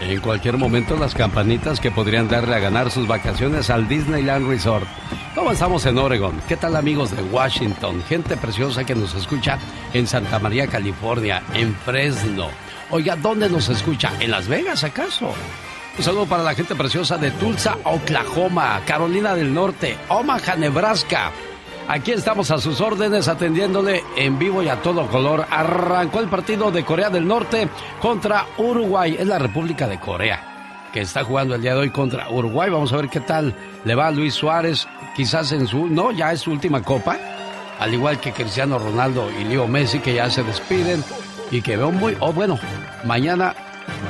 En cualquier momento las campanitas que podrían darle a ganar sus vacaciones al Disneyland Resort. ¿Cómo estamos en Oregon? ¿Qué tal amigos de Washington? Gente preciosa que nos escucha en Santa María, California, en Fresno. Oiga, ¿dónde nos escucha? ¿En Las Vegas acaso? Un saludo para la gente preciosa de Tulsa, Oklahoma, Carolina del Norte, Omaha, Nebraska. Aquí estamos a sus órdenes atendiéndole en vivo y a todo color. Arrancó el partido de Corea del Norte contra Uruguay. Es la República de Corea que está jugando el día de hoy contra Uruguay. Vamos a ver qué tal le va Luis Suárez. Quizás en su... No, ya es su última copa. Al igual que Cristiano Ronaldo y Leo Messi que ya se despiden. Y que veo muy... Oh, bueno, mañana,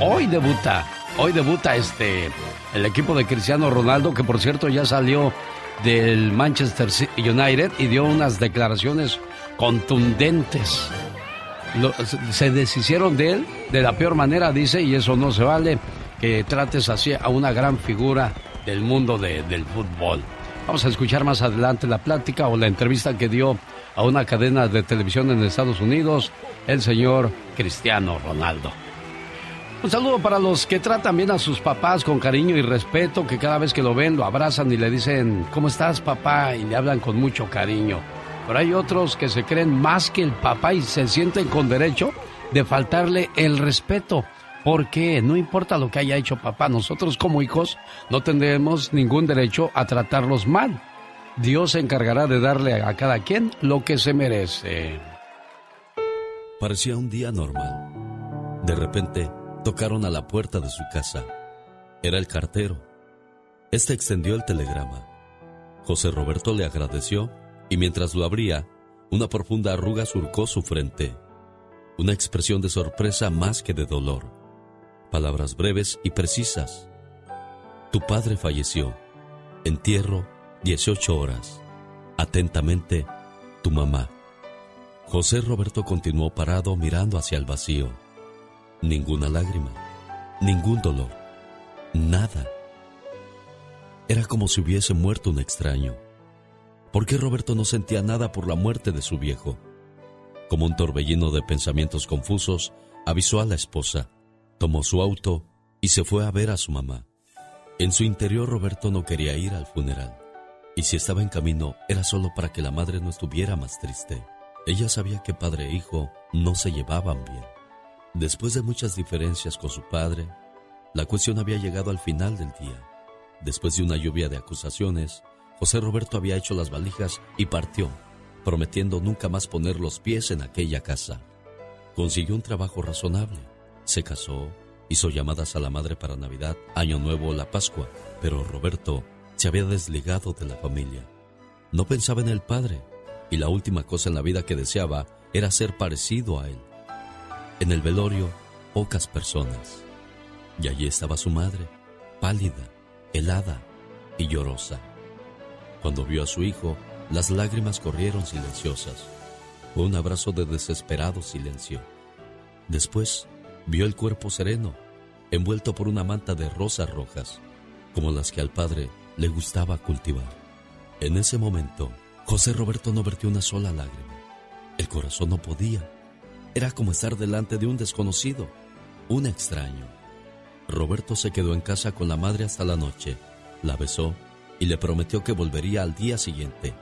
hoy debuta Hoy debuta este el equipo de Cristiano Ronaldo, que por cierto ya salió del Manchester United y dio unas declaraciones contundentes. se deshicieron de él de la peor manera, dice, y eso no se vale, que trates así a una gran figura del mundo del fútbol. Vamos a escuchar más adelante la plática o la entrevista que dio a una cadena de televisión en Estados Unidos el señor Cristiano Ronaldo. Un saludo para los que tratan bien a sus papás con cariño y respeto, que cada vez que lo ven lo abrazan y le dicen, ¿cómo estás papá? Y le hablan con mucho cariño. Pero hay otros que se creen más que el papá y se sienten con derecho de faltarle el respeto. Porque no importa lo que haya hecho papá, nosotros como hijos no tendremos ningún derecho a tratarlos mal. Dios se encargará de darle a cada quien lo que se merece. Parecía un día normal. De repente, Tocaron a la puerta de su casa. Era el cartero. Este extendió el telegrama. José Roberto le agradeció y mientras lo abría, una profunda arruga surcó su frente. Una expresión de sorpresa más que de dolor. Palabras breves y precisas. Tu padre falleció. Entierro, 18 horas. Atentamente, tu mamá. José Roberto continuó parado mirando hacia el vacío. Ninguna lágrima, ningún dolor, nada. Era como si hubiese muerto un extraño. ¿Por qué Roberto no sentía nada por la muerte de su viejo? Como un torbellino de pensamientos confusos, avisó a la esposa, tomó su auto y se fue a ver a su mamá. En su interior Roberto no quería ir al funeral, y si estaba en camino era solo para que la madre no estuviera más triste. Ella sabía que padre e hijo no se llevaban bien. Después de muchas diferencias con su padre, la cuestión había llegado al final del día. Después de una lluvia de acusaciones, José Roberto había hecho las valijas y partió, prometiendo nunca más poner los pies en aquella casa. Consiguió un trabajo razonable, se casó, hizo llamadas a la madre para Navidad, Año Nuevo la Pascua, pero Roberto se había desligado de la familia. No pensaba en el padre, y la última cosa en la vida que deseaba era ser parecido a él. En el velorio, pocas personas. Y allí estaba su madre, pálida, helada y llorosa. Cuando vio a su hijo, las lágrimas corrieron silenciosas. Fue un abrazo de desesperado silencio. Después, vio el cuerpo sereno, envuelto por una manta de rosas rojas, como las que al padre le gustaba cultivar. En ese momento, José Roberto no vertió una sola lágrima. El corazón no podía era como estar delante de un desconocido, un extraño. Roberto se quedó en casa con la madre hasta la noche, la besó y le prometió que volvería al día siguiente.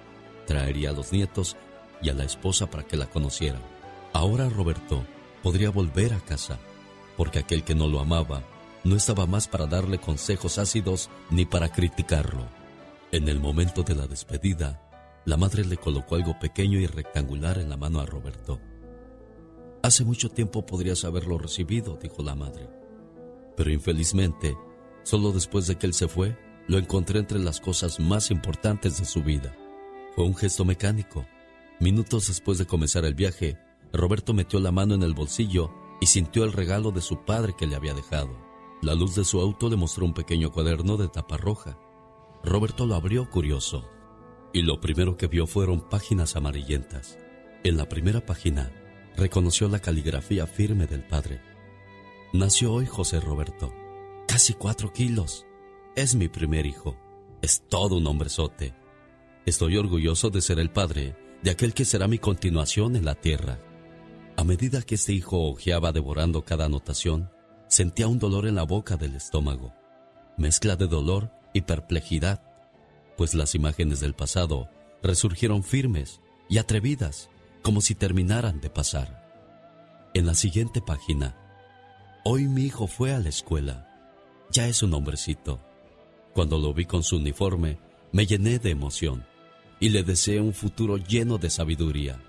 Traería a los nietos y a la esposa para que la conocieran. Ahora Roberto podría volver a casa, porque aquel que no lo amaba no estaba más para darle consejos ácidos ni para criticarlo. En el momento de la despedida, la madre le colocó algo pequeño y rectangular en la mano a Roberto. Hace mucho tiempo podrías haberlo recibido, dijo la madre. Pero infelizmente, solo después de que él se fue, lo encontré entre las cosas más importantes de su vida. Fue un gesto mecánico. Minutos después de comenzar el viaje, Roberto metió la mano en el bolsillo y sintió el regalo de su padre que le había dejado. La luz de su auto le mostró un pequeño cuaderno de tapa roja. Roberto lo abrió curioso y lo primero que vio fueron páginas amarillentas. En la primera página reconoció la caligrafía firme del padre. Nació hoy José Roberto, casi cuatro kilos. Es mi primer hijo. Es todo un hombrezote. Estoy orgulloso de ser el padre de aquel que será mi continuación en la tierra. A medida que este hijo hojeaba devorando cada anotación, sentía un dolor en la boca del estómago, mezcla de dolor y perplejidad, pues las imágenes del pasado resurgieron firmes y atrevidas, como si terminaran de pasar. En la siguiente página, hoy mi hijo fue a la escuela. Ya es un hombrecito. Cuando lo vi con su uniforme, me llené de emoción y le deseé un futuro lleno de sabiduría.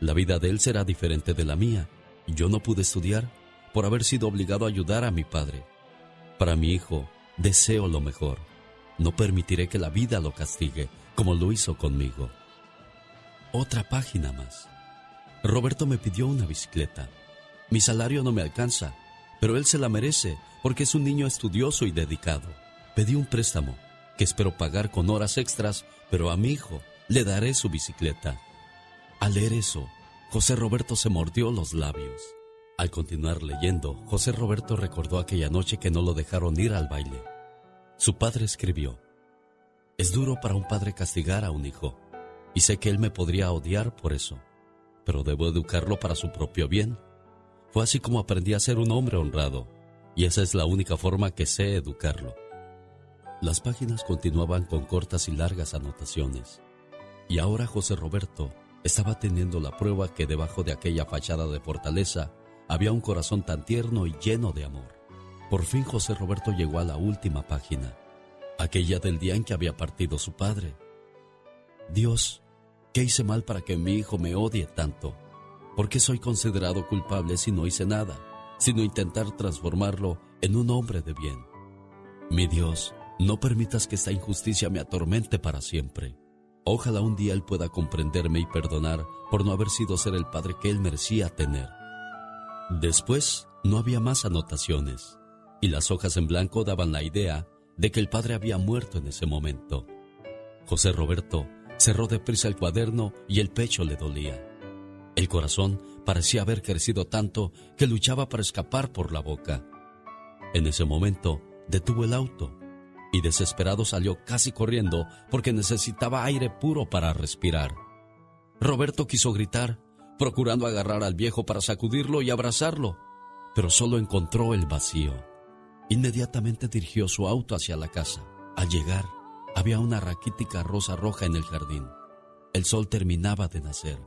La vida de él será diferente de la mía. Yo no pude estudiar por haber sido obligado a ayudar a mi padre. Para mi hijo, deseo lo mejor. No permitiré que la vida lo castigue como lo hizo conmigo. Otra página más. Roberto me pidió una bicicleta. Mi salario no me alcanza, pero él se la merece porque es un niño estudioso y dedicado. Pedí un préstamo que espero pagar con horas extras, pero a mi hijo le daré su bicicleta. Al leer eso, José Roberto se mordió los labios. Al continuar leyendo, José Roberto recordó aquella noche que no lo dejaron ir al baile. Su padre escribió, Es duro para un padre castigar a un hijo, y sé que él me podría odiar por eso pero debo educarlo para su propio bien. Fue así como aprendí a ser un hombre honrado, y esa es la única forma que sé educarlo. Las páginas continuaban con cortas y largas anotaciones, y ahora José Roberto estaba teniendo la prueba que debajo de aquella fachada de fortaleza había un corazón tan tierno y lleno de amor. Por fin José Roberto llegó a la última página, aquella del día en que había partido su padre. Dios ¿Qué hice mal para que mi hijo me odie tanto? ¿Por qué soy considerado culpable si no hice nada, sino intentar transformarlo en un hombre de bien? Mi Dios, no permitas que esta injusticia me atormente para siempre. Ojalá un día Él pueda comprenderme y perdonar por no haber sido ser el padre que Él merecía tener. Después, no había más anotaciones, y las hojas en blanco daban la idea de que el padre había muerto en ese momento. José Roberto Cerró deprisa el cuaderno y el pecho le dolía. El corazón parecía haber crecido tanto que luchaba para escapar por la boca. En ese momento detuvo el auto y desesperado salió casi corriendo porque necesitaba aire puro para respirar. Roberto quiso gritar, procurando agarrar al viejo para sacudirlo y abrazarlo, pero solo encontró el vacío. Inmediatamente dirigió su auto hacia la casa. Al llegar, había una raquítica rosa roja en el jardín. El sol terminaba de nacer.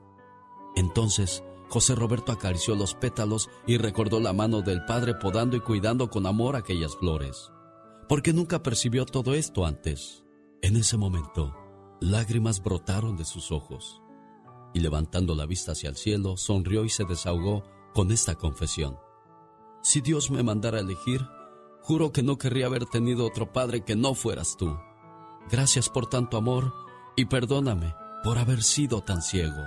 Entonces, José Roberto acarició los pétalos y recordó la mano del padre podando y cuidando con amor aquellas flores. Porque nunca percibió todo esto antes. En ese momento, lágrimas brotaron de sus ojos. Y levantando la vista hacia el cielo, sonrió y se desahogó con esta confesión. Si Dios me mandara a elegir, juro que no querría haber tenido otro padre que no fueras tú. Gracias por tanto amor y perdóname por haber sido tan ciego.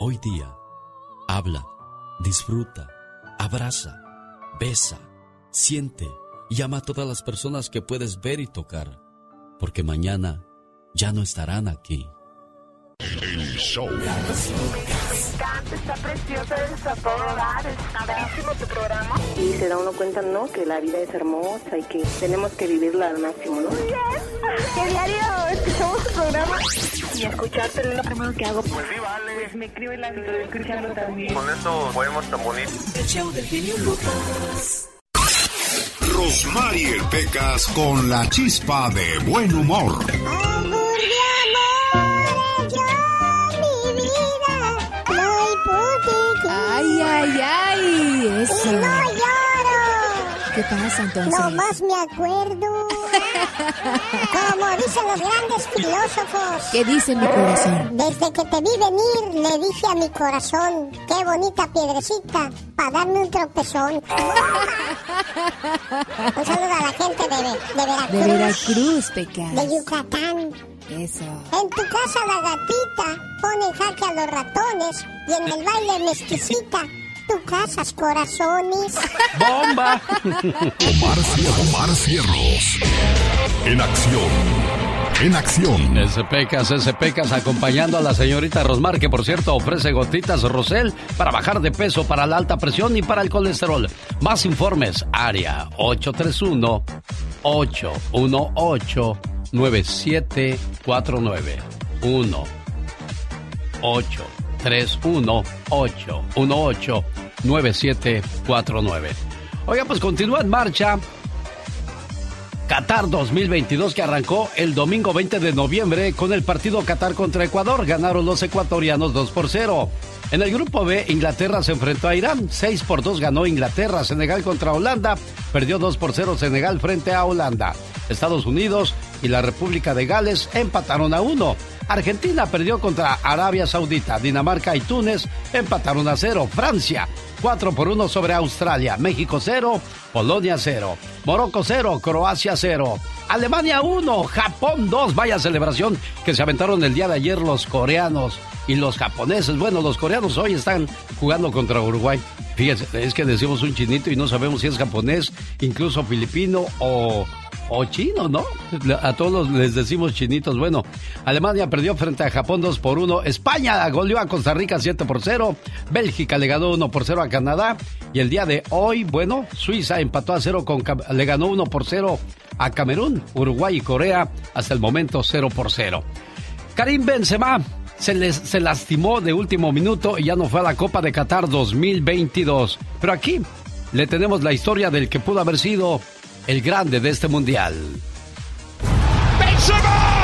Hoy día, habla, disfruta, abraza, besa, siente y ama a todas las personas que puedes ver y tocar, porque mañana ya no estarán aquí. Está preciosa, está todo dar, está buenísimo tu programa. Y se da uno cuenta, ¿no? Que la vida es hermosa y que tenemos que vivirla al máximo, ¿no? Muy bien. ¿Qué diario escuchamos tu programa? Y escucharte es lo primero que hago. Pues sí, vale. Pues me escribe la vida de escucharlo también. Con eso podemos tan bonitos. El show del genio Lucas. Rosmarie Pecas con la chispa de buen humor. Eso. Y no lloro. ¿Qué pasa entonces? No más me acuerdo. Como dicen los grandes filósofos. ¿Qué dice mi corazón? Desde que te vi venir, le dije a mi corazón, qué bonita piedrecita, para darme un tropezón. un saludo a la gente de, de Veracruz. De Veracruz, Pecas. De Yucatán. Eso. En tu casa la gatita pone jaque a los ratones y en el baile mezquicita tu casas corazones. ¡Bomba! Omar, Omar Cierros. En acción. En acción. Ese Pecas, ese Pecas acompañando a la señorita Rosmar, que por cierto ofrece gotitas Rosel para bajar de peso, para la alta presión y para el colesterol. Más informes, área 831 818 9749 1 1-831-818-9749. Oiga, pues continúa en marcha Qatar 2022 que arrancó el domingo 20 de noviembre con el partido Qatar contra Ecuador. Ganaron los ecuatorianos 2 por 0. En el grupo B, Inglaterra se enfrentó a Irán. 6 por 2 ganó Inglaterra. Senegal contra Holanda. Perdió 2 por 0 Senegal frente a Holanda. Estados Unidos y la República de Gales empataron a 1. Argentina perdió contra Arabia Saudita. Dinamarca y Túnez empataron a 0. Francia 4 por 1 sobre Australia. México 0. Polonia 0. Morocco 0. Croacia 0. Alemania 1. Japón 2. Vaya celebración que se aventaron el día de ayer los coreanos y los japoneses. Bueno, los coreanos hoy están jugando contra Uruguay. Fíjense, es que decimos un chinito y no sabemos si es japonés, incluso filipino o, chino, ¿no? A todos les decimos chinitos. Bueno, Alemania perdió frente a Japón 2 por 1. España goleó a Costa Rica 7 por 0. Bélgica le ganó 1 por 0 a Canadá. Y el día de hoy, bueno, Suiza empató a 0 con... Le ganó 1 por 0 a Camerún. Uruguay y Corea hasta el momento 0 por 0. Karim Benzema se, les, se lastimó de último minuto y ya no fue a la Copa de Qatar 2022. Pero aquí le tenemos la historia del que pudo haber sido el grande de este mundial. ¿Cómo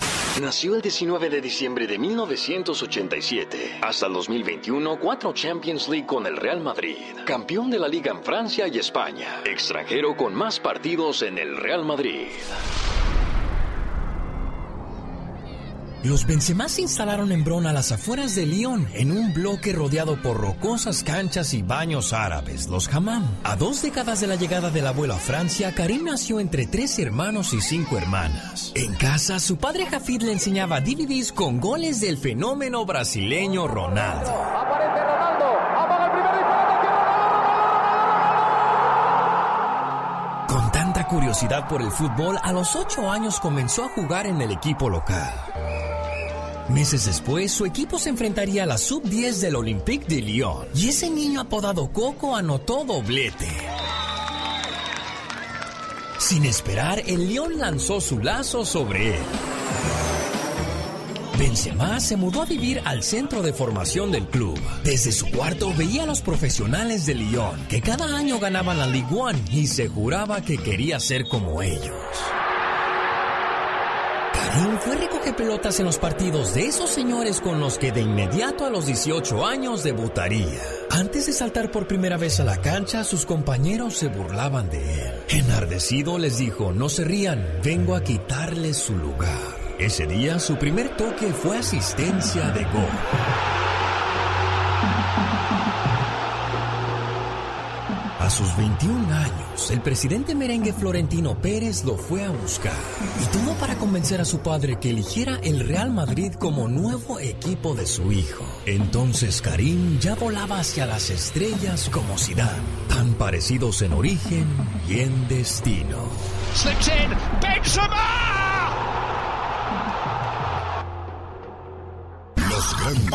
Nació el 19 de diciembre de 1987. Hasta el 2021, cuatro Champions League con el Real Madrid. Campeón de la Liga en Francia y España. Extranjero con más partidos en el Real Madrid. Los Benzema se instalaron en Brona a las afueras de Lyon, en un bloque rodeado por rocosas canchas y baños árabes, los hammam. A dos décadas de la llegada del abuelo a Francia, Karim nació entre tres hermanos y cinco hermanas. En casa, su padre Jafid le enseñaba DVDs con goles del fenómeno brasileño Ronaldo. ¡Aparece Ronaldo! Con tanta curiosidad por el fútbol, a los ocho años comenzó a jugar en el equipo local. Meses después, su equipo se enfrentaría a la sub-10 del Olympique de Lyon. Y ese niño apodado Coco anotó doblete. Sin esperar, el León lanzó su lazo sobre él. Benzema se mudó a vivir al centro de formación del club. Desde su cuarto veía a los profesionales de Lyon, que cada año ganaban la Ligue 1 y se juraba que quería ser como ellos. Karim fue recoge pelotas en los partidos de esos señores con los que de inmediato a los 18 años debutaría. Antes de saltar por primera vez a la cancha, sus compañeros se burlaban de él. Enardecido les dijo, no se rían, vengo a quitarles su lugar. Ese día su primer toque fue asistencia de gol. Sus 21 años, el presidente merengue Florentino Pérez lo fue a buscar. Y todo para convencer a su padre que eligiera el Real Madrid como nuevo equipo de su hijo. Entonces Karim ya volaba hacia las estrellas como Zidane, tan parecidos en origen y en destino.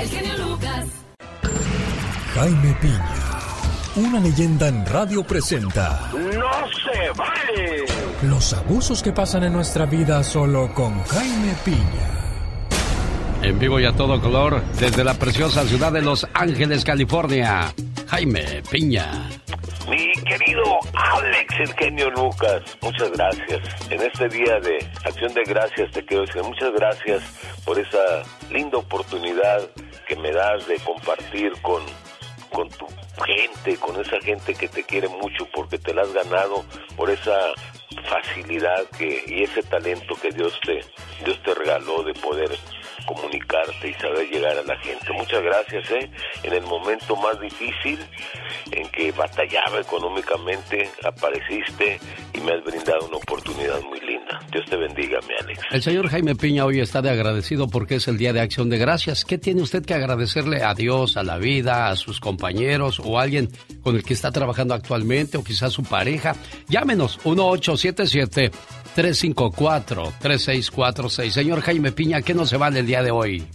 El genio Lucas. Jaime Piña, una leyenda en radio presenta. ¡No se vale! Los abusos que pasan en nuestra vida solo con Jaime Piña. En vivo y a todo color, desde la preciosa ciudad de Los Ángeles, California, Jaime Piña. Mi querido Alex, el Lucas, muchas gracias. En este día de acción de gracias te quiero decir muchas gracias por esa linda oportunidad que me das de compartir con con tu gente, con esa gente que te quiere mucho porque te la has ganado por esa facilidad que y ese talento que Dios te Dios te regaló de poder comunicarte y saber llegar a la gente. Muchas gracias, ¿eh? En el momento más difícil en que batallaba económicamente, apareciste y me has brindado una oportunidad muy linda. Dios te bendiga, mi Alex. El señor Jaime Piña hoy está de agradecido porque es el Día de Acción de Gracias. ¿Qué tiene usted que agradecerle a Dios, a la vida, a sus compañeros o a alguien con el que está trabajando actualmente o quizás su pareja? Llámenos 1877 354-3646. Señor Jaime Piña, ¿qué no se vale el día de hoy?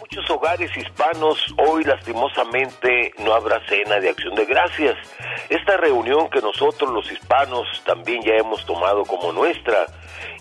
Muchos hogares hispanos hoy lastimosamente no habrá cena de acción de gracias. Esta reunión que nosotros los hispanos también ya hemos tomado como nuestra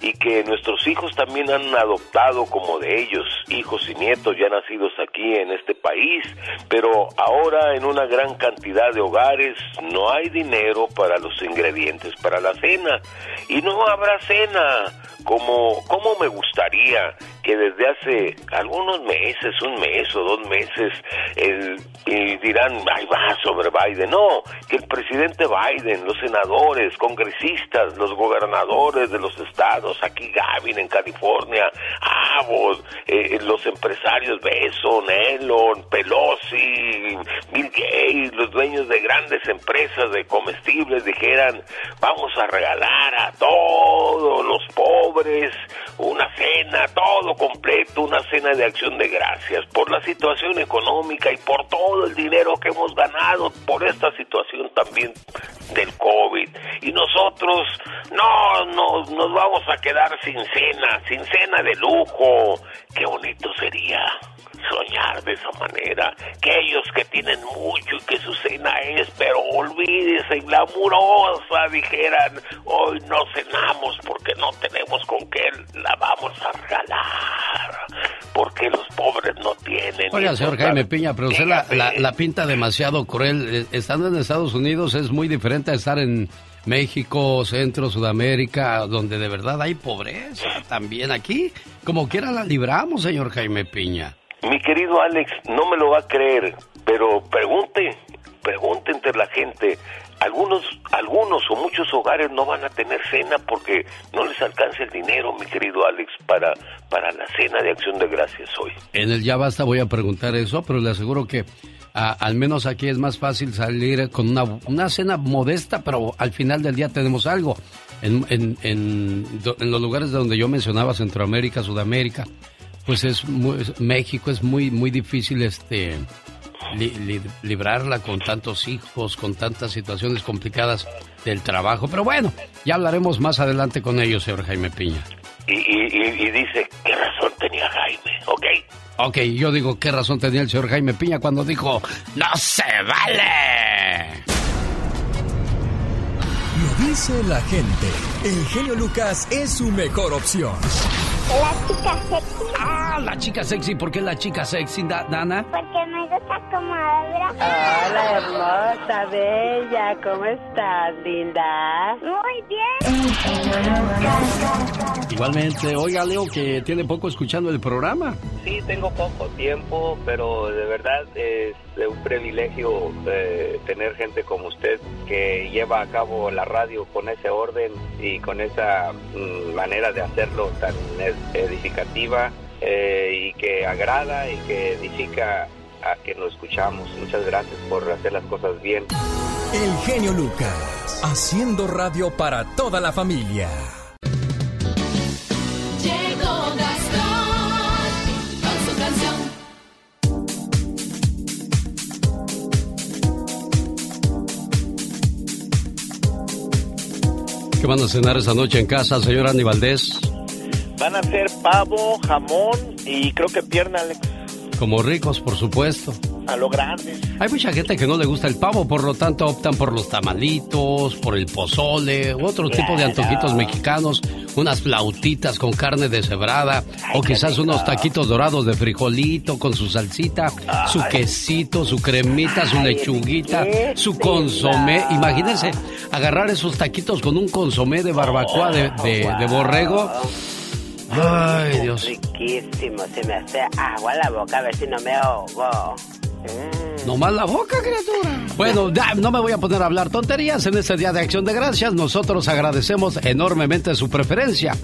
y que nuestros hijos también han adoptado como de ellos, hijos y nietos ya nacidos aquí en este país, pero ahora en una gran cantidad de hogares no hay dinero para los ingredientes para la cena y no habrá cena como, como me gustaría que desde hace algunos meses, un mes o dos meses, el, y dirán, ay va sobre Biden. No, que el presidente Biden, los senadores, congresistas, los gobernadores de los estados, aquí Gavin en California, Abbott, eh, los empresarios Besson, Elon, Pelosi, Bill Gates, los dueños de grandes empresas de comestibles dijeran, vamos a regalar a todos los pobres una cena, todo completo, una cena de acción de gracias por la situación económica y por todo el dinero que hemos ganado por esta situación también del COVID. Y nosotros no, no nos vamos a quedar sin cena, sin cena de lujo. Qué bonito sería soñar de esa manera. Que ellos que tienen mucho y que su cena es, pero olvídese, glamurosa, dijeran, hoy no cenamos porque no tenemos con qué la vamos a regalar. Porque los pobres no tienen. Oiga, señor Jaime Piña, pero usted la, la, la pinta demasiado cruel. Eh, estando en Estados Unidos es muy diferente a estar en México, Centro, Sudamérica, donde de verdad hay pobreza también aquí. Como quiera la libramos, señor Jaime Piña. Mi querido Alex, no me lo va a creer, pero pregunte, pregunte entre la gente. Algunos, algunos o muchos hogares no van a tener cena porque no les alcanza el dinero, mi querido Alex, para, para la cena de acción de gracias hoy. En el Ya Basta voy a preguntar eso, pero le aseguro que al menos aquí es más fácil salir con una, una, cena modesta, pero al final del día tenemos algo. En, en, en, en los lugares donde yo mencionaba, Centroamérica, Sudamérica, pues es México es muy muy difícil este librarla con tantos hijos, con tantas situaciones complicadas del trabajo. Pero bueno, ya hablaremos más adelante con ellos, señor Jaime Piña. Y, y dice, ¿qué razón tenía Jaime? ¿Ok? Ok, yo digo, ¿qué razón tenía el señor Jaime Piña cuando dijo, ¡No se vale! Lo dice la gente. El genio Lucas es su mejor opción. La chica sexy. Ah, la chica sexy. ¿Por qué la chica sexy, Dana? Porque me gusta como habla. Hola, hermosa, bella. ¿Cómo estás, linda? Muy bien. Igualmente, oiga, Leo, que tiene poco escuchando el programa. Sí, tengo poco tiempo, pero de verdad es un privilegio eh, tener gente como usted que lleva a cabo la radio con ese orden y con esa mm, manera de hacerlo tan edificativa eh, y que agrada y que edifica a que nos escuchamos. Muchas gracias por hacer las cosas bien. El genio Lucas, haciendo radio para toda la familia. Llegó Gastón con su canción. ¿Qué van a cenar esa noche en casa, señor Andy Valdés? Van a ser pavo, jamón y creo que pierna, Alex. Como ricos, por supuesto. A lo grande. Hay mucha gente que no le gusta el pavo, por lo tanto optan por los tamalitos, por el pozole, otro tipo de antojitos mexicanos, unas flautitas con carne deshebrada, o quizás unos taquitos dorados de frijolito con su salsita, su quesito, su cremita, su lechuguita, su consomé. Imagínense agarrar esos taquitos con un consomé de barbacoa de, de, de borrego. Ay, Dios. Riquísimo, se me hace agua la boca a ver si no me ahogo. más la boca, criatura. Bueno, ya, no me voy a poner a hablar tonterías en este Día de Acción de Gracias. Nosotros agradecemos enormemente su preferencia.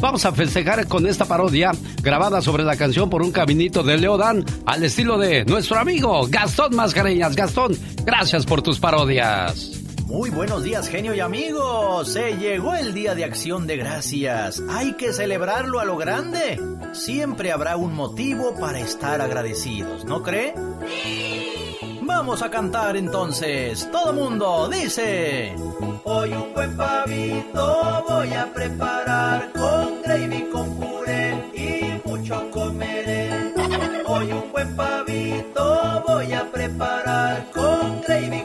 Vamos a festejar con esta parodia grabada sobre la canción por un caminito de Leodán al estilo de nuestro amigo Gastón Mascareñas. Gastón, gracias por tus parodias. Muy buenos días, genio y amigos. Se llegó el día de acción de gracias. Hay que celebrarlo a lo grande. Siempre habrá un motivo para estar agradecidos, ¿no cree? Vamos a cantar entonces. Todo mundo dice. Hoy un buen pavito voy a preparar con gravy, con puré y mucho comeré. Hoy un buen pavito voy a preparar con gravy,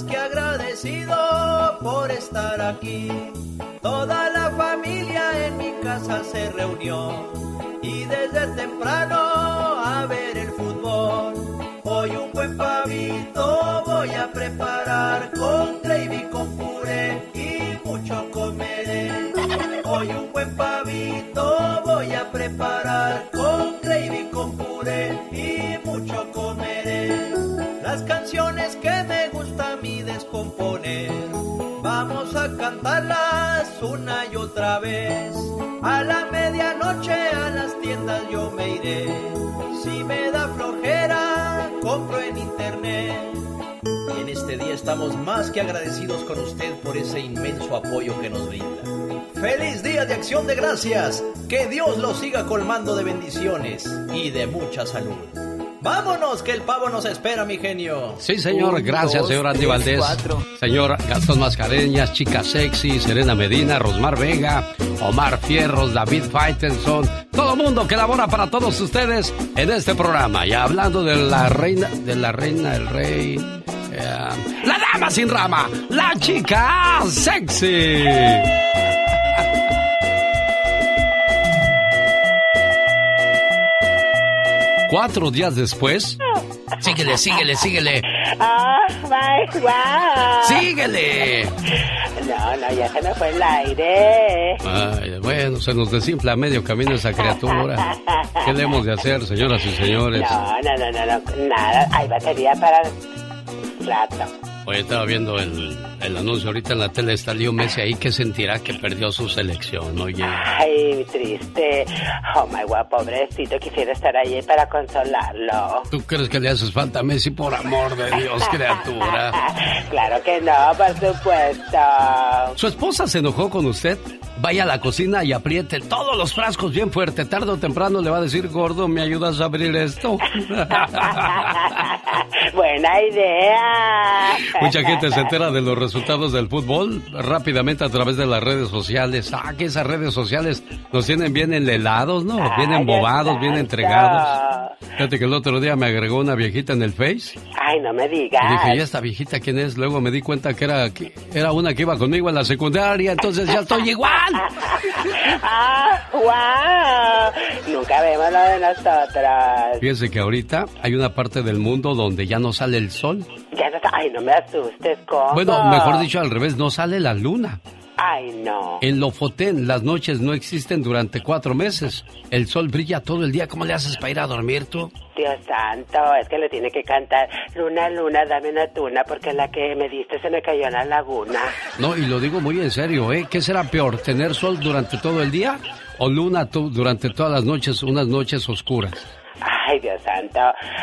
que agradecido por estar aquí. Toda la familia en mi casa se reunió y desde temprano a ver el fútbol. Hoy un buen pavito voy a preparar con gravy, vamos a cantarlas una y otra vez. A la medianoche a las tiendas yo me iré. Si me da flojera, compro en internet. Y en este día estamos más que agradecidos con usted por ese inmenso apoyo que nos brinda. ¡Feliz Día de Acción de Gracias! Que Dios lo siga colmando de bendiciones y de mucha salud. Vámonos, que el pavo nos espera, mi genio. Sí, señor. Gracias, señor Andy Valdés. Señor Gastón Mascareñas, Chica Sexy, Serena Medina, Rosmar Vega, Omar Fierros, David Faitelson. Todo mundo que labora para todos ustedes en este programa. Y hablando de la reina, de la reina, el rey. eh, la dama sin rama, la chica sexy. Cuatro días después. Síguele, síguele, síguele. ¡Ah, my, wow! ¡Síguele! No, no, ya se me fue el aire. Ay, bueno, se nos desinfla a medio camino esa criatura. ¿Qué le hemos de hacer, señoras y señores? No, no, no, no, no, nada. Hay batería para rato. Oye, estaba viendo el, el anuncio ahorita en la tele, está Leo Messi ahí, que sentirá que perdió su selección, oye. Ay, triste. Oh, my wow, pobrecito. Quisiera estar allí para consolarlo. ¿Tú crees que le haces falta a Messi? Por amor de Dios, criatura. Claro que no, por supuesto. ¿Su esposa se enojó con usted? Vaya a la cocina y apriete todos los frascos bien fuerte. Tarde o temprano le va a decir, gordo, ¿me ayudas a abrir esto? Buena idea. Mucha gente se entera de los resultados del fútbol rápidamente a través de las redes sociales. Ah, que esas redes sociales nos tienen bien enlelados, ¿no? Bien embobados, bien entregados. Fíjate que el otro día me agregó una viejita en el Face. Ay, no me digas. Y dije, ¿y esta viejita quién es? Luego me di cuenta que era, que era una que iba conmigo en la secundaria, entonces ya estoy igual. ¡Ah, wow! Nunca vemos lo de nosotros. Fíjense que ahorita hay una parte del mundo donde ya no sale el sol. Ya no, ay, no me asustes, ¿cómo? Bueno, mejor dicho al revés, no sale la luna. Ay, no. En Lofoten las noches no existen durante cuatro meses. El sol brilla todo el día. ¿Cómo le haces para ir a dormir tú? Dios santo, es que le tiene que cantar Luna, luna, dame una tuna porque la que me diste se me cayó en la laguna. No, y lo digo muy en serio, ¿eh? ¿Qué será peor, tener sol durante todo el día o luna tú- durante todas las noches, unas noches oscuras? Ay, Dios santo.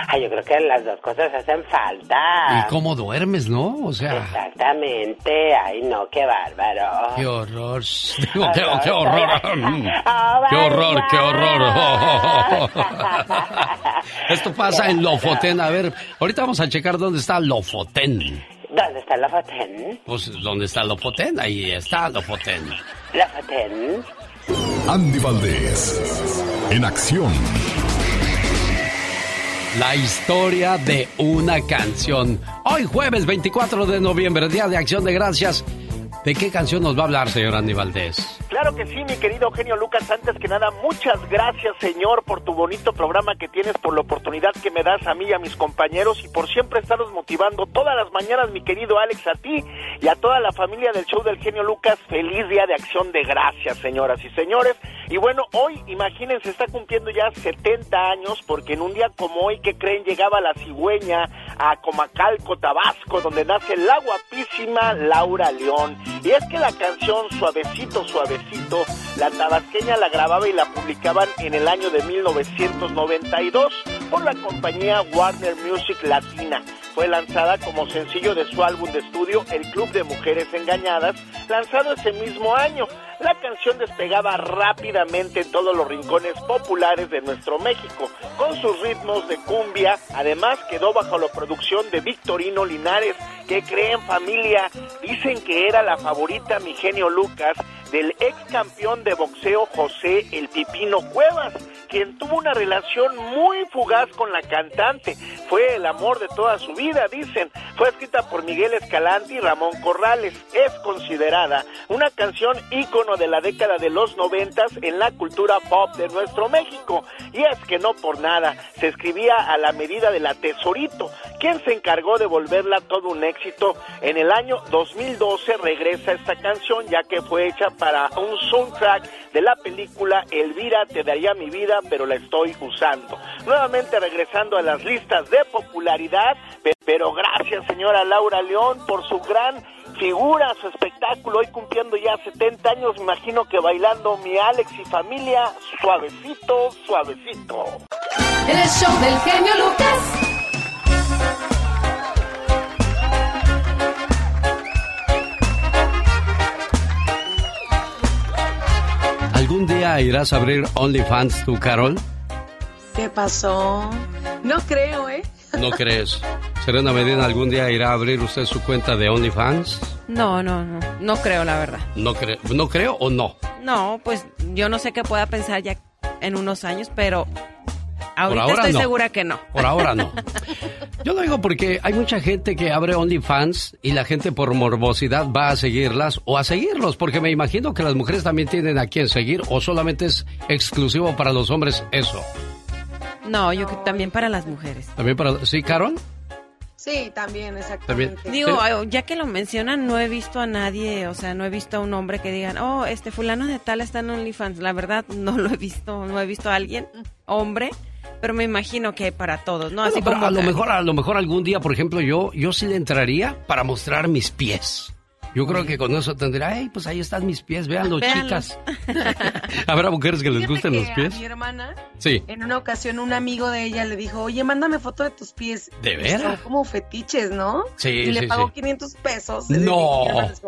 Ay, yo creo que las dos cosas hacen falta. ¿Y cómo duermes, no? O sea, Exactamente. Ay, no, qué bárbaro. qué horror. Digo, qué, qué horror. Qué horror, qué horror. Esto pasa en Lofoten. A ver, ahorita vamos a checar dónde está Lofoten. ¿Dónde está la Foten? Pues, ¿dónde está Lofoten? Ahí está Lofoten. La Foten. Andy Valdés, en acción. La historia de una canción. Hoy jueves 24 de noviembre, Día de Acción de Gracias. ¿De qué canción nos va a hablar, señor Andy Valdés? Claro que sí, mi querido Eugenio Lucas. Antes que nada, muchas gracias, Señor, por tu bonito programa que tienes, por la oportunidad que me das a mí y a mis compañeros y por siempre estarnos motivando todas las mañanas, mi querido Alex, a ti y a toda la familia del show del genio Lucas. Feliz día de acción de gracias, señoras y señores. Y bueno, hoy, imagínense, está cumpliendo ya 70 años porque en un día como hoy, que creen, llegaba la cigüeña a Comacalco, Tabasco, donde nace la guapísima Laura León. Y es que la canción Suavecito, Suavecito, la tabasqueña la grababa y la publicaban en el año de 1992 por la compañía Warner Music Latina. Fue lanzada como sencillo de su álbum de estudio El Club de Mujeres Engañadas, lanzado ese mismo año. La canción despegaba rápidamente en todos los rincones populares de nuestro México, con sus ritmos de cumbia. Además, quedó bajo la producción de Victorino Linares, que creen familia, dicen que era la favorita mi genio Lucas del ex campeón de boxeo José El Pipino Cuevas, quien tuvo una relación muy fugaz con la cantante. Fue el amor de toda su vida, dicen. Fue escrita por Miguel Escalante y Ramón Corrales. Es considerada una canción ícono de la década de los noventas en la cultura pop de nuestro México. Y es que no por nada, se escribía a la medida de la Tesorito, quien se encargó de volverla todo un éxito. En el año 2012 regresa esta canción ya que fue hecha para un soundtrack de la película Elvira te daría mi vida, pero la estoy usando. Nuevamente regresando a las listas de popularidad, pero gracias señora Laura León por su gran figura, su espectáculo, hoy cumpliendo ya 70 años, me imagino que bailando mi Alex y familia, suavecito, suavecito. El show del genio Lucas. ¿Algún día irás a abrir OnlyFans tú, Carol? ¿Qué pasó? No creo, ¿eh? ¿No crees? Serena Medina algún día irá a abrir usted su cuenta de OnlyFans? No, no, no. No creo, la verdad. ¿No, creo, ¿No creo o no? No, pues yo no sé qué pueda pensar ya en unos años, pero ahorita ahora estoy no. segura que no. Por ahora no. Yo lo digo porque hay mucha gente que abre OnlyFans y la gente por morbosidad va a seguirlas o a seguirlos, porque me imagino que las mujeres también tienen a quien seguir o solamente es exclusivo para los hombres eso. No, yo creo que también para las mujeres. También para... ¿Sí, Carol? Sí, también, exactamente. También. Digo, Sí. eh, ya que lo mencionan, no he visto a nadie, o sea, no he visto a un hombre que digan, oh, este fulano de tal está en OnlyFans. La verdad, no lo he visto, no he visto a alguien, hombre, pero me imagino que para todos, ¿no? Bueno, Así pero como a lo mejor, a lo mejor algún día, por ejemplo, yo, yo sí le entraría para mostrar mis pies. Yo creo que con eso tendría, hey, pues ahí están mis pies, véanlo, Véanlos. chicas. ¿Habrá mujeres que les Fíjate gusten que los pies? A mi hermana, Sí. en una ocasión, un amigo de ella le dijo, oye, mándame foto de tus pies. ¿De veras? Son como fetiches, ¿no? Sí, Y le sí, pagó sí. 500 pesos. No.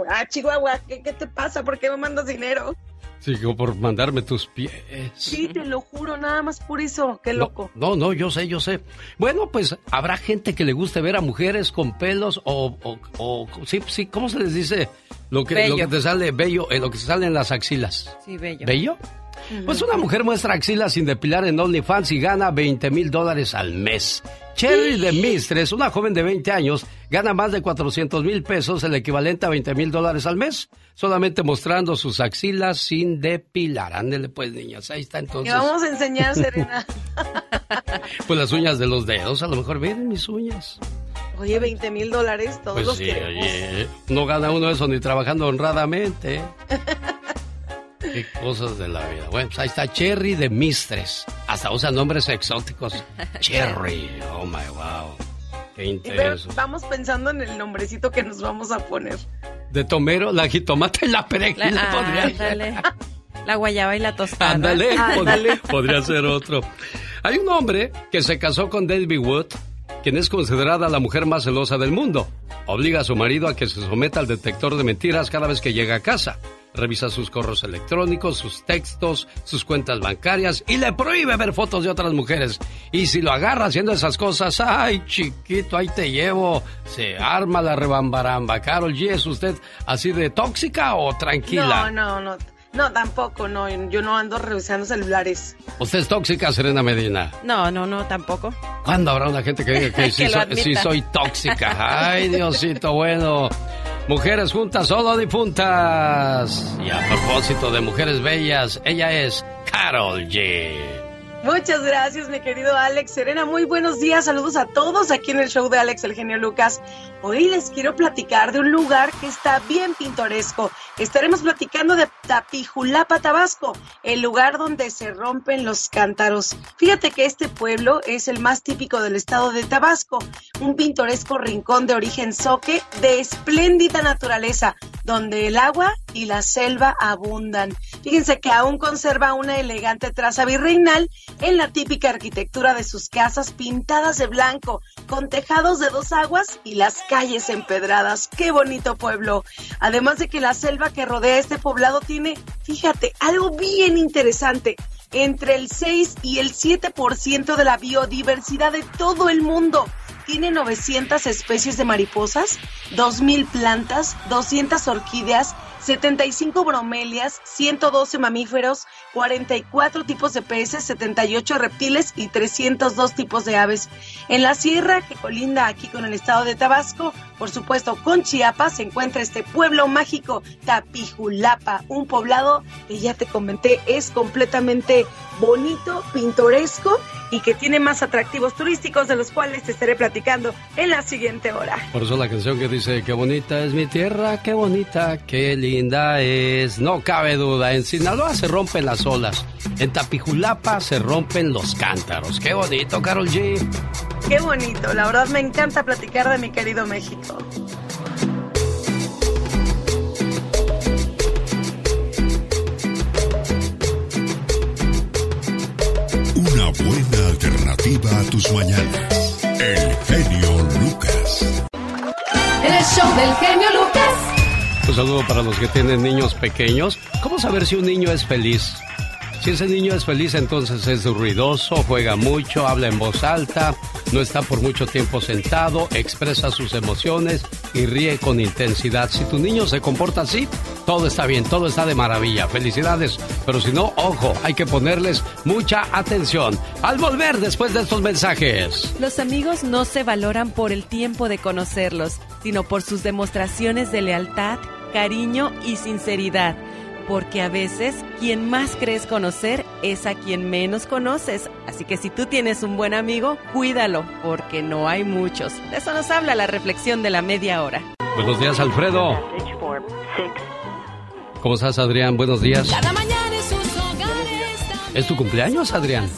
Ah, Chihuahua, ¿qué, qué te pasa? ¿Por qué me mandas dinero? Sí, como por mandarme tus pies. Sí, te lo juro, nada más por eso. Qué loco. No, no, yo sé, yo sé. Bueno, pues habrá gente que le guste ver a mujeres con pelos o, o, o- sí, sí, ¿cómo se les dice? Lo que, lo que te sale bello, eh, lo que se sale en las axilas. Sí, bello. ¿Bello? Pues una mujer muestra axilas sin depilar en OnlyFans y gana 20 mil dólares al mes. Cherry de Mistres, una joven de 20 años, gana más de 400 mil pesos, el equivalente a 20 mil dólares al mes, solamente mostrando sus axilas sin depilar. Ándele pues, niñas, ahí está ¿Qué entonces. vamos a enseñar, Serena? Pues las uñas de los dedos, a lo mejor miren mis uñas. Oye, 20 mil dólares, todos Pues los sí, queremos. oye, no gana uno eso ni trabajando honradamente. Qué cosas de la vida. Bueno, pues ahí está Cherry de Mistres. Hasta usa nombres exóticos. Cherry, oh my wow. Qué intenso. vamos pensando en el nombrecito que nos vamos a poner. De tomero, la jitomate y la perejil La- podría ándale. La guayaba y la tostada. Ándale, Ándale. pod- podría ser otro. Hay un hombre que se casó con David Wood, quien es considerada la mujer más celosa del mundo. Obliga a su marido a que se someta al detector de mentiras cada vez que llega a casa. Revisa sus correos electrónicos, sus textos, sus cuentas bancarias y le prohíbe ver fotos de otras mujeres. Y si lo agarra haciendo esas cosas, ay chiquito, ahí te llevo. Se arma la rebambaramba. Carol G, ¿es usted así de tóxica o tranquila? No, no, no. No, tampoco, no. Yo no ando revisando celulares. ¿Usted es tóxica, Serena Medina? No, no, no, tampoco. ¿Cuándo habrá una gente que diga que, sí, Que lo soy, sí soy tóxica? Ay, Diosito, bueno. Mujeres juntas, solo difuntas. Y a propósito de mujeres bellas, ella es Carol G. Muchas gracias, mi querido Alex. Serena, muy buenos días. Saludos a todos aquí en el show de Alex, el genio Lucas. Hoy les quiero platicar de un lugar que está bien pintoresco. Estaremos platicando de Tapijulapa, Tabasco, el lugar donde se rompen los cántaros. Fíjate que este pueblo es el más típico del estado de Tabasco, un pintoresco rincón de origen soque de espléndida naturaleza, donde el agua y la selva abundan. Fíjense que aún conserva una elegante traza virreinal en la típica arquitectura de sus casas pintadas de blanco, con tejados de dos aguas y las calles empedradas. ¡Qué bonito pueblo! Además de que la selva que rodea este poblado tiene, fíjate, algo bien interesante entre el 6 y el 7% de la biodiversidad de todo el mundo. Tiene 900 especies de mariposas, 2.000 plantas, 200 orquídeas, 75 bromelias, 112 mamíferos, 44 tipos de peces, 78 reptiles y 302 tipos de aves. En la sierra que colinda aquí con el estado de Tabasco, por supuesto con Chiapas, se encuentra este pueblo mágico Tapijulapa, un poblado que ya te comenté es completamente bonito, pintoresco y que tiene más atractivos turísticos de los cuales te estaré platicando en la siguiente hora. Por eso la canción que dice, qué bonita es mi tierra, qué bonita, qué linda es. No cabe duda, en Sinaloa se rompen las olas, en Tapijulapa se rompen los cántaros. Qué bonito, Carol G. Qué bonito, la verdad me encanta platicar de mi querido México. Una buena alternativa a tus mañanas. El genio Lucas. El show del genio Lucas. Un saludo para los que tienen niños pequeños. ¿Cómo saber si un niño es feliz? Si ese niño es feliz, entonces es ruidoso, juega mucho, habla en voz alta, no está por mucho tiempo sentado, expresa sus emociones y ríe con intensidad. Si tu niño se comporta así, todo está bien, todo está de maravilla. Felicidades. Pero si no, ojo, hay que ponerles mucha atención. Al volver después de estos mensajes. Los amigos no se valoran por el tiempo de conocerlos, sino por sus demostraciones de lealtad, cariño y sinceridad porque a veces quien más crees conocer es a quien menos conoces. Así que si tú tienes un buen amigo, cuídalo, porque no hay muchos. De eso nos habla la reflexión de la media hora. Buenos días, Alfredo. ¿Cómo estás, Adrián? Buenos días. ¿Es tu cumpleaños, Adrián?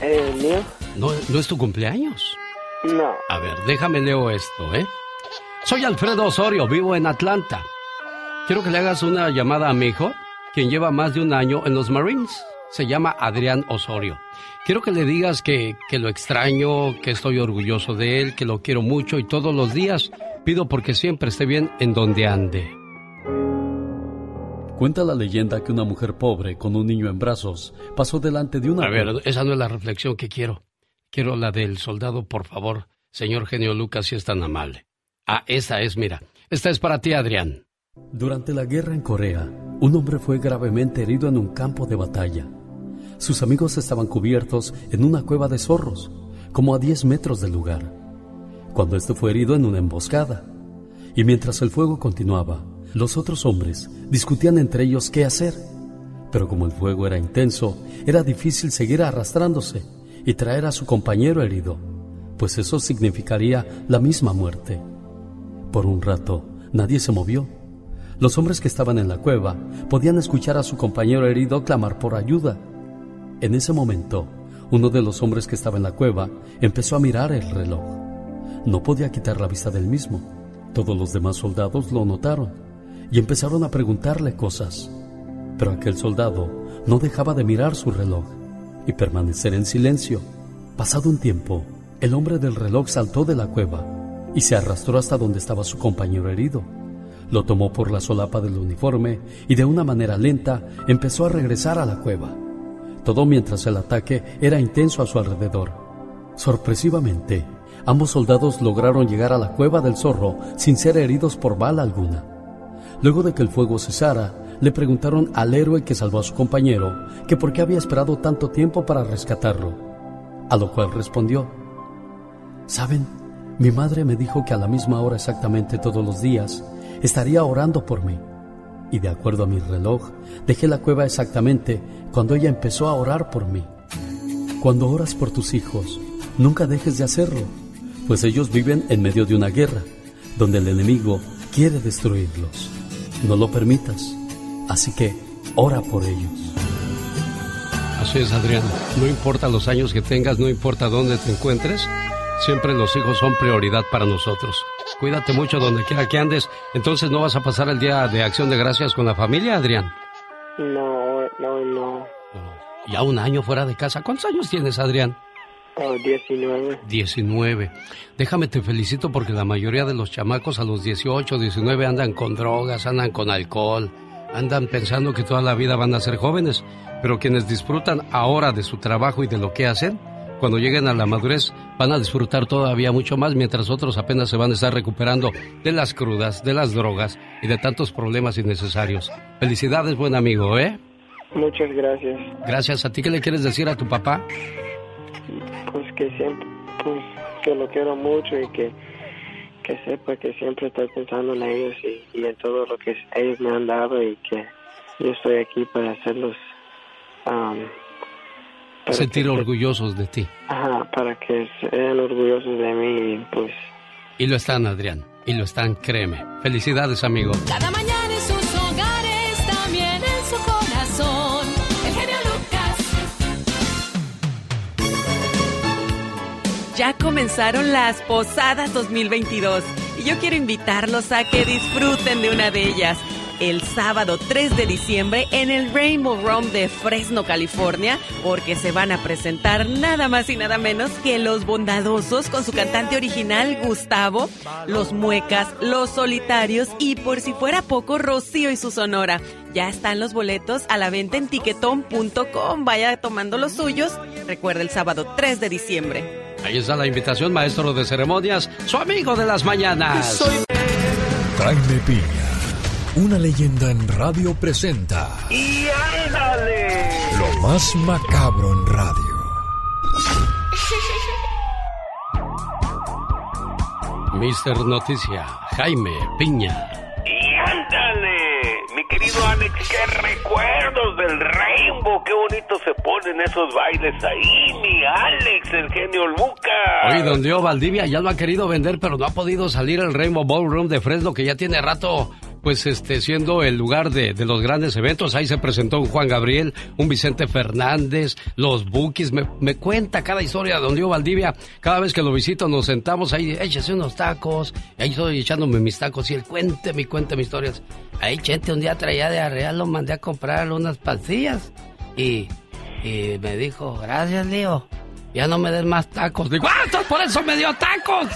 ¿El mío? ¿No, ¿No es tu cumpleaños? No. A ver, déjame leo esto, ¿eh? Soy Alfredo Osorio, vivo en Atlanta. Quiero que le hagas una llamada a mi hijo, quien lleva más de un año en los Marines. Se llama Adrián Osorio. Quiero que le digas que, que lo extraño, que estoy orgulloso de él, que lo quiero mucho y todos los días pido porque siempre esté bien en donde ande. Cuenta la leyenda que una mujer pobre con un niño en brazos pasó delante de una... A ver, esa no es la reflexión que quiero. Quiero la del soldado, por favor. Señor genio Lucas, si es tan amable. Ah, esa es, mira. Esta es para ti, Adrián. Durante la guerra en Corea, un hombre fue gravemente herido en un campo de batalla. Sus amigos estaban cubiertos en una cueva de zorros, como a 10 metros del lugar, cuando este fue herido en una emboscada. Y mientras el fuego continuaba, los otros hombres discutían entre ellos qué hacer. Pero como el fuego era intenso, era difícil seguir arrastrándose y traer a su compañero herido, pues eso significaría la misma muerte. Por un rato, nadie se movió. Los hombres que estaban en la cueva podían escuchar a su compañero herido clamar por ayuda. En ese momento, uno de los hombres que estaba en la cueva empezó a mirar el reloj. No podía quitar la vista del mismo. Todos los demás soldados lo notaron y empezaron a preguntarle cosas. Pero aquel soldado no dejaba de mirar su reloj y permanecer en silencio. Pasado un tiempo, el hombre del reloj saltó de la cueva y se arrastró hasta donde estaba su compañero herido. Lo tomó por la solapa del uniforme y de una manera lenta empezó a regresar a la cueva. Todo mientras el ataque era intenso a su alrededor. Sorpresivamente, ambos soldados lograron llegar a la cueva del zorro sin ser heridos por bala alguna. Luego de que el fuego cesara, le preguntaron al héroe que salvó a su compañero que por qué había esperado tanto tiempo para rescatarlo, a lo cual respondió, Saben, Mi madre me dijo que a la misma hora exactamente todos los días estaría orando por mí. Y de acuerdo a mi reloj, dejé la cueva exactamente cuando ella empezó a orar por mí. Cuando oras por tus hijos, nunca dejes de hacerlo, pues ellos viven en medio de una guerra, donde el enemigo quiere destruirlos. No lo permitas. Así que ora por ellos. Así es, Adrián. No importa los años que tengas, no importa dónde te encuentres, siempre los hijos son prioridad para nosotros. Cuídate mucho donde quiera que andes. Entonces, ¿no vas a pasar el día de acción de gracias con la familia, Adrián? No, no, no. Ya un año fuera de casa. ¿Cuántos años tienes, Adrián? Oh, 19. 19. Déjame te felicito porque la mayoría de los chamacos a los 18, 19 andan con drogas, andan con alcohol, andan pensando que toda la vida van a ser jóvenes, pero quienes disfrutan ahora de su trabajo y de lo que hacen, cuando lleguen a la madurez van a disfrutar todavía mucho más, mientras otros apenas se van a estar recuperando de las crudas, de las drogas y de tantos problemas innecesarios. Felicidades, buen amigo, ¿eh? Muchas gracias. Gracias. ¿A ti qué le quieres decir a tu papá? Pues que siempre, pues que lo quiero mucho y que, que sepa que siempre estoy pensando en ellos y, y en todo lo que ellos me han dado y que yo estoy aquí para hacerlos um, para Sentir que- orgullosos de ti. Ajá, para que sean orgullosos de mí pues Y lo están, Adrián. Y lo están, créeme. Felicidades, amigo. Cada mañana en sus hogares, también en su corazón. El genio Lucas. Ya comenzaron las posadas 2022 y yo quiero invitarlos a que disfruten de una de ellas. El sábado 3 de diciembre en el Rainbow Room de Fresno, California, porque se van a presentar nada más y nada menos que Los Bondadosos con su cantante original Gustavo, Los Muecas, Los Solitarios y por si fuera poco Rocío y su Sonora. Ya están los boletos a la venta en tiquetón.com. Vaya tomando los suyos. Recuerda el sábado 3 de diciembre. Ahí está la invitación, maestro de ceremonias, su amigo de las mañanas. Jaime Piña, una leyenda en radio presenta ¡Y ándale! lo más macabro en radio. Mister Noticia, Jaime Piña. Y ándale, mi querido Alex, qué recuerdos del Rainbow, qué bonito se ponen esos bailes ahí, mi Alex, el genio Lucas. Oye, don Leo Valdivia ya lo ha querido vender, pero no ha podido salir el Rainbow Ballroom de Fresno, que ya tiene rato, pues, este, siendo el lugar de, de los grandes eventos. Ahí se presentó un Juan Gabriel, un Vicente Fernández, los Bookies. Me, me cuenta cada historia de don Leo Valdivia. Cada vez que lo visito nos sentamos ahí, échese unos tacos. Y ahí estoy echándome mis tacos y él cuénteme y cuénteme historias. Ahí, Chente, un día traía de arreal, lo mandé a comprar unas pastillas. Y, y me dijo, gracias, Leo. Ya no me des más tacos. Digo, ¡ah, por eso me dio tacos!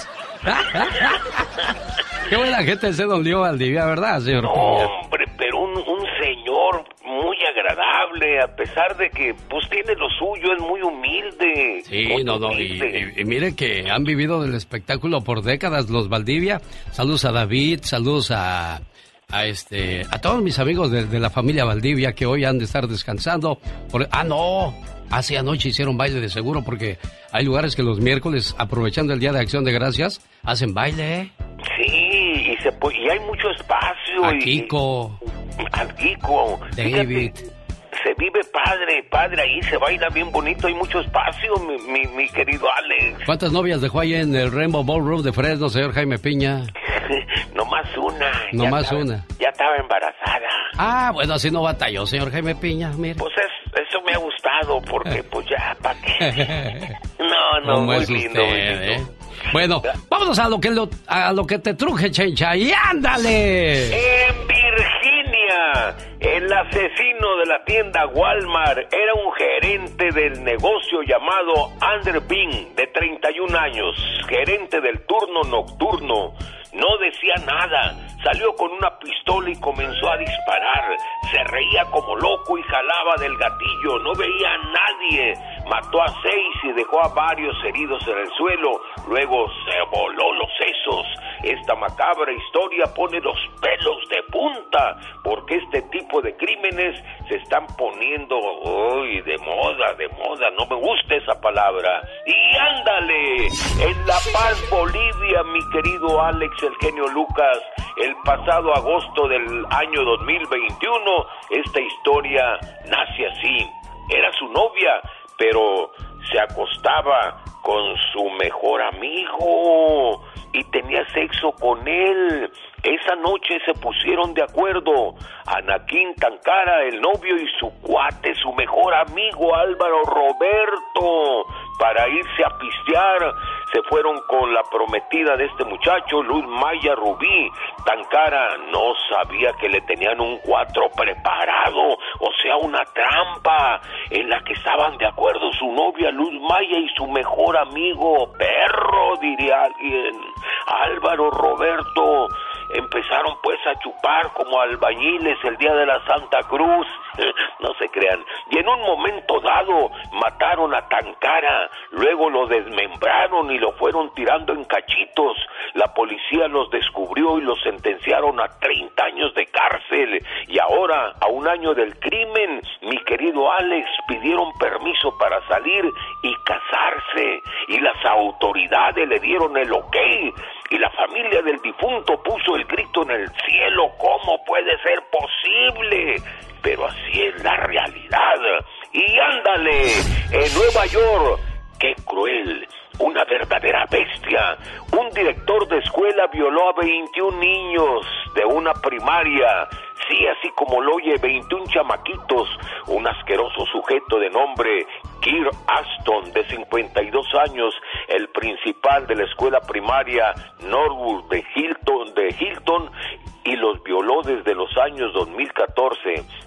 Qué buena gente ese don Leo Valdivia, ¿verdad, señor? No, hombre, pero un, un señor muy agradable, a pesar de que pues tiene lo suyo, es muy humilde. Sí, muy no, no, y, humilde. y- y mire que han vivido del espectáculo por décadas los Valdivia. Saludos a David, saludos a, a este, a todos mis amigos de, de la familia Valdivia que hoy han de estar descansando. Por- ah, no, hace anoche hicieron baile de seguro porque hay lugares que los miércoles, aprovechando el Día de Acción de Gracias, hacen baile, ¿eh? Sí, y, se, y hay mucho espacio. A y- Kiko, a Kiko. David. Fíjate, se vive padre, padre ahí, se baila bien bonito, hay mucho espacio, mi, mi, mi querido Alex. ¿Cuántas novias dejó ahí en el Rainbow Ballroom de Fresno, señor Jaime Piña? Nomás una. Nomás una. Ya estaba embarazada. Ah, bueno, así no batalló, señor Jaime Piña, mire. Pues es- eso me ha gustado, porque pues ya, ¿para qué? No, no, ¿Cómo muy es lindo, muy usted, lindo. eh? Bueno, vámonos a lo que lo- a lo que te truje, chencha, y ándale. En Virginia, el asesino de la tienda Walmart era un gerente del negocio llamado Andrew Bean, de 31 años, gerente del turno nocturno. No decía nada, salió con una pistola y comenzó a disparar. Se reía como loco y jalaba del gatillo, no veía a nadie. Mató a seis y dejó a varios heridos en el suelo. Luego se voló los sesos. Esta macabra historia pone los pelos de punta porque este tipo de crímenes se están poniendo hoy de moda, de moda. No me gusta esa palabra. Y ándale, en La Paz, Bolivia, mi querido Alex, el genio Lucas, el pasado agosto del año 2021, esta historia nace así. Era su novia, pero se acostaba con su mejor amigo y tenía sexo con él. Esa noche se pusieron de acuerdo Anaquín Tancara, el novio y su cuate, su mejor amigo Álvaro Roberto, para irse a pistear. Se fueron con la prometida de este muchacho, Luz Maya Rubí. Tancara no sabía que le tenían un cuatro preparado, o sea, una trampa en la que estaban de acuerdo su novia Luz Maya y su mejor amigo, perro, diría alguien, Álvaro Roberto empezaron pues a chupar como albañiles el día de la Santa Cruz, no se crean, y en un momento dado mataron a Tancara, luego lo desmembraron y lo fueron tirando en cachitos, la policía los descubrió y los sentenciaron a 30 años de cárcel, y ahora, a un año del crimen, mi querido Alex pidieron permiso para salir y casarse, y las autoridades le dieron el ok, y la familia del difunto puso el grito en el cielo, ¿cómo puede ser posible? Pero así es la realidad. Y ándale, en Nueva York, qué cruel, una verdadera bestia. Un director de escuela violó a 21 niños de una primaria. Sí, así como lo oye, 21 chamaquitos. Un asqueroso sujeto de nombre Kir Aston, de 52 años, el principal de la escuela primaria Norwood de Hilton, de Hilton, y los violó desde los años 2014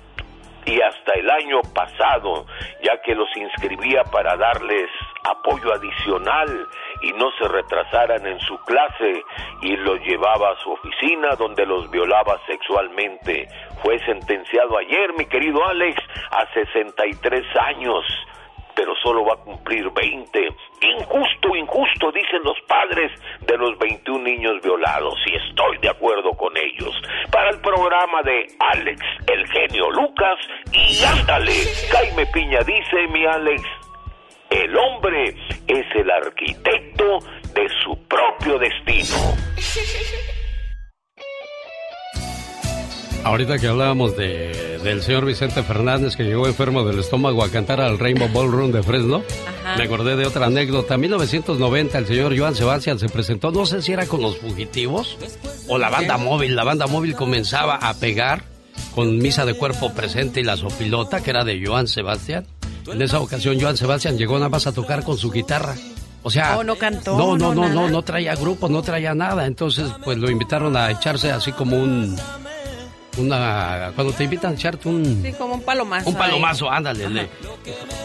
y hasta el año pasado, ya que los inscribía para darles apoyo adicional y no se retrasaran en su clase y los llevaba a su oficina donde los violaba sexualmente. Fue sentenciado ayer, mi querido Alex, a 63 años pero solo va a cumplir 20. Injusto, injusto, dicen los padres de los 21 niños violados, y estoy de acuerdo con ellos. Para el programa de Alex, el genio Lucas, y ándale, Jaime Piña dice, mi Alex, el hombre es el arquitecto de su propio destino. Ahorita que hablábamos de, del señor Vicente Fernández que llegó enfermo del estómago a cantar al Rainbow Ballroom de Fresno, me acordé de otra anécdota. En 1990 el señor Joan Sebastián se presentó, no sé si era con los fugitivos o la banda móvil. La banda móvil comenzaba a pegar con Misa de Cuerpo Presente y la Sopilota, que era de Joan Sebastián. En esa ocasión Joan Sebastián llegó nada más a tocar con su guitarra. O sea, Oh, no cantó, No, no, no, no, no traía grupo, no traía nada. Entonces, pues lo invitaron a echarse así como un una cuando te invitan a echarte un Sí, como un palomazo. un ahí. palomazo, ándale, le-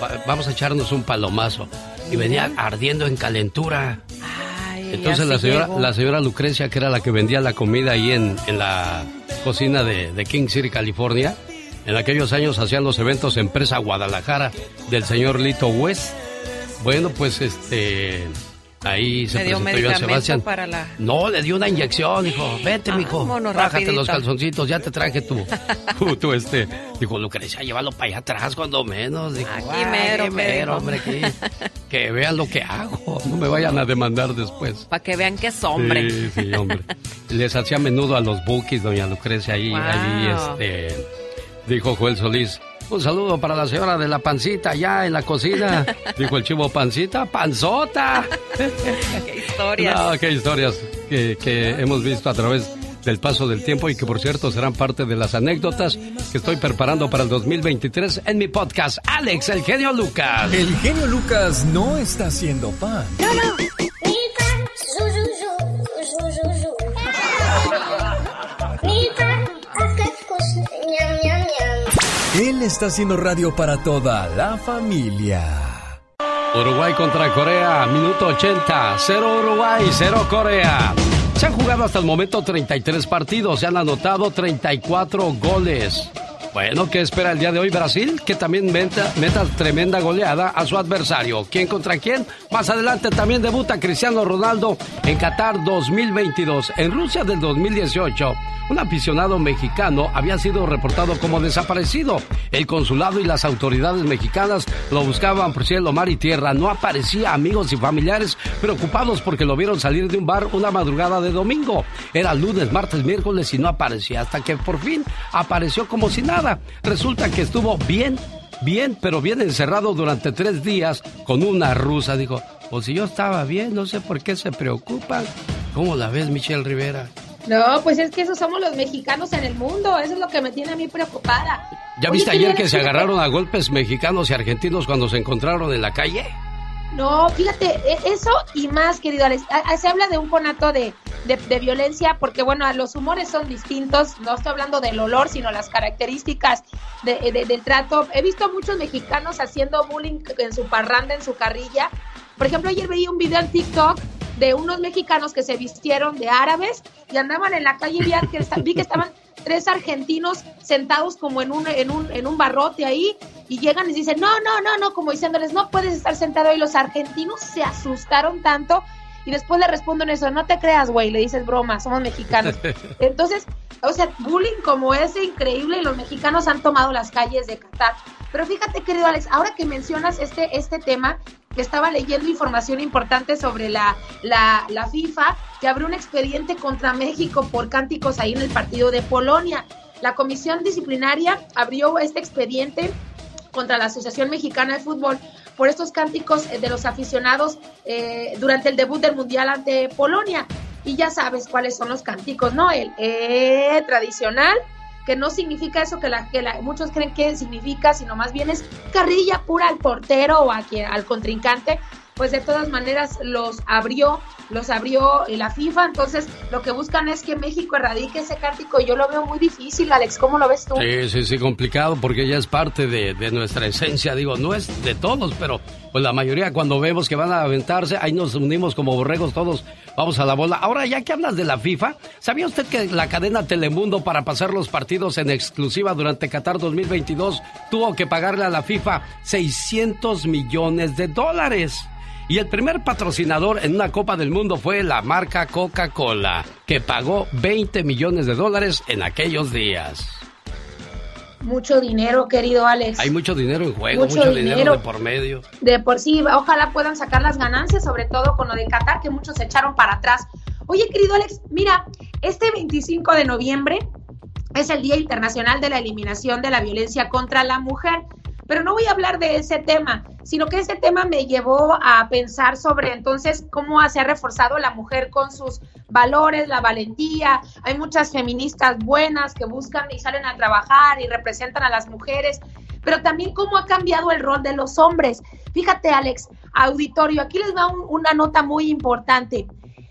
va- vamos a echarnos un palomazo. Y venía ardiendo en calentura. Ay, Entonces la señora, llegó. la señora Lucrecia, que era la que vendía la comida ahí en, en la cocina de, de King City, California, en aquellos años hacían los eventos en Presa Guadalajara del señor Lito West. Bueno, pues este ahí se Le dio presentó medicamento Sebastián. para la... No, le dio una inyección, dijo, vete, mijo, vámonos bájate rapidito. los calzoncitos, ya te traje tu, tu, este. Dijo, Lucrecia, llévalo para allá atrás cuando menos. Dijo, Aquí "Ay, mero, me mero, hombre, que, que vean lo que hago, no me vayan a demandar después. Para que vean que es hombre. Sí, sí, hombre. Les hacía menudo a los bookies, doña Lucrecia, ahí, Wow. ahí, este, dijo Joel Solís. Un saludo para la señora de la pancita allá en la cocina. Dijo el chivo pancita, panzota. qué historias. No, qué historias que, que hemos visto a través del paso del tiempo y que por cierto serán parte de las anécdotas que estoy preparando para el 2023 en mi podcast Alex, el genio Lucas. El genio Lucas no está haciendo pan. Él está haciendo radio para toda la familia. Uruguay contra Corea, minuto 80, 0 Uruguay, 0 Corea. Se han jugado hasta el momento 33 partidos, se han anotado 34 goles. Bueno, ¿qué espera el día de hoy Brasil? Que también meta, meta tremenda goleada a su adversario. ¿Quién contra quién? Más adelante también debuta Cristiano Ronaldo en Qatar 2022. En Rusia del 2018, un aficionado mexicano había sido reportado como desaparecido. El consulado y las autoridades mexicanas lo buscaban por cielo, mar y tierra. No aparecía amigos y familiares preocupados porque lo vieron salir de un bar una madrugada de domingo. Era lunes, martes, miércoles y no aparecía hasta que por fin apareció como si nada Resulta que estuvo bien, bien, pero bien encerrado durante tres días con una rusa. Dijo, pues si yo estaba bien, no sé por qué se preocupan. ¿Cómo la ves, Michelle Rivera? No, pues es que esos somos los mexicanos en el mundo, eso es lo que me tiene a mí preocupada. ¿Ya viste ayer que se agarraron a golpes mexicanos y argentinos cuando se encontraron en la calle? No, fíjate, e, eso y más, querido Alex. Se habla de un conato de, de, violencia porque, bueno, los humores son distintos. No estoy hablando del olor, sino las características de, del trato. He visto muchos mexicanos haciendo bullying en su parranda, en su carrilla. Por ejemplo, ayer veía un video en TikTok de unos mexicanos que se vistieron de árabes y andaban en la calle y vi que, vi que estaban tres argentinos sentados como en un, en un, en un barrote ahí y llegan y dicen, no, no, no, no, como diciéndoles, no puedes estar sentado ahí. Los argentinos se asustaron tanto y después le responden eso, no te creas, güey, le dices broma, somos mexicanos. Entonces, o sea, bullying como ese increíble y los mexicanos han tomado las calles de Qatar. Pero fíjate, querido Alex, ahora que mencionas este, este tema, estaba leyendo información importante sobre la, la, la FIFA, que abrió un expediente contra México por cánticos ahí en el partido de Polonia. La comisión disciplinaria abrió este expediente contra la Asociación Mexicana de Fútbol por estos cánticos eh, de los aficionados eh, durante el debut del Mundial ante Polonia. Y ya sabes cuáles son los cánticos, ¿no? El eh, tradicional, que no significa eso que, la, que muchos creen que significa, sino más bien es carrilla pura al portero o a al contrincante pues de todas maneras los abrió, los abrió la FIFA, entonces lo que buscan es que México erradique ese cántico y yo lo veo muy difícil, Alex, ¿cómo lo ves tú? Sí, sí, sí, complicado porque ya es parte de, de nuestra esencia, digo, no es de todos, pero pues la mayoría cuando vemos que van a aventarse, ahí nos unimos como borregos todos, vamos a la bola. Ahora, ya que hablas de la FIFA, ¿sabía usted que la cadena Telemundo para pasar los partidos en exclusiva durante Qatar 2022 tuvo que pagarle a la FIFA 600 millones de dólares? Y el primer patrocinador en una Copa del Mundo fue la marca Coca-Cola, que pagó 20 millones de dólares en aquellos días. Mucho dinero, querido Alex. Hay mucho dinero en juego, mucho, dinero. de por medio. De por sí, ojalá puedan sacar las ganancias, sobre todo con lo de Qatar, que muchos se echaron para atrás. Oye, querido Alex, mira, este 25 de noviembre es el Día Internacional de la Eliminación de la Violencia contra la Mujer. Pero no voy a hablar de ese tema, sino que ese tema me llevó a pensar sobre entonces cómo se ha reforzado la mujer con sus valores, la valentía. Hay muchas feministas buenas que buscan y salen a trabajar y representan a las mujeres, pero también cómo ha cambiado el rol de los hombres. Fíjate, Alex, auditorio, aquí les va una nota muy importante.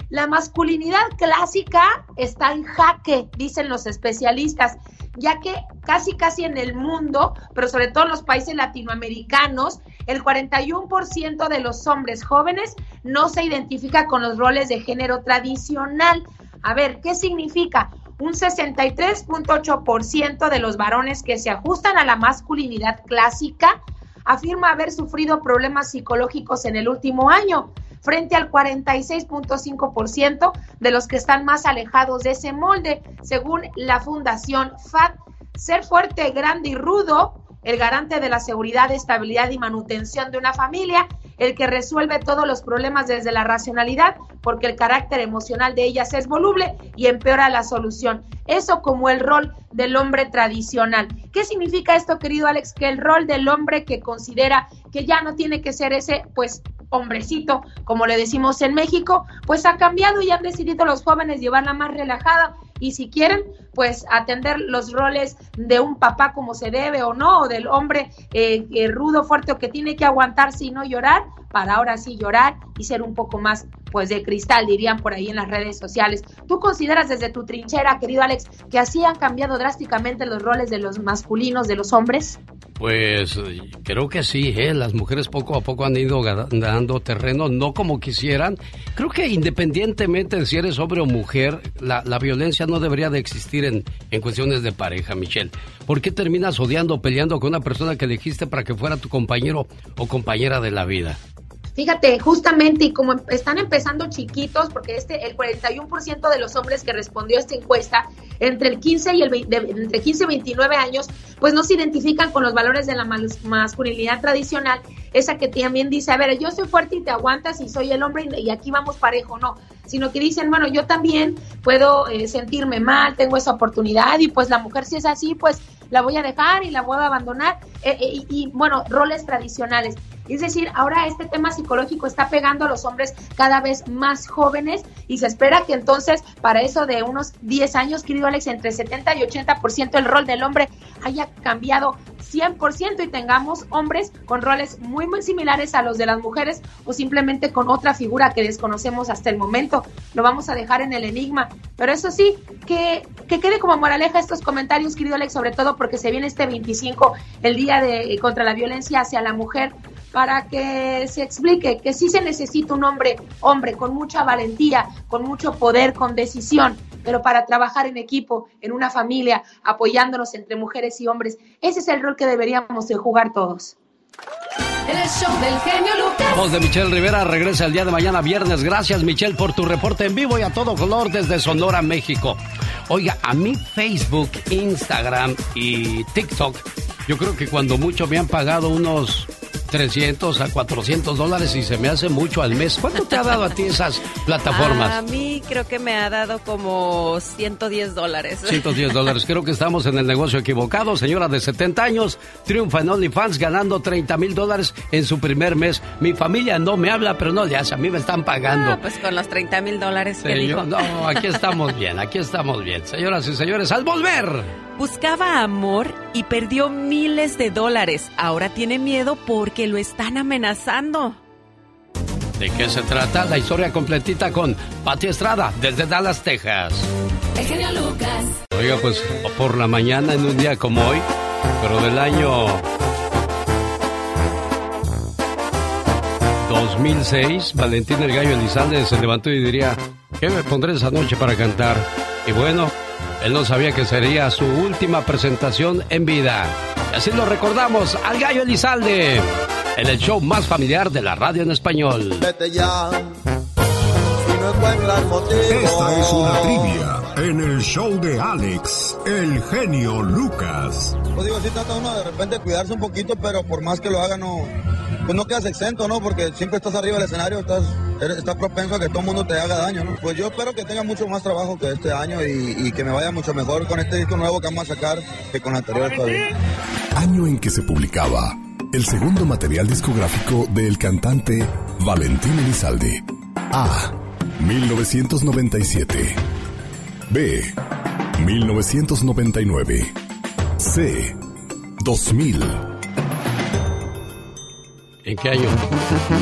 La masculinidad clásica está en jaque, dicen los especialistas ya que casi casi en el mundo, pero sobre todo en los países latinoamericanos, el 41% de los hombres jóvenes no se identifica con los roles de género tradicional. A ver, ¿qué significa? Un 63.8% de los varones que se ajustan a la masculinidad clásica afirma haber sufrido problemas psicológicos en el último año frente al 46.5% de los que están más alejados de ese molde, según la Fundación FAT. Ser fuerte, grande y rudo, el garante de la seguridad, estabilidad y manutención de una familia, el que resuelve todos los problemas desde la racionalidad, porque el carácter emocional de ellas es voluble y empeora la solución. Eso como el rol del hombre tradicional. ¿Qué significa esto, querido Alex? Que el rol del hombre que considera que ya no tiene que ser ese, pues, hombrecito, como le decimos en México, pues ha cambiado y han decidido los jóvenes llevarla más relajada y si quieren, pues atender los roles de un papá como se debe o no, o del hombre eh, eh, rudo, fuerte o que tiene que aguantarse y no llorar, para ahora sí llorar y ser un poco más, pues de cristal, dirían por ahí en las redes sociales. ¿Tú consideras desde tu trinchera, querido Alex, que así han cambiado drásticamente los roles de los masculinos, de los hombres? Pues creo que sí, ¿eh? las mujeres poco a poco han ido dando terreno, no como quisieran. Creo que independientemente de si eres hombre o mujer, la, violencia no debería de existir en, en cuestiones de pareja, Michelle. ¿Por qué terminas odiando o peleando con una persona que elegiste para que fuera tu compañero o compañera de la vida? Fíjate, justamente, y como están empezando chiquitos, porque este, el 41% de los hombres que respondió a esta encuesta, entre el 15 y el entre 15 y 29 años, pues no se identifican con los valores de la masculinidad tradicional, esa que también dice, a ver, yo soy fuerte y te aguantas y soy el hombre y, aquí vamos parejo, no, sino que dicen, bueno, yo también puedo eh, sentirme mal, tengo esa oportunidad y pues la mujer si es así, pues la voy a dejar y la voy a abandonar, eh, eh, y bueno, roles tradicionales. Es decir, ahora este tema psicológico está pegando a los hombres cada vez más jóvenes y se espera que entonces para eso de unos 10 años, querido Alex, entre 70 y 80% el rol del hombre haya cambiado 100% y tengamos hombres con roles muy, muy similares a los de las mujeres o simplemente con otra figura que desconocemos hasta el momento. Lo vamos a dejar en el enigma. Pero eso sí, que, que quede como moraleja estos comentarios, querido Alex, sobre todo porque se viene este 25, el día de contra la violencia hacia la mujer para que se explique que sí se necesita un hombre, hombre con mucha valentía, con mucho poder, con decisión, pero para trabajar en equipo, en una familia, apoyándonos entre mujeres y hombres, ese es el rol que deberíamos de jugar todos. El show del genio Lucas. Voz de Michelle Rivera regresa el día de mañana viernes. Gracias Michelle por tu reporte en vivo y a todo color desde Sonora, México. Oiga, a mí Facebook, Instagram y TikTok, yo creo que cuando mucho me han pagado unos 300 a 400 dólares y se me hace mucho al mes. ¿Cuánto te ha dado a ti esas plataformas? A mí creo que me ha dado como 110 dólares. 110 dólares. Creo que estamos en el negocio equivocado. Señora de 70 años, triunfa en OnlyFans ganando 30 mil dólares en su primer mes. Mi familia no me habla, pero no le hace. A mí me están pagando. Ah, pues con los 30 mil dólares que dijo. No, aquí estamos bien, aquí estamos bien. Señoras y señores, al volver. Buscaba amor y perdió miles de dólares. Ahora tiene miedo porque lo están amenazando. ¿De qué se trata? La historia completita con Pati Estrada desde Dallas, Texas. El Lucas. Oiga, pues por la mañana en un día como hoy, pero del año 2006, Valentín el Gallo Elizalde se levantó y diría, ¿qué me pondré esa noche para cantar? Y bueno, él no sabía que sería su última presentación en vida. Y así lo recordamos al Gallo Elizalde en el show más familiar de la radio en español. Esta es una trivia en el show de Alex, el genio Lucas. Pues digo, sí trata uno de repente cuidarse un poquito, pero por más que lo haga no, pues no quedas exento, ¿no? Porque siempre estás arriba del escenario, estás, estás propenso a que todo el mundo te haga daño, ¿no? Pues yo espero que tenga mucho más trabajo que este año y, que me vaya mucho mejor con este disco nuevo que vamos a sacar que con el anterior todavía. Año en que se publicaba el segundo material discográfico del cantante Valentín Elizalde. A. 1997. B. 1999. C. 2000. ¿En qué año?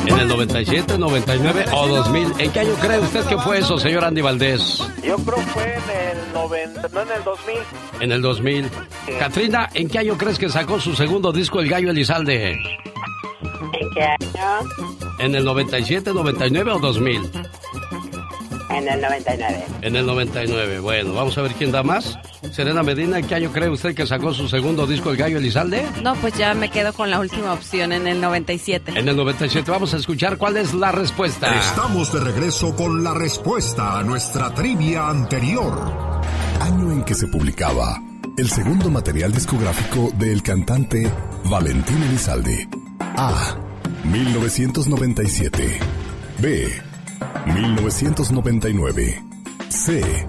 ¿En el 97, 99 o 2000? ¿En qué año cree usted que fue eso, señor Andy Valdés? Yo creo que fue en el 90, no en el 2000. En el 2000. Katrina, ¿en qué año crees que sacó su segundo disco El Gallo Elizalde? ¿En qué año? ¿En el 97, 99 o 2000? En el 99. En el 99. Bueno, vamos a ver quién da más. Serena Medina, ¿en qué año cree usted que sacó su segundo disco El Gallo Elizalde? No, pues ya me quedo con la última opción, en el 97. En el 97. Vamos a escuchar cuál es la respuesta. Estamos de regreso con la respuesta a nuestra trivia anterior. Año en que se publicaba el segundo material discográfico del cantante Valentín Elizalde. A. 1997. B. 1999. C.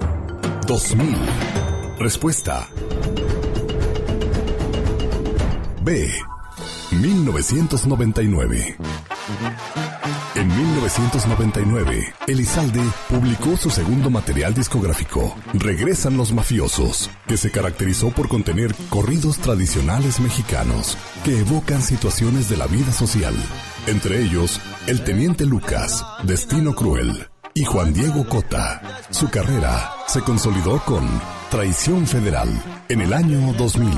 2000. Respuesta. B. 1999. En 1999, Elizalde publicó su segundo material discográfico, Regresan los Mafiosos, que se caracterizó por contener corridos tradicionales mexicanos que evocan situaciones de la vida social, entre ellos El Teniente Lucas, Destino Cruel y Juan Diego Cota. Su carrera se consolidó con Traición Federal, en el año 2000,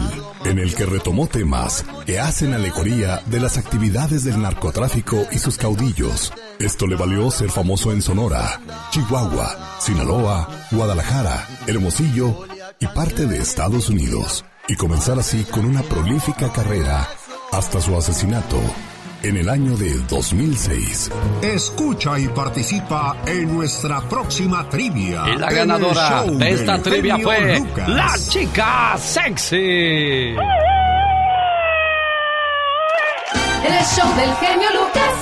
en el que retomó temas que hacen alegoría de las actividades del narcotráfico y sus caudillos. Esto le valió ser famoso en Sonora, Chihuahua, Sinaloa, Guadalajara, Hermosillo y parte de Estados Unidos, y comenzar así con una prolífica carrera hasta su asesinato en el año de 2006. Escucha y participa en nuestra próxima trivia. Y la ganadora de esta trivia fue Lucas. la chica sexy. El show del genio Lucas.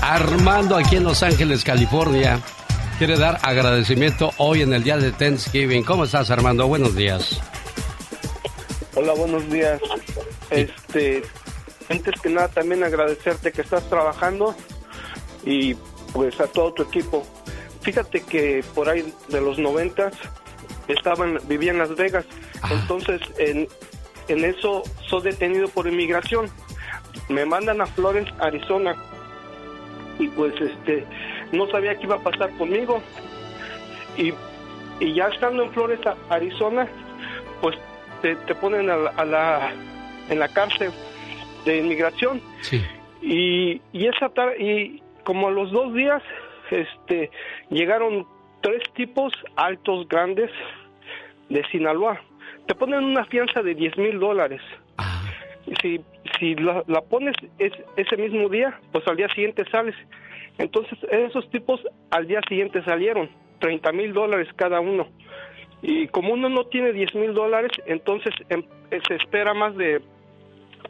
Armando aquí en Los Ángeles, California. Quiere dar agradecimiento hoy en el día de Thanksgiving. ¿Cómo estás, Armando? Buenos días. Hola, buenos días. Este, antes que nada también agradecerte que estás trabajando y pues a todo tu equipo. Fíjate que por ahí de los noventas estaban, vivía en Las Vegas, entonces en, en eso soy detenido por inmigración. Me mandan a Florence, Arizona. Y pues este no sabía qué iba a pasar conmigo. Y, y ya estando en Flores, Arizona, pues te, te ponen a la, a la- en la cárcel de inmigración. Sí. y, y esa tarde y como a los dos días este llegaron tres tipos altos grandes de Sinaloa. Te ponen una fianza de 10 mil dólares. Si si la, la pones es- ese mismo día pues al día siguiente sales. Entonces esos tipos al día siguiente salieron 30 mil dólares cada uno. Y como uno no tiene 10 mil dólares entonces em- se espera más de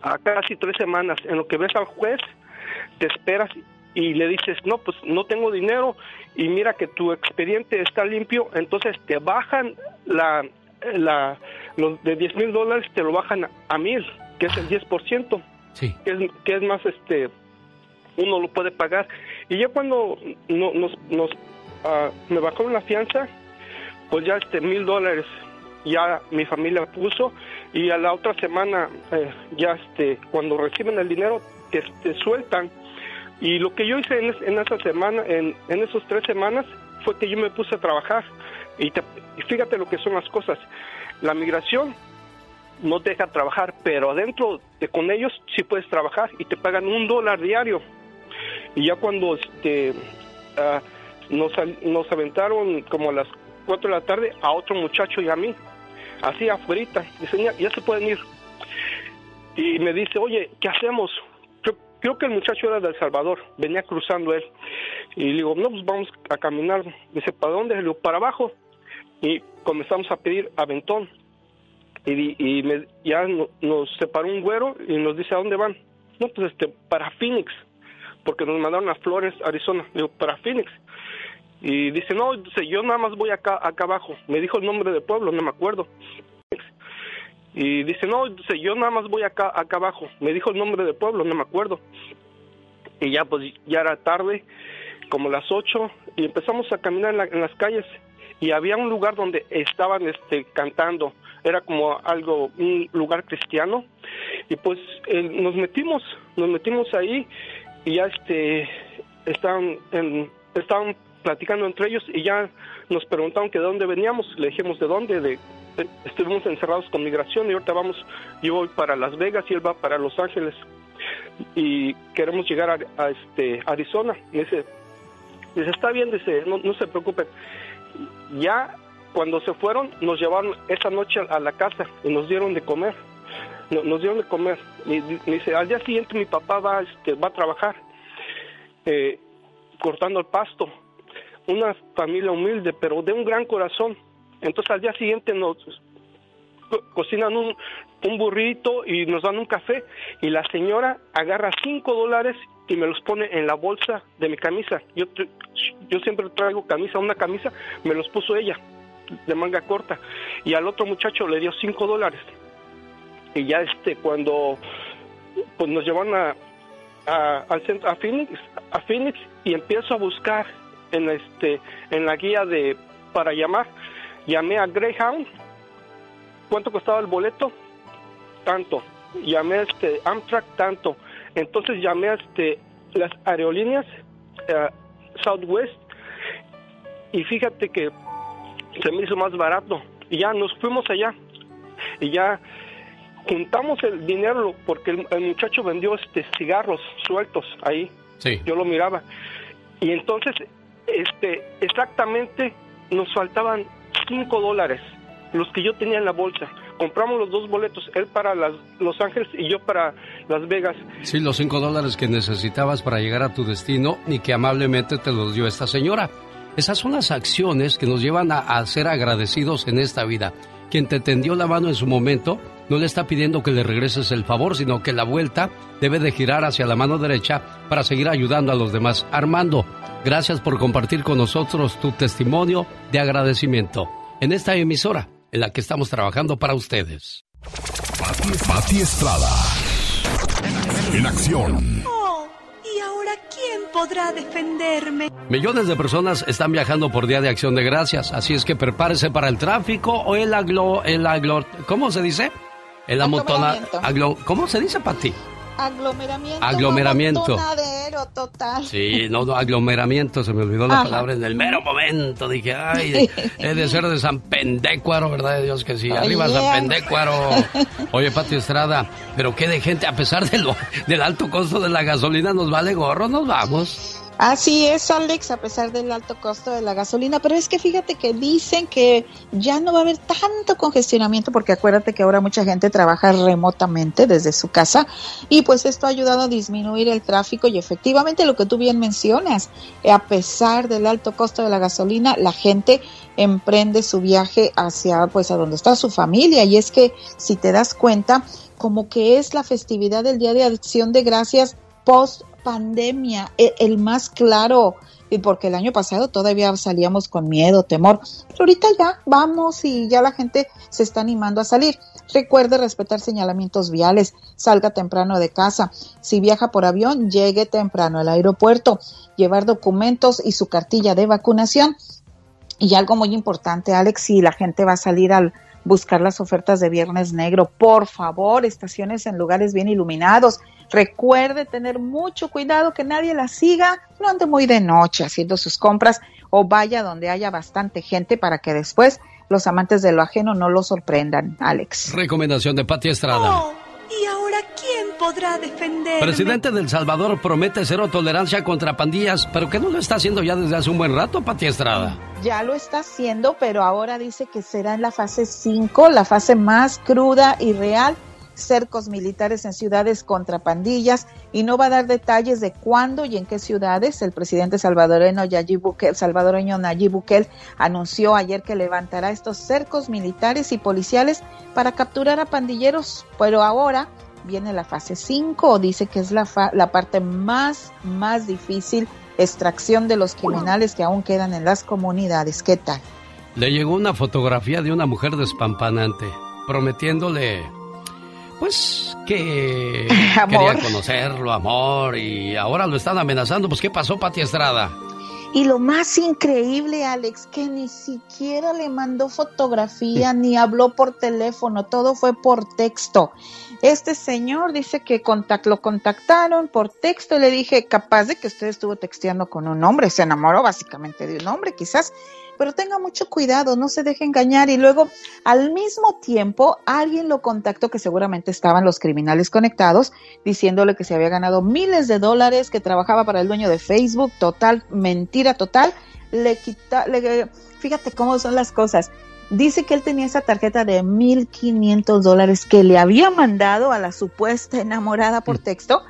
a casi tres semanas. En lo que ves al juez te esperas y le dices no pues no tengo dinero y mira que tu expediente está limpio entonces te bajan la la los de 10 mil dólares te lo bajan a mil que es el 10% Sí. que es, que es más este uno lo puede pagar. Y ya cuando no- nos, nos ah, me bajaron la fianza pues ya este mil dólares ya mi familia puso y a la otra semana eh, ya este cuando reciben el dinero te, te sueltan. Y lo que yo hice en, es- en esa semana en, en esos tres semanas fue que yo me puse a trabajar. Y, te- fíjate lo que son las cosas. La migración no te deja trabajar pero adentro de con ellos sí puedes trabajar y te pagan un dólar diario. Y ya cuando este ah, nos, nos aventaron como a las 4 de la tarde a otro muchacho y a mí, así afuera, dice, ya, ya se pueden ir. Y me dice, oye, ¿qué hacemos? Creo, que el muchacho era de El Salvador, venía cruzando él. Y le digo, no, pues vamos a caminar. Dice, ¿para dónde? Le digo, para abajo. Y comenzamos a pedir aventón. Y, y me- ya no- nos separó un güero y nos dice, ¿a dónde van? No, pues este, para Phoenix porque nos mandaron a Flores, Arizona. Le digo, para Phoenix. Y dice, no, yo nada más voy acá, acá abajo. Me dijo el nombre del pueblo, no me acuerdo. Y dice, no, yo nada más voy acá, acá abajo. Me dijo el nombre del pueblo, no me acuerdo. Y ya, pues, ya era tarde, como las ocho, y empezamos a caminar en, la- en las calles. Y había un lugar donde estaban este, cantando. Era como algo, un lugar cristiano. Y pues eh, nos metimos, nos metimos ahí y ya este estaban en- estaban platicando entre ellos y ya nos preguntaron que de dónde veníamos. Le dijimos de dónde de, estuvimos encerrados con migración y ahorita vamos yo voy para Las Vegas y él va para Los Ángeles. Y queremos llegar a, este Arizona. Y dice está bien dice no, se preocupen ya cuando se fueron nos llevaron esa noche a la casa y nos dieron de comer. No- nos dieron de comer. Y dice, al día siguiente mi papá va, este, va a trabajar eh, cortando el pasto. Una familia humilde, pero de un gran corazón. Entonces al día siguiente nos co- cocinan un, un burrito y nos dan un café. Y la señora agarra cinco dólares y me los pone en la bolsa de mi camisa. Yo, yo siempre traigo camisa, una camisa, me los puso ella de manga corta. Y al otro muchacho le dio cinco dólares y ya este cuando pues nos llevan a, a- al centro a Phoenix a Phoenix y empiezo a buscar en este en la guía de para llamar llamé a Greyhound cuánto costaba el boleto tanto llamé a este Amtrak tanto entonces llamé a este las aerolíneas eh, Southwest y fíjate que se me hizo más barato Y ya nos fuimos allá. Y ya juntamos el dinero porque el, el muchacho vendió este cigarros sueltos ahí. Sí. Yo lo miraba. Y entonces, este, exactamente nos faltaban cinco dólares, los que yo tenía en la bolsa. Compramos los dos boletos, él para las, Los Ángeles y yo para Las Vegas. Sí, los cinco dólares que necesitabas para llegar a tu destino y que amablemente te los dio esta señora. Esas son las acciones que nos llevan a ser agradecidos en esta vida. Quien te tendió la mano en su momento no le está pidiendo que le regreses el favor, sino que la vuelta debe de girar hacia la mano derecha para seguir ayudando a los demás. Armando, gracias por compartir con nosotros tu testimonio de agradecimiento en esta emisora en la que estamos trabajando para ustedes. Pati, Pati Estrada. En acción. Oh, ¿y ahora quién podrá defenderme? Millones de personas están viajando por Día de Acción de Gracias, así es que prepárese para el tráfico o el aglo... El aglo ¿Cómo se dice? El aglo- ¿Cómo se dice, Pati? Aglomeramiento. Aglomeramiento. amontonadero total. Sí, no, no, aglomeramiento, se me olvidó la Ajá. palabra en el mero momento. Dije, ay, he de ser de San Pendécuaro, ¿verdad de Dios que sí? Arriba. San Pendécuaro. Oye, Pati Estrada, pero qué de gente, a pesar de lo, del alto costo de la gasolina, nos vale gorro, nos vamos. Así es, Alex, a pesar del alto costo de la gasolina, pero es que fíjate que dicen que ya no va a haber tanto congestionamiento porque acuérdate que ahora mucha gente trabaja remotamente desde su casa y pues esto ha ayudado a disminuir el tráfico y efectivamente lo que tú bien mencionas, eh, a pesar del alto costo de la gasolina, la gente emprende su viaje hacia pues a donde está su familia y es que si te das cuenta como que es la festividad del Día de Acción de Gracias post pandemia, e- el, más claro, y porque el año pasado todavía salíamos con miedo, temor, pero ahorita ya vamos y ya la gente se está animando a salir. Recuerde respetar señalamientos viales, salga temprano de casa. Si viaja por avión, llegue temprano al aeropuerto, llevar documentos y su cartilla de vacunación. Y algo muy importante, Alex, si la gente va a salir al buscar las ofertas de Viernes Negro, por favor, estaciones en lugares bien iluminados. Recuerde tener mucho cuidado que nadie la siga, no ande muy de noche haciendo sus compras o vaya donde haya bastante gente para que después los amantes de lo ajeno no lo sorprendan, Alex. Recomendación de Pati Estrada. Oh, ¿y ahora quién podrá? Presidente del Salvador promete cero tolerancia contra pandillas, pero que no lo está haciendo ya desde hace un buen rato, Pati Estrada. Ya lo está haciendo, pero ahora dice que será en la fase 5, la fase más cruda y real, cercos militares en ciudades contra pandillas, y no va a dar detalles de cuándo y en qué ciudades. El presidente salvadoreño Nayib Bukele, salvadoreño Nayib Bukele anunció ayer que levantará estos cercos militares y policiales para capturar a pandilleros, pero ahora viene la fase 5, dice que es la, fa- la parte más, más difícil, extracción de los criminales que aún quedan en las comunidades. ¿Qué tal? Le llegó una fotografía de una mujer despampanante, prometiéndole, pues, que Amor. quería conocerlo, amor, y ahora lo están amenazando. Pues, ¿qué pasó, Pati Estrada? Y lo más increíble, Alex, que ni siquiera le mandó fotografía ni habló por teléfono, todo fue por texto. Este señor dice que contact, lo contactaron por texto y le dije, capaz de que usted estuvo texteando con un hombre, se enamoró básicamente de un hombre, quizás, pero tenga mucho cuidado, no se deje engañar. Y luego, al mismo tiempo, alguien lo contactó, que seguramente estaban los criminales conectados, diciéndole que se había ganado miles de dólares, que trabajaba para el dueño de Facebook, total, mentira total. Le quita, le, fíjate cómo son las cosas. Dice que él tenía esa tarjeta de 1.500 dólares que le había mandado a la supuesta enamorada por texto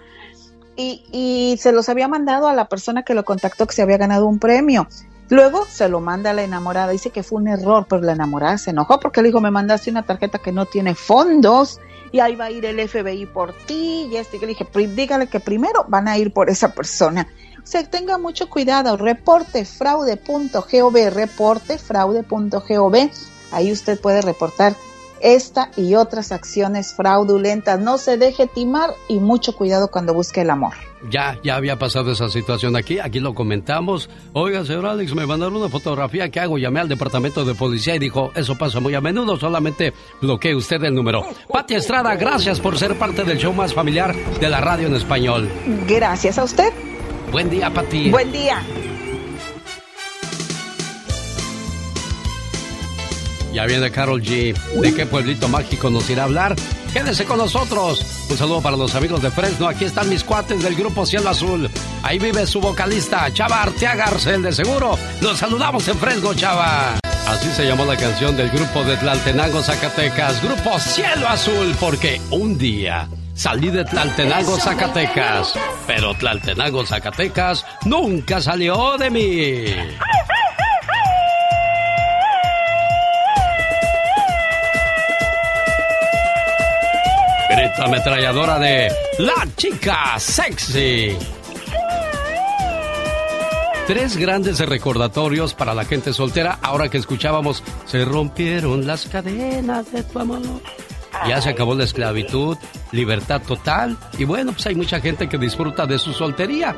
y, y se los había mandado a la persona que lo contactó que se había ganado un premio. Luego se lo manda a la enamorada, dice que fue un error, pero la enamorada se enojó porque le dijo, me mandaste una tarjeta que no tiene fondos y ahí va a ir el FBI por ti y este, que le dije, "Pri- dígale que primero van a ir por esa persona. O sea, tenga mucho cuidado, reporte fraude.gov, reporte fraude.gov, ahí usted puede reportar esta y otras acciones fraudulentas. No se deje timar y mucho cuidado cuando busque el amor. Ya, ya había pasado esa situación aquí, aquí lo comentamos. Oiga, señor Alex, me mandaron una fotografía que hago, llamé al departamento de policía y dijo, eso pasa muy a menudo, solamente bloquee usted el número. Pati Estrada, gracias por ser parte del show más familiar de la radio en español. Gracias a usted. Buen día, Pati. Buen día. Ya viene Carol G. ¿De qué pueblito mágico nos irá a hablar? Quédese con nosotros. Un saludo para los amigos de Fresno. Aquí están mis cuates del grupo Cielo Azul. Ahí vive su vocalista, Chava Arteaga el de seguro. Los saludamos en Fresno, Chava. Así se llamó la canción del grupo de Tlaltenango, Zacatecas. Grupo Cielo Azul, porque un día salí de Tlaltenango, Zacatecas. Pero Tlaltenango, Zacatecas nunca salió de mí. Grita ametralladora de La Chica Sexy. Tres grandes recordatorios para la gente soltera. Ahora que escuchábamos, se rompieron las cadenas de tu amor. Ya se acabó la esclavitud, libertad total. Y bueno, pues hay mucha gente que disfruta de su soltería.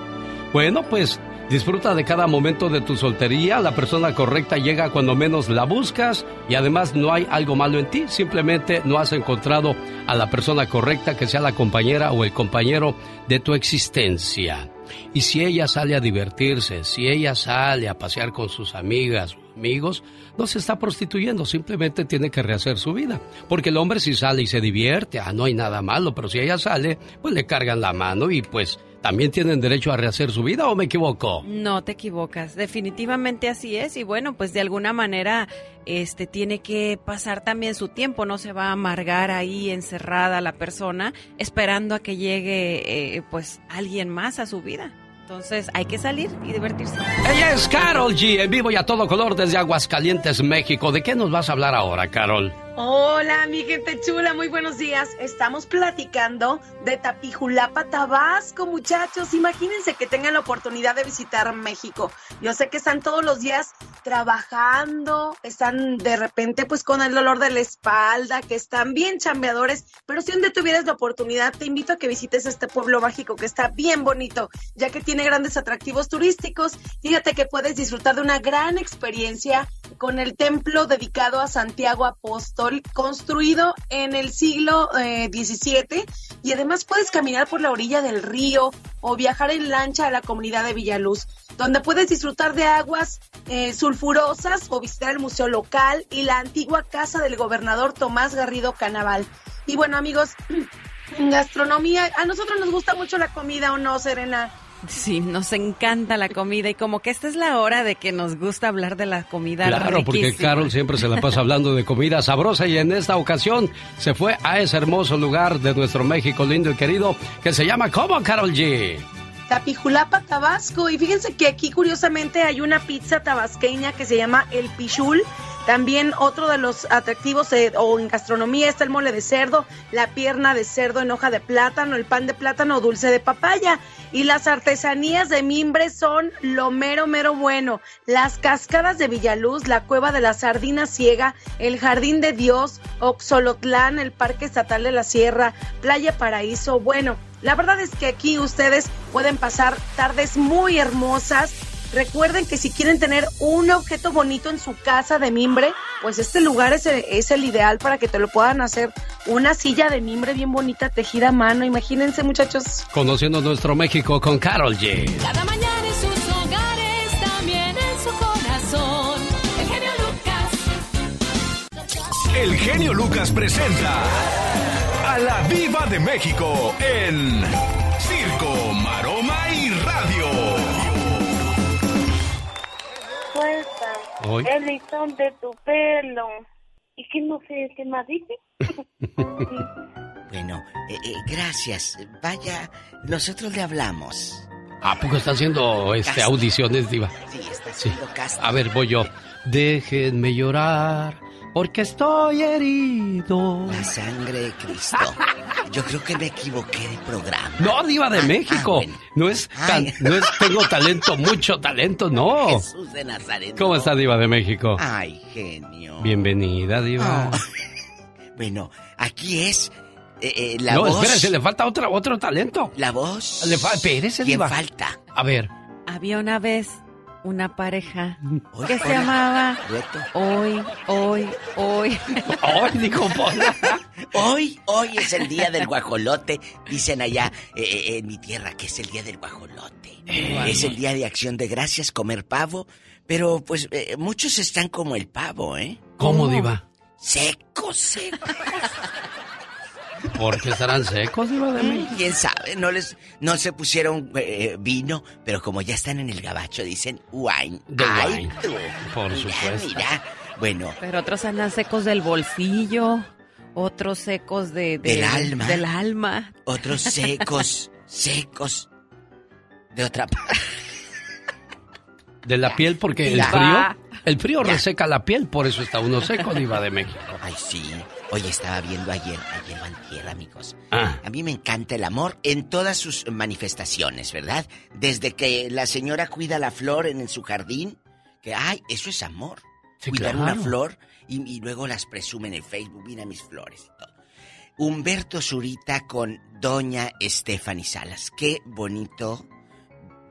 Bueno, pues Disfruta de cada momento de tu soltería. La persona correcta llega cuando menos la buscas y además no hay algo malo en ti. Simplemente no has encontrado a la persona correcta que sea la compañera o el compañero de tu existencia. Y si ella sale a divertirse, si ella sale a pasear con sus amigas amigos, no se está prostituyendo, simplemente tiene que rehacer su vida. Porque el hombre si sale y se divierte, ah, no hay nada malo, pero si ella sale, pues le cargan la mano y pues también tienen derecho a rehacer su vida o me equivoco? No te equivocas, definitivamente así es y bueno, pues de alguna manera este tiene que pasar también su tiempo, no se va a amargar ahí encerrada la persona esperando a que llegue eh, pues alguien más a su vida. Entonces hay que salir y divertirse. Ella es Carol G, en vivo y a todo color desde Aguascalientes, México. ¿De qué nos vas a hablar ahora, Carol? Hola, mi gente chula, muy buenos días. Estamos platicando de Tapijulapa, Tabasco, muchachos. Imagínense que tengan la oportunidad de visitar México. Yo sé que están todos los días trabajando, están de repente pues con el dolor de la espalda, que están bien chambeadores, pero si un día tuvieras la oportunidad, te invito a que visites este pueblo mágico que está bien bonito, ya que tiene grandes atractivos turísticos. Fíjate que puedes disfrutar de una gran experiencia con el templo dedicado a Santiago Apóstol, construido en el siglo XVII, eh, y además puedes caminar por la orilla del río o viajar en lancha a la comunidad de Villaluz, donde puedes disfrutar de aguas eh, sulfurosas o visitar el museo local y la antigua casa del gobernador Tomás Garrido Canaval. Y bueno, amigos, gastronomía, a nosotros nos gusta mucho la comida o no, Serena. Sí, nos encanta la comida y como que esta es la hora de que nos gusta hablar de la comida. Claro, porque Carol siempre se la pasa hablando de comida sabrosa y en esta ocasión se fue a ese hermoso lugar de nuestro México lindo y querido que se llama ¿Cómo, Carol G? Tapijulapa, Tabasco. Y fíjense que aquí curiosamente hay una pizza tabasqueña que se llama El Pichul también otro de los atractivos eh, o en gastronomía está el mole de cerdo, la pierna de cerdo en hoja de plátano, el pan de plátano dulce de papaya. Y las artesanías de mimbre son lo mero, mero bueno. Las cascadas de Villaluz, la cueva de la sardina ciega, el jardín de Dios, Oxolotlán, el Parque Estatal de la Sierra, Playa Paraíso. Bueno, la verdad es que aquí ustedes pueden pasar tardes muy hermosas Recuerden que si quieren tener un objeto bonito en su casa de mimbre, pues este lugar es el, es el ideal para que te lo puedan hacer. Una silla de mimbre bien bonita, tejida a mano. Imagínense, muchachos. Conociendo nuestro México con Carol G. Cada mañana en sus hogares, también en su corazón. El genio Lucas. El genio Lucas presenta a la Viva de México en el listón de tu pelo. ¿Y qué no sé qué más dice? bueno, eh, eh, gracias. Vaya, nosotros le hablamos. ¿A poco está haciendo este, audiciones, Diva? Sí, está haciendo sí. A ver, voy yo. Déjenme llorar porque estoy herido. La sangre de Cristo. Yo creo que me equivoqué de programa. No, Diva de ah, México. Ah, no, es no es tengo talento, mucho talento, no. Jesús de Nazaret. ¿Cómo está Diva de México? Ay, genio. Bienvenida, Diva. bueno, aquí es eh, eh, la no, voz. No, espérese, le falta otro, otro talento. La voz. Le fa espérese, ¿Quién falta? A ver. Había una vez una pareja que se llamaba Hoy, Hoy, Hoy. Hoy, dijo Hoy, hoy es el día del guajolote. Dicen allá eh, eh, en mi tierra que es el día del guajolote. Es el día de acción de gracias, comer pavo. Pero pues eh, muchos están como el pavo, ¿eh? ¿Cómo, Diva? Secos, secos. ¿Por qué estarán secos, Diva de México? ¿Quién sabe? No les, no se pusieron eh, vino, pero como ya están en el gabacho, dicen wine. De Ay, wine. tú. Por Mira, supuesto. Mira, bueno, Pero otros andan secos del bolsillo, otros secos de, de- Del alma. Del alma. otros secos, secos. De otra parte. De la piel, porque el frío, el frío reseca la piel, por eso está uno seco, Diva de México. Ay, sí. Oye, estaba viendo ayer, ayer antier, amigos. Ah. A mí me encanta el amor en todas sus manifestaciones, ¿verdad? Desde que la señora cuida la flor en, en su jardín, que, ay, eso es amor. Sí, Cuidar claro. una flor y, y luego las presumen en Facebook, mira mis flores y todo. Humberto Zurita con Doña Stephanie Salas. Qué bonito.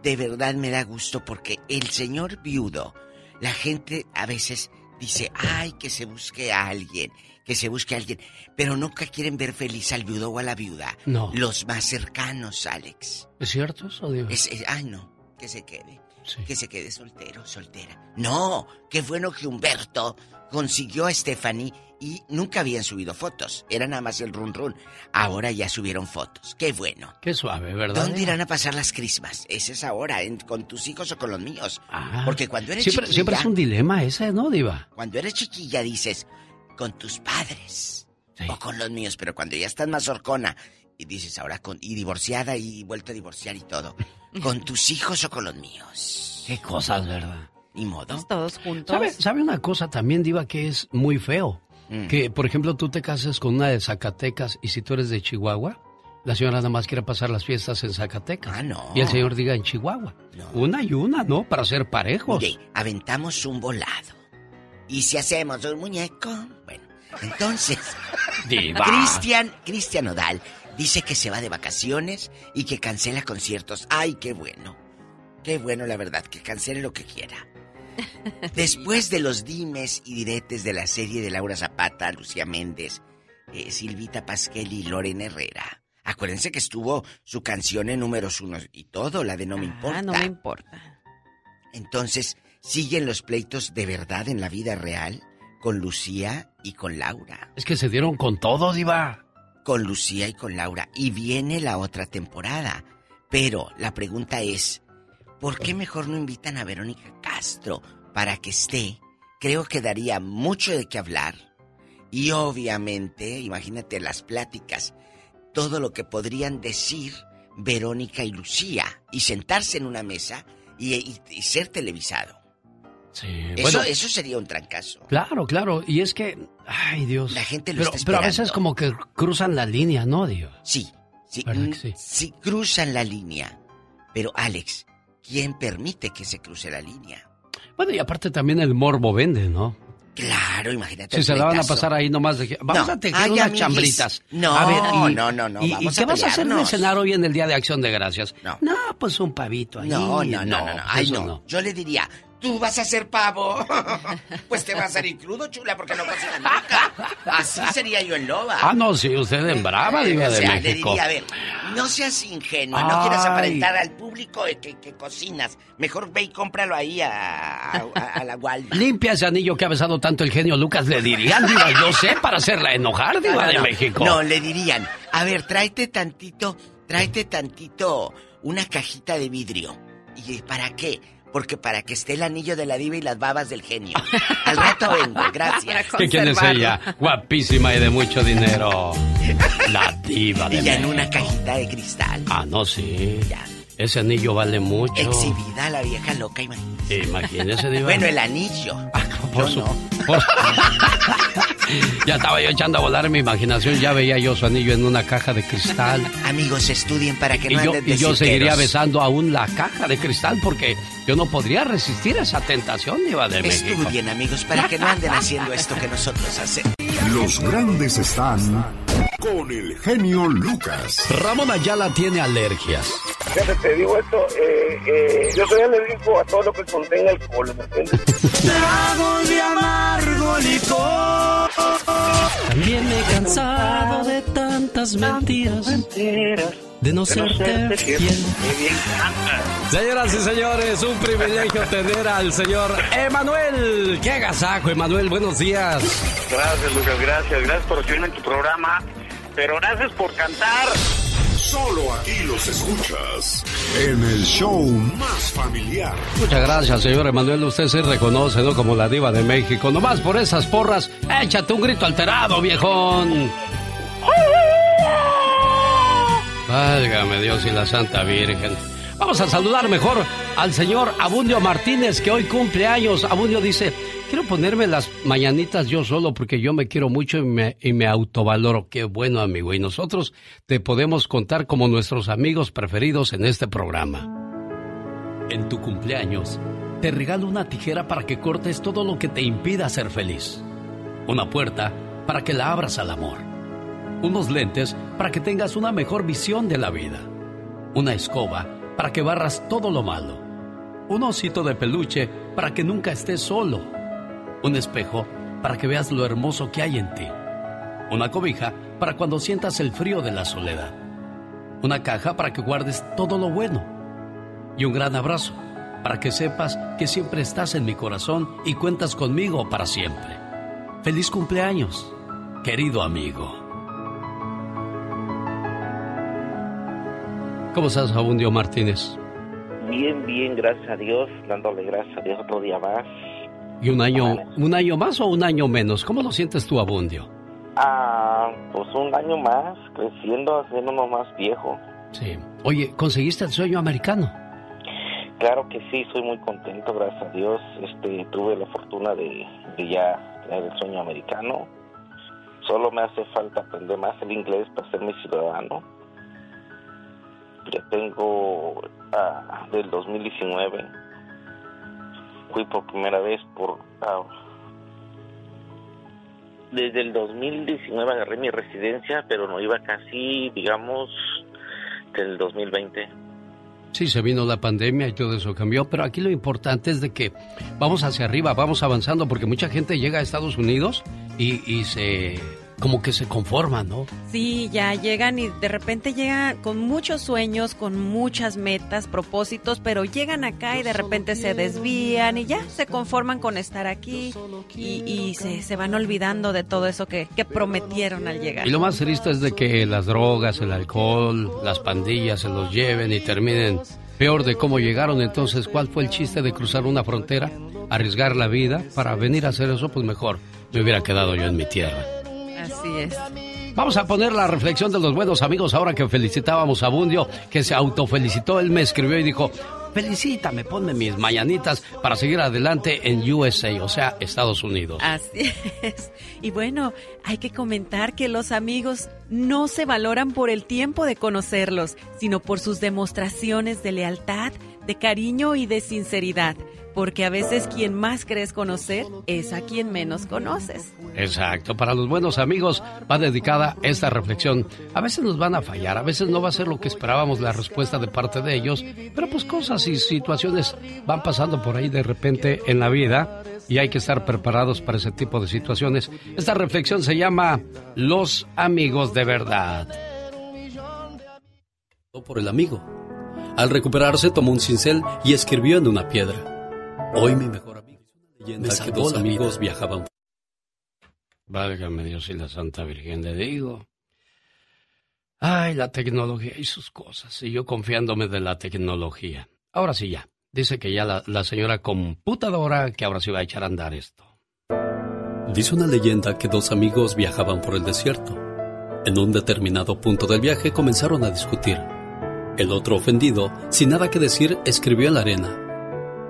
De verdad me da gusto porque el señor viudo, la gente a veces dice, ay, que se busque a alguien, que se busque a alguien, pero nunca quieren ver feliz al viudo o a la viuda. No. Los más cercanos, Alex. ¿Es cierto eso, Diva? Es- es- ay, no, que se quede. Que se quede soltero, soltera. No, qué bueno que Humberto consiguió a Stephanie y nunca habían subido fotos. Era nada más el run run. Ahora ya subieron fotos. Qué bueno. Qué suave, ¿verdad? ¿Dónde irán a pasar las crismas? ¿Es esa hora? ¿En- ¿Con tus hijos o con los míos? Ah. Porque cuando eres Siempre, chiquilla, siempre es un dilema ese, ¿no, Diva? cuando eres chiquilla dices, con tus padres o con los míos, pero cuando ya estás más horcona y dices ahora con y divorciada y vuelto a divorciar y todo, con tus hijos o con los míos. Qué cosas, ¿verdad? Ni modo. Todos juntos. ¿Sabe, sabe una cosa también, Diva, que es muy feo? Mm. Que, por ejemplo, tú te cases con una de Zacatecas y si tú eres de Chihuahua, la señora nada más quiere pasar las fiestas en Zacatecas. Ah, no. Y el señor diga en Chihuahua. Una y una, ¿no? Para ser parejos. Oye, aventamos un volado. ¿Y si hacemos un muñeco? Bueno, entonces. Cristian, Cristian Odal dice que se va de vacaciones y que cancela conciertos. Ay, qué bueno. Qué bueno, la verdad, que cancele lo que quiera. Después de los dimes y diretes de la serie de Laura Zapata, Lucía Méndez, eh, Silvita Pasquel y Loren Herrera. Acuérdense que estuvo su canción en números uno y todo, la de No me importa. Ah, no me importa. Entonces, siguen los pleitos de verdad en la vida real con Lucía y con Laura. Es que se dieron con todo, Diva. Con Lucía y con Laura. Y viene la otra temporada. Pero la pregunta es, ¿por qué mejor no invitan a Verónica Castro para que esté? Creo que daría mucho de qué hablar. Y obviamente, imagínate las pláticas, todo lo que podrían decir Verónica y Lucía y sentarse en una mesa y, y- y ser televisado. Sí, Eso, bueno, eso sería un trancazo. claro, claro. Y es que, ay Dios. La gente lo pero, está pero a esperando. veces como que cruzan la línea, ¿no, Diva? Sí, sí, ¿Verdad mm, que sí? sí cruzan la línea. Pero Alex, ¿quién permite que se cruce la línea? Bueno, y aparte también el morbo vende, ¿no? Claro, imagínate. Si se la van a pasar ahí nomás de que... Vamos No. a tejer Ay, unas amiguis. chambritas. No, a ver, y, no, no, no, ¿Y, vamos qué a vas a hacer de cenar hoy en el Día de Acción de Gracias? No. pues un pavito ahí. No, no, no, no, no. Ay, no. Yo le diría, tú vas a hacer pavo. pues te vas a salir crudo, chula, porque no cocinas nunca. Así sería yo en loba. Ah, no, sí, usted en brava, Diva o de sea, México. le diría, a ver, no seas ingenua, no quieras Ay. aparentar al público de que, que cocinas. Mejor ve y cómpralo ahí a, a, a la Walmart. Limpia ese anillo que ha besado tanto el genio Lucas, le dirían, Diva, yo sé, para hacerla enojar, No, no, de. México. No, le dirían, a ver, tráete tantito, tráete tantito una cajita de vidrio. ¿Y para qué? Porque para que esté el anillo de la diva y las babas del genio. Al rato vengo, gracias. ¿Que quién es ella? Guapísima y de mucho dinero. La diva de Y ya en una cajita de cristal. Ah, no, sí. Ese anillo vale mucho. Exhibida la vieja loca, imagínese. Imagínese, Diva. Bueno, el anillo. Por su- por- ya estaba yo echando a volar mi imaginación, ya veía yo su anillo en una caja de cristal. Amigos, estudien para que Y no yo, anden de y yo seguiría besando aún la caja de cristal porque yo no podría resistir esa tentación, Diva de México. Estudien, amigos, para que no anden haciendo esto que nosotros hacemos. Los grandes están con el genio Lucas. Ramón Ayala tiene alergias. Fíjate, te digo esto, eh, eh, yo soy alérgico a todo lo que contenga alcohol, ¿me entiendes? Tragos de amargo licor. También me he cansado de tantas mentiras. de no serte fiel. Señoras y señores, un privilegio tener al señor Emanuel. ¡Qué agasajo, Emanuel! Buenos días. Gracias, Lucas, gracias. Gracias por recibirme en tu programa. Pero gracias por cantar. Solo aquí los escuchas en el show más familiar. Muchas gracias, señor Emanuel. Usted se reconoce, ¿no? Como la diva de México. Nomás por esas porras, échate un grito alterado, viejón. Válgame Dios y la Santa Virgen. Vamos a saludar mejor al señor Abundio Martínez, que hoy cumple años. Abundio dice, quiero ponerme las mañanitas yo solo porque yo me quiero mucho y me, y me autovaloro. Qué bueno, amigo. Y nosotros te podemos contar como nuestros amigos preferidos en este programa. En tu cumpleaños, te regalo una tijera para que cortes todo lo que te impida ser feliz. Una puerta para que la abras al amor. Unos lentes para que tengas una mejor visión de la vida. Una escoba para que barras todo lo malo. Un osito de peluche para que nunca estés solo. Un espejo para que veas lo hermoso que hay en ti. Una cobija para cuando sientas el frío de la soledad. Una caja para que guardes todo lo bueno. Y un gran abrazo para que sepas que siempre estás en mi corazón y cuentas conmigo para siempre. Feliz cumpleaños, querido amigo. ¿Cómo estás, Abundio Martínez? Bien, bien, gracias a Dios, dándole gracias a Dios otro día más. ¿Y un año, un año más o un año menos? ¿Cómo lo sientes tú, Abundio? Ah, pues un año más, creciendo, haciéndonos más viejo. Sí. Oye, ¿conseguiste el sueño americano? Claro que sí, soy muy contento, gracias a Dios. Este, tuve la fortuna de, de ya tener el sueño americano. Solo me hace falta aprender más el inglés para ser mi ciudadano ya tengo ah, del 2019 fui por primera vez por ah, desde el 2019 agarré mi residencia pero no iba casi digamos del 2020 Sí, se vino la pandemia y todo eso cambió, pero aquí lo importante es de que vamos hacia arriba, vamos avanzando, porque mucha gente llega a Estados Unidos y, y se como que se conforman, ¿no? Sí, ya llegan y de repente llegan con muchos sueños, con muchas metas, propósitos, pero llegan acá y de repente se desvían y ya se conforman con estar aquí y, se, se, van olvidando de todo eso que, que, prometieron al llegar. Y lo más triste es de que las drogas, el alcohol, las pandillas se los lleven y terminen peor de cómo llegaron. Entonces, ¿cuál fue el chiste de cruzar una frontera, arriesgar la vida para venir a hacer eso? Pues mejor me hubiera quedado yo en mi tierra. Así es. Vamos a poner la reflexión de los buenos amigos ahora que felicitábamos a Bundio, que se autofelicitó. Él me escribió y dijo, felicítame, ponme mis mañanitas para seguir adelante en USA, o sea, Estados Unidos. Así es. Y bueno, hay que comentar que los amigos no se valoran por el tiempo de conocerlos, sino por sus demostraciones de lealtad, de cariño y de sinceridad porque a veces quien más crees conocer es a quien menos conoces. Exacto, para los buenos amigos va dedicada esta reflexión. A veces nos van a fallar, a veces no va a ser lo que esperábamos la respuesta de parte de ellos, pero pues cosas y situaciones van pasando por ahí de repente en la vida y hay que estar preparados para ese tipo de situaciones. Esta reflexión se llama Los amigos de verdad. Por el amigo. Al recuperarse tomó un cincel y escribió en una piedra. Hoy mi mejor amigo leyenda que dos amigos viajaban. Válgame Dios y la Santa Virgen, le digo. Ay, la tecnología y sus cosas. Y yo confiándome de la tecnología. Ahora sí ya. Dice que ya la, la señora computadora que ahora sí va a echar a andar esto. Dice una leyenda que dos amigos viajaban por el desierto. En un determinado punto del viaje comenzaron a discutir. El otro ofendido, sin nada que decir, escribió en la arena.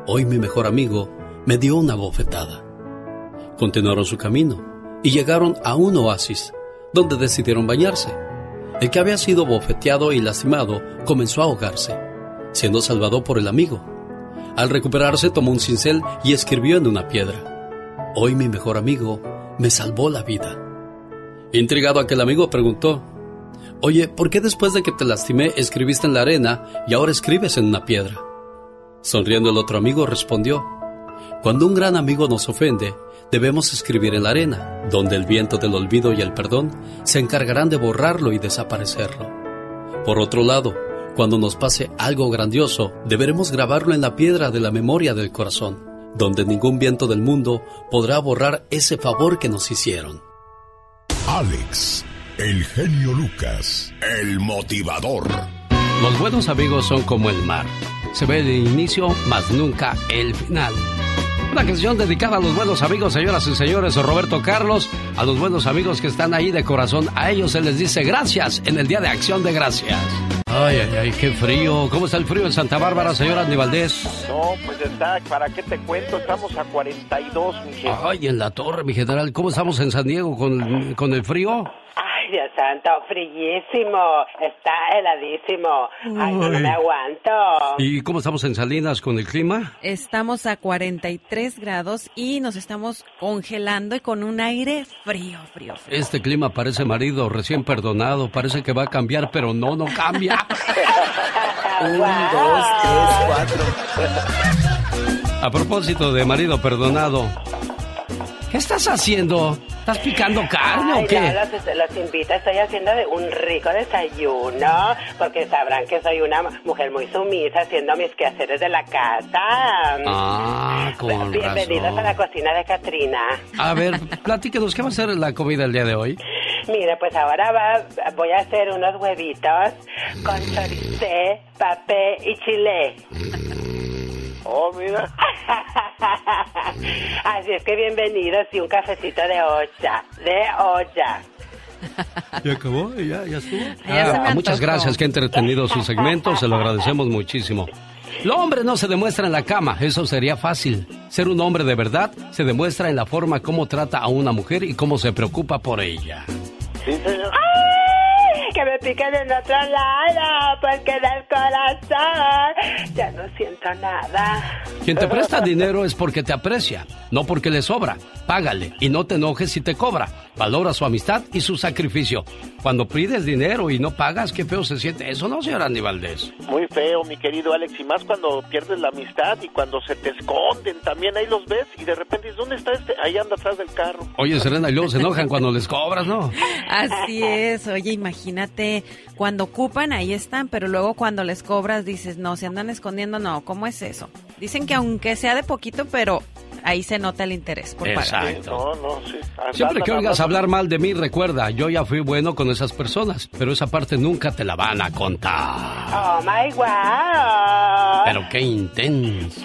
Hoy mi mejor amigo me dio una bofetada. Continuaron su camino y llegaron a un oasis, donde decidieron bañarse. El que había sido bofeteado y lastimado comenzó a ahogarse, siendo salvado por el amigo. Al recuperarse tomó un cincel y escribió en una piedra. Hoy mi mejor amigo me salvó la vida. Intrigado aquel amigo preguntó, Oye, ¿por qué después de que te lastimé escribiste en la arena y ahora escribes en una piedra? Sonriendo el otro amigo respondió, Cuando un gran amigo nos ofende, debemos escribir en la arena, donde el viento del olvido y el perdón se encargarán de borrarlo y desaparecerlo. Por otro lado, cuando nos pase algo grandioso, deberemos grabarlo en la piedra de la memoria del corazón, donde ningún viento del mundo podrá borrar ese favor que nos hicieron. Alex, el genio Lucas, el motivador. Los buenos amigos son como el mar. Se ve el inicio, mas nunca el final. Una canción dedicada a los buenos amigos, señoras y señores, Roberto Carlos, a los buenos amigos que están ahí de corazón. A ellos se les dice gracias en el Día de Acción de Gracias. Ay, ay, ay, qué frío. ¿Cómo está el frío en Santa Bárbara, señora Valdés? No, pues está, ¿para qué te cuento? Estamos a 42, mi gente. Ay, en la torre, mi general. ¿Cómo estamos en San Diego con, con el frío? Ay, Dios santo, frillísimo, está heladísimo. Ay, no, no me aguanto. ¿Y cómo estamos en Salinas con el clima? Estamos a 43 grados y nos estamos congelando y con un aire frío, frío, frío. Este clima parece marido recién perdonado, parece que va a cambiar, pero no, no cambia. Un, dos, tres, cuatro. A propósito de marido perdonado, ¿qué estás haciendo? ¿Estás picando carne Ay, o qué? no, los, los invito, estoy haciendo de un rico desayuno, porque sabrán que soy una mujer muy sumisa haciendo mis quehaceres de la casa. Ah, con Bienvenidos razón. a la cocina de Katrina. A ver, platíquenos, ¿qué va a ser la comida el día de hoy? Mira, pues ahora va, voy a hacer unos huevitos con choricé, papé y chile. Oh, mira. Así es que bienvenidos y un cafecito de olla, de olla. ¿Ya acabó? ¿Ya, ya estuvo? Ya se me Ah, muchas gracias, que entretenido su segmento, se lo agradecemos muchísimo. Lo hombre no se demuestra en la cama, eso sería fácil. Ser un hombre de verdad se demuestra en la forma como trata a una mujer y cómo se preocupa por ella. Sí, señor. ¡Ay! Que me piquen en otro lado, porque del corazón ya no siento nada. Quien te presta dinero es porque te aprecia, no porque le sobra. Págale y no te enojes si te cobra. Valora su amistad y su sacrificio. Cuando pides dinero y no pagas, qué feo se siente. Eso no, señora Andy Valdés. Muy feo, mi querido Alex, y más cuando pierdes la amistad y cuando se te esconden, también ahí los ves y de repente dices, ¿dónde está este? Ahí anda atrás del carro. Oye, Serena, y luego se enojan cuando les cobras, ¿no? Así es, oye, imagínate, cuando ocupan, ahí están, pero luego cuando les cobras dices, no, se andan escondiendo, no, ¿cómo es eso? Dicen que aunque sea de poquito, pero ahí se nota el interés por. Exacto. No, no, sí. Siempre que oigas hablar mal de mí, recuerda, yo ya fui bueno con esas personas, pero esa parte nunca te la van a contar. Oh my wow. Pero qué intenso.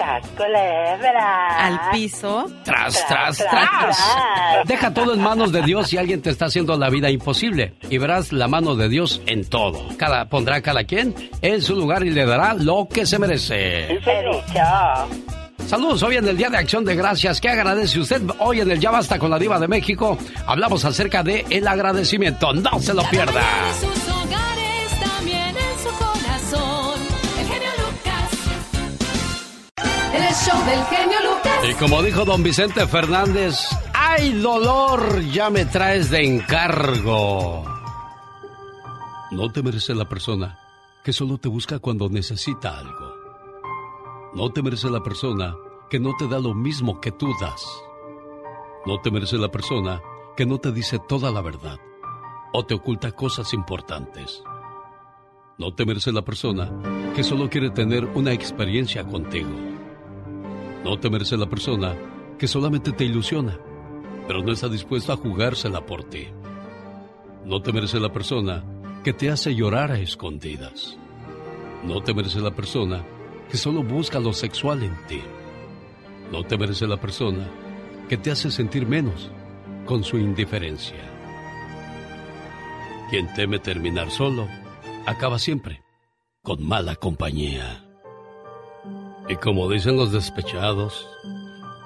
Al piso. Tras, tras, tras. Deja todo en manos de Dios si alguien te está haciendo la vida imposible. Y verás la mano de Dios en todo. Cada, pondrá a cada quien en su lugar y le dará lo que se merece. Saludos hoy en el Día de Acción de Gracias. ¿Qué agradece usted hoy en el Ya Basta con la Diva de México? Hablamos acerca de el agradecimiento. No se lo pierda. El show del genio Lucas. Y como dijo don Vicente Fernández, ¡ay dolor! Ya me traes de encargo. No te merece la persona que solo te busca cuando necesita algo. No te merece la persona que no te da lo mismo que tú das. No te merece la persona que no te dice toda la verdad o te oculta cosas importantes. No te merece la persona que solo quiere tener una experiencia contigo. No te merece la persona que solamente te ilusiona, pero no está dispuesta a jugársela por ti. No te merece la persona que te hace llorar a escondidas. No te merece la persona que solo busca lo sexual en ti. No te merece la persona que te hace sentir menos con su indiferencia. Quien teme terminar solo, acaba siempre con mala compañía. Y como dicen los despechados,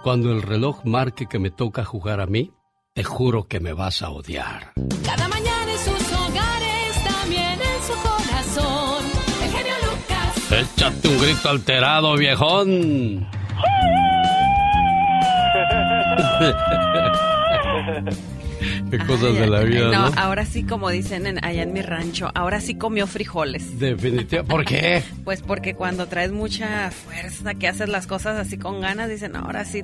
cuando el reloj marque que me toca jugar a mí, te juro que me vas a odiar. Cada mañana sus Échate un grito alterado, viejón. Qué cosas de la vida, no, ¿no? ahora sí, como dicen en- allá en mi rancho, ahora sí comió frijoles. Definitivamente. ¿Por qué? Pues porque cuando traes mucha fuerza, que haces las cosas así con ganas, dicen, ahora sí,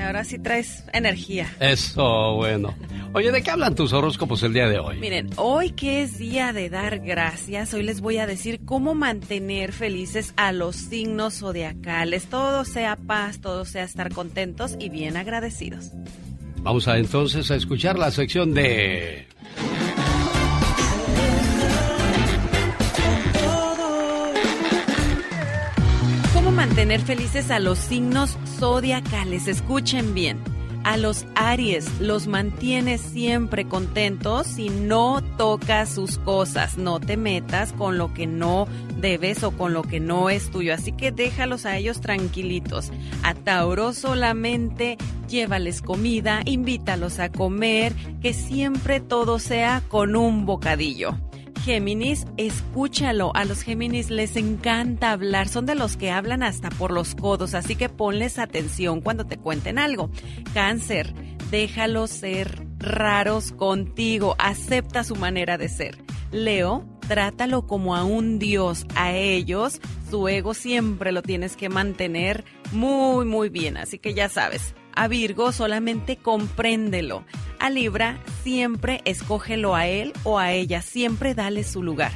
ahora sí traes energía. Eso, bueno. Oye, ¿de qué hablan tus horóscopos el día de hoy? Miren, hoy que es día de dar gracias, hoy les voy a decir cómo mantener felices a los signos zodiacales. Todo sea paz, todo sea estar contentos y bien agradecidos. Vamos a entonces a escuchar la sección de... mantener felices a los signos zodiacales. Escuchen bien. A los Aries los mantienes siempre contentos si no tocas sus cosas. No te metas con lo que no debes o con lo que no es tuyo. Así que déjalos a ellos tranquilitos. A Tauro solamente llévales comida, invítalos a comer, que siempre todo sea con un bocadillo. Géminis, escúchalo. A los Géminis les encanta hablar. Son de los que hablan hasta por los codos, así que ponles atención cuando te cuenten algo. Cáncer, déjalos ser raros contigo. Acepta su manera de ser. Leo, trátalo como a un dios. A ellos, su ego siempre lo tienes que mantener muy, muy bien. Así que ya sabes. A Virgo solamente compréndelo. A Libra siempre escógelo a él o a ella, siempre dale su lugar.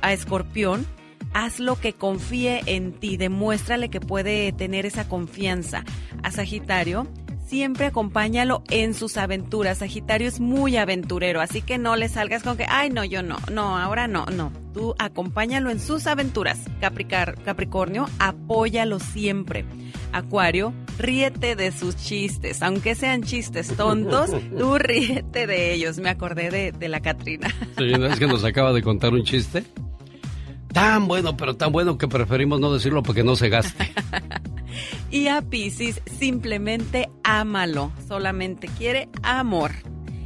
A, Escorpión, haz lo que confíe en ti, demuéstrale que puede tener esa confianza. A Sagitario, siempre acompáñalo en sus aventuras. Sagitario es muy aventurero, así que no le salgas con que, ay, no, yo no, no, ahora no, no. Tú acompáñalo en sus aventuras. Capricornio, apóyalo siempre. Acuario, ríete de sus chistes, aunque sean chistes tontos, tú ríete de ellos. Me acordé de, la Catrina. Sí, ¿no es que nos acaba de contar un chiste? Tan bueno, pero tan bueno que preferimos no decirlo porque no se gaste. y a Pisces, simplemente ámalo. Solamente quiere amor.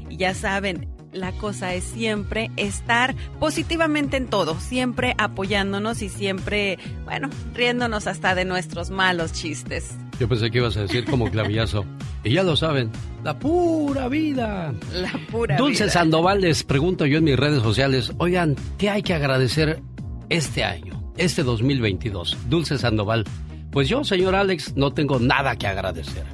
Y ya saben, la cosa es siempre estar positivamente en todo, siempre apoyándonos y siempre, bueno, riéndonos hasta de nuestros malos chistes. Yo pensé que ibas a decir como clavillazo. Y ya lo saben, la pura vida. La pura Dulce vida. Sandoval les pregunto yo en mis redes sociales, oigan, ¿qué hay que agradecer este año, este 2022? Dulce Sandoval, pues yo, señor Alex, no tengo nada que agradecer.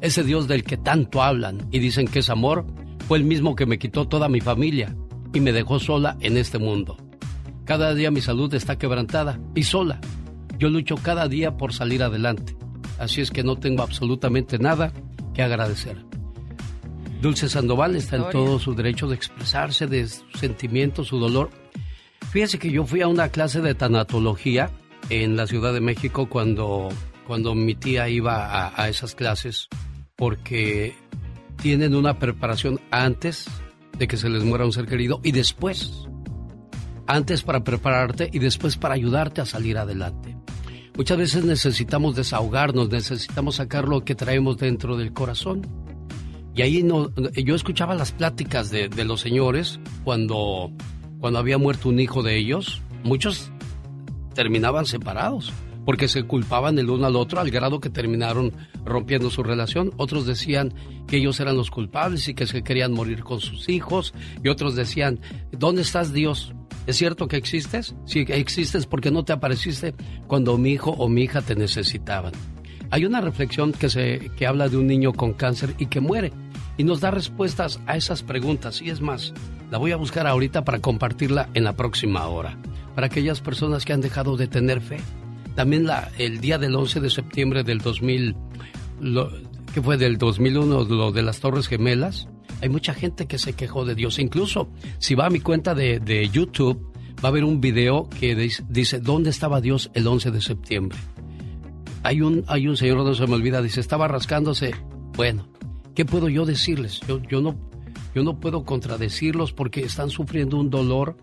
Ese Dios del que tanto hablan y dicen que es amor, fue el mismo que me quitó toda mi familia y me dejó sola en este mundo. Cada día mi salud está quebrantada y sola. Yo lucho cada día por salir adelante. Así es que no tengo absolutamente nada que agradecer. Dulce Sandoval está en todo su derecho de expresarse, de su sentimiento, su dolor. Fíjese que yo fui a una clase de tanatología en la Ciudad de México cuando, cuando mi tía iba a, a esas clases porque tienen una preparación antes de que se les muera un ser querido y después. Antes para prepararte y después para ayudarte a salir adelante. Muchas veces necesitamos desahogarnos, necesitamos sacar lo que traemos dentro del corazón. Y ahí no, yo escuchaba las pláticas de, de los señores cuando, cuando había muerto un hijo de ellos. Muchos terminaban separados porque se culpaban el uno al otro al grado que terminaron rompiendo su relación. Otros decían que ellos eran los culpables y que se querían morir con sus hijos. Y otros decían, ¿dónde estás Dios? ¿Es cierto que existes? Si existes, porque no te apareciste cuando mi hijo o mi hija te necesitaban? Hay una reflexión que, se, que habla de un niño con cáncer y que muere y nos da respuestas a esas preguntas. Y es más, la voy a buscar ahorita para compartirla en la próxima hora. Para aquellas personas que han dejado de tener fe. También la, el día del 11 de septiembre del 2000, lo, que fue del 2001, lo de las Torres Gemelas, hay mucha gente que se quejó de Dios. Incluso si va a mi cuenta de, de YouTube, va a haber un video que dice, ¿dónde estaba Dios el 11 de septiembre? Hay un, hay un señor, no se me olvida, dice, estaba rascándose. Bueno, ¿qué puedo yo decirles? Yo, yo, no, yo no puedo contradecirlos porque están sufriendo un dolor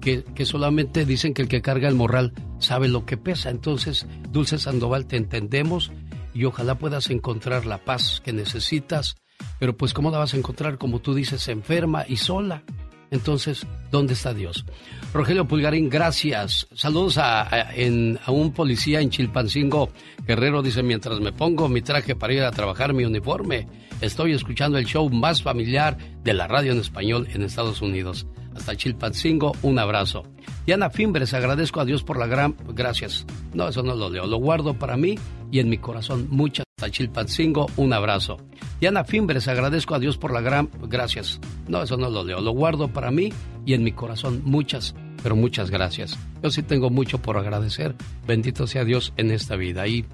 que, que, solamente dicen que el que carga el morral sabe lo que pesa. Entonces, Dulce Sandoval, te entendemos y ojalá puedas encontrar la paz que necesitas pero pues ¿cómo la vas a encontrar? Como tú dices, enferma y sola. Entonces, ¿dónde está Dios? Rogelio Pulgarín, gracias. Saludos a, a, un policía en Chilpancingo. Guerrero dice, mientras me pongo mi traje para ir a trabajar mi uniforme, estoy escuchando el show más familiar de la radio en español en Estados Unidos. Hasta Chilpancingo, un abrazo. Diana Fimbres, agradezco a Dios por la gran... Gracias. No, eso no lo leo. Lo guardo para mí y en mi corazón. Muchas hasta Chilpancingo, un abrazo. Diana Fimbres, agradezco a Dios por la gran... Gracias. No, eso no lo leo, lo guardo para mí y en mi corazón. Muchas, pero muchas gracias. Yo sí tengo mucho por agradecer. Bendito sea Dios en esta vida. Y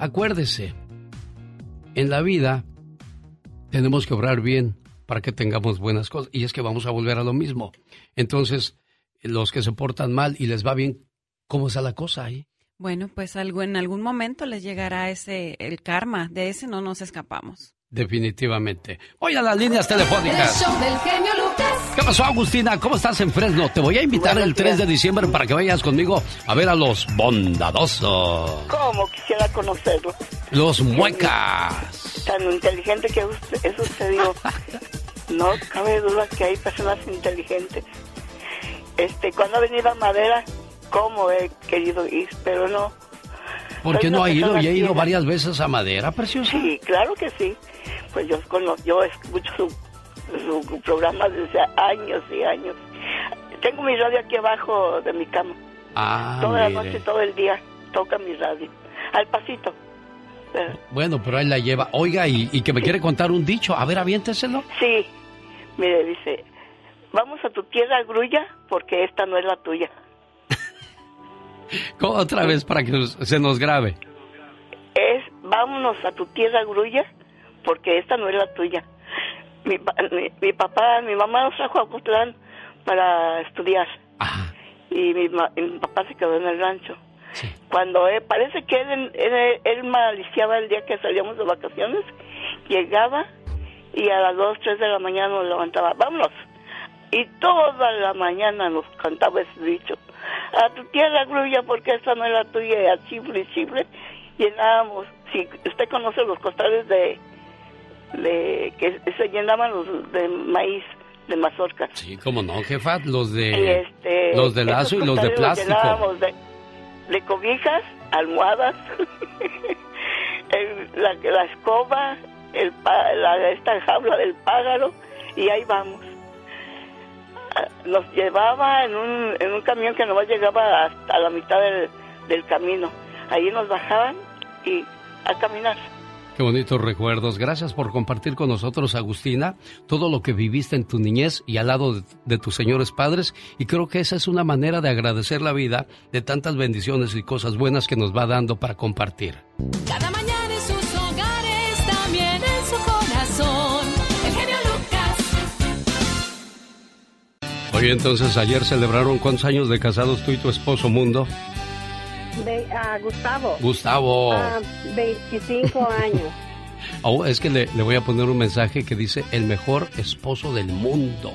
acuérdese, en la vida tenemos que obrar bien para que tengamos buenas cosas. Y es que vamos a volver a lo mismo. Entonces, los que se portan mal y les va bien, ¿cómo está la cosa ahí? Bueno, pues algo en algún momento les llegará ese el karma, de ese no nos escapamos. Definitivamente. Voy a las líneas telefónicas. El show del genio Lucas. ¿Qué pasó, Agustina? ¿Cómo estás en Fresno? Te voy a invitar el 3 de diciembre para que vayas conmigo a ver a los bondadosos. ¿Cómo quisiera conocerlo? Los muecas. Tan inteligente que usted- es usted, digo. No cabe duda que hay personas inteligentes. Este, cuando ha venido a Madera, ¿cómo he querido ir? Pero no. ¿Por Soy qué no ha ido? Ya he ido varias veces a Madera, preciosa. Sí, claro que sí. Pues yo, yo escucho su, su programa desde años y años. Tengo mi radio aquí abajo de mi cama. Ah, Toda la noche, todo el día, toca mi radio. Al pasito. Eh, Bueno, pero él la lleva. Oiga, y, y que me quiere contar un dicho. A ver, aviénteselo. Sí, mire, dice, vamos a tu tierra, grulla, porque esta no es la tuya. Otra vez para que se nos grabe. Es, vámonos a tu tierra, grulla, porque esta no es la tuya. Mi, mi, mi papá, mi mamá nos trajo a Ocotlán para estudiar. Y mi, mi papá se quedó en el rancho. Cuando él- parece que él, él, él maliciaba el día que salíamos de vacaciones, llegaba y a las 2, 3 de la mañana nos levantaba, vámonos. Y toda la mañana nos cantaba ese dicho. A tu tierra, grulla, porque esta no es la tuya, y a chifle, chifle, llenábamos. Si usted conoce los costales de, de que se llenaban los de maíz, de mazorca. Sí, cómo no, jefa. Los Y de, este, los de lazo y los de plástico. llenábamos de, de cobijas, almohadas, el- la, la escoba, el, la, esta jaula del pájaro, y ahí vamos. Nos llevaba en un, en un camión que nomás llegaba hasta la mitad del, del camino. Ahí nos bajaban y a caminar. Qué bonitos recuerdos. Gracias por compartir con nosotros, Agustina, todo lo que viviste en tu niñez y al lado de, de tus señores padres. Y creo que esa es una manera de agradecer la vida de tantas bendiciones y cosas buenas que nos va dando para compartir. Cada Oye, entonces ayer celebraron cuántos años de casados tú y tu esposo Mundo. Ve- ah, Gustavo. Gustavo. Ah, 25 años. Oh, es que le, le voy a poner un mensaje que dice el mejor esposo del mundo.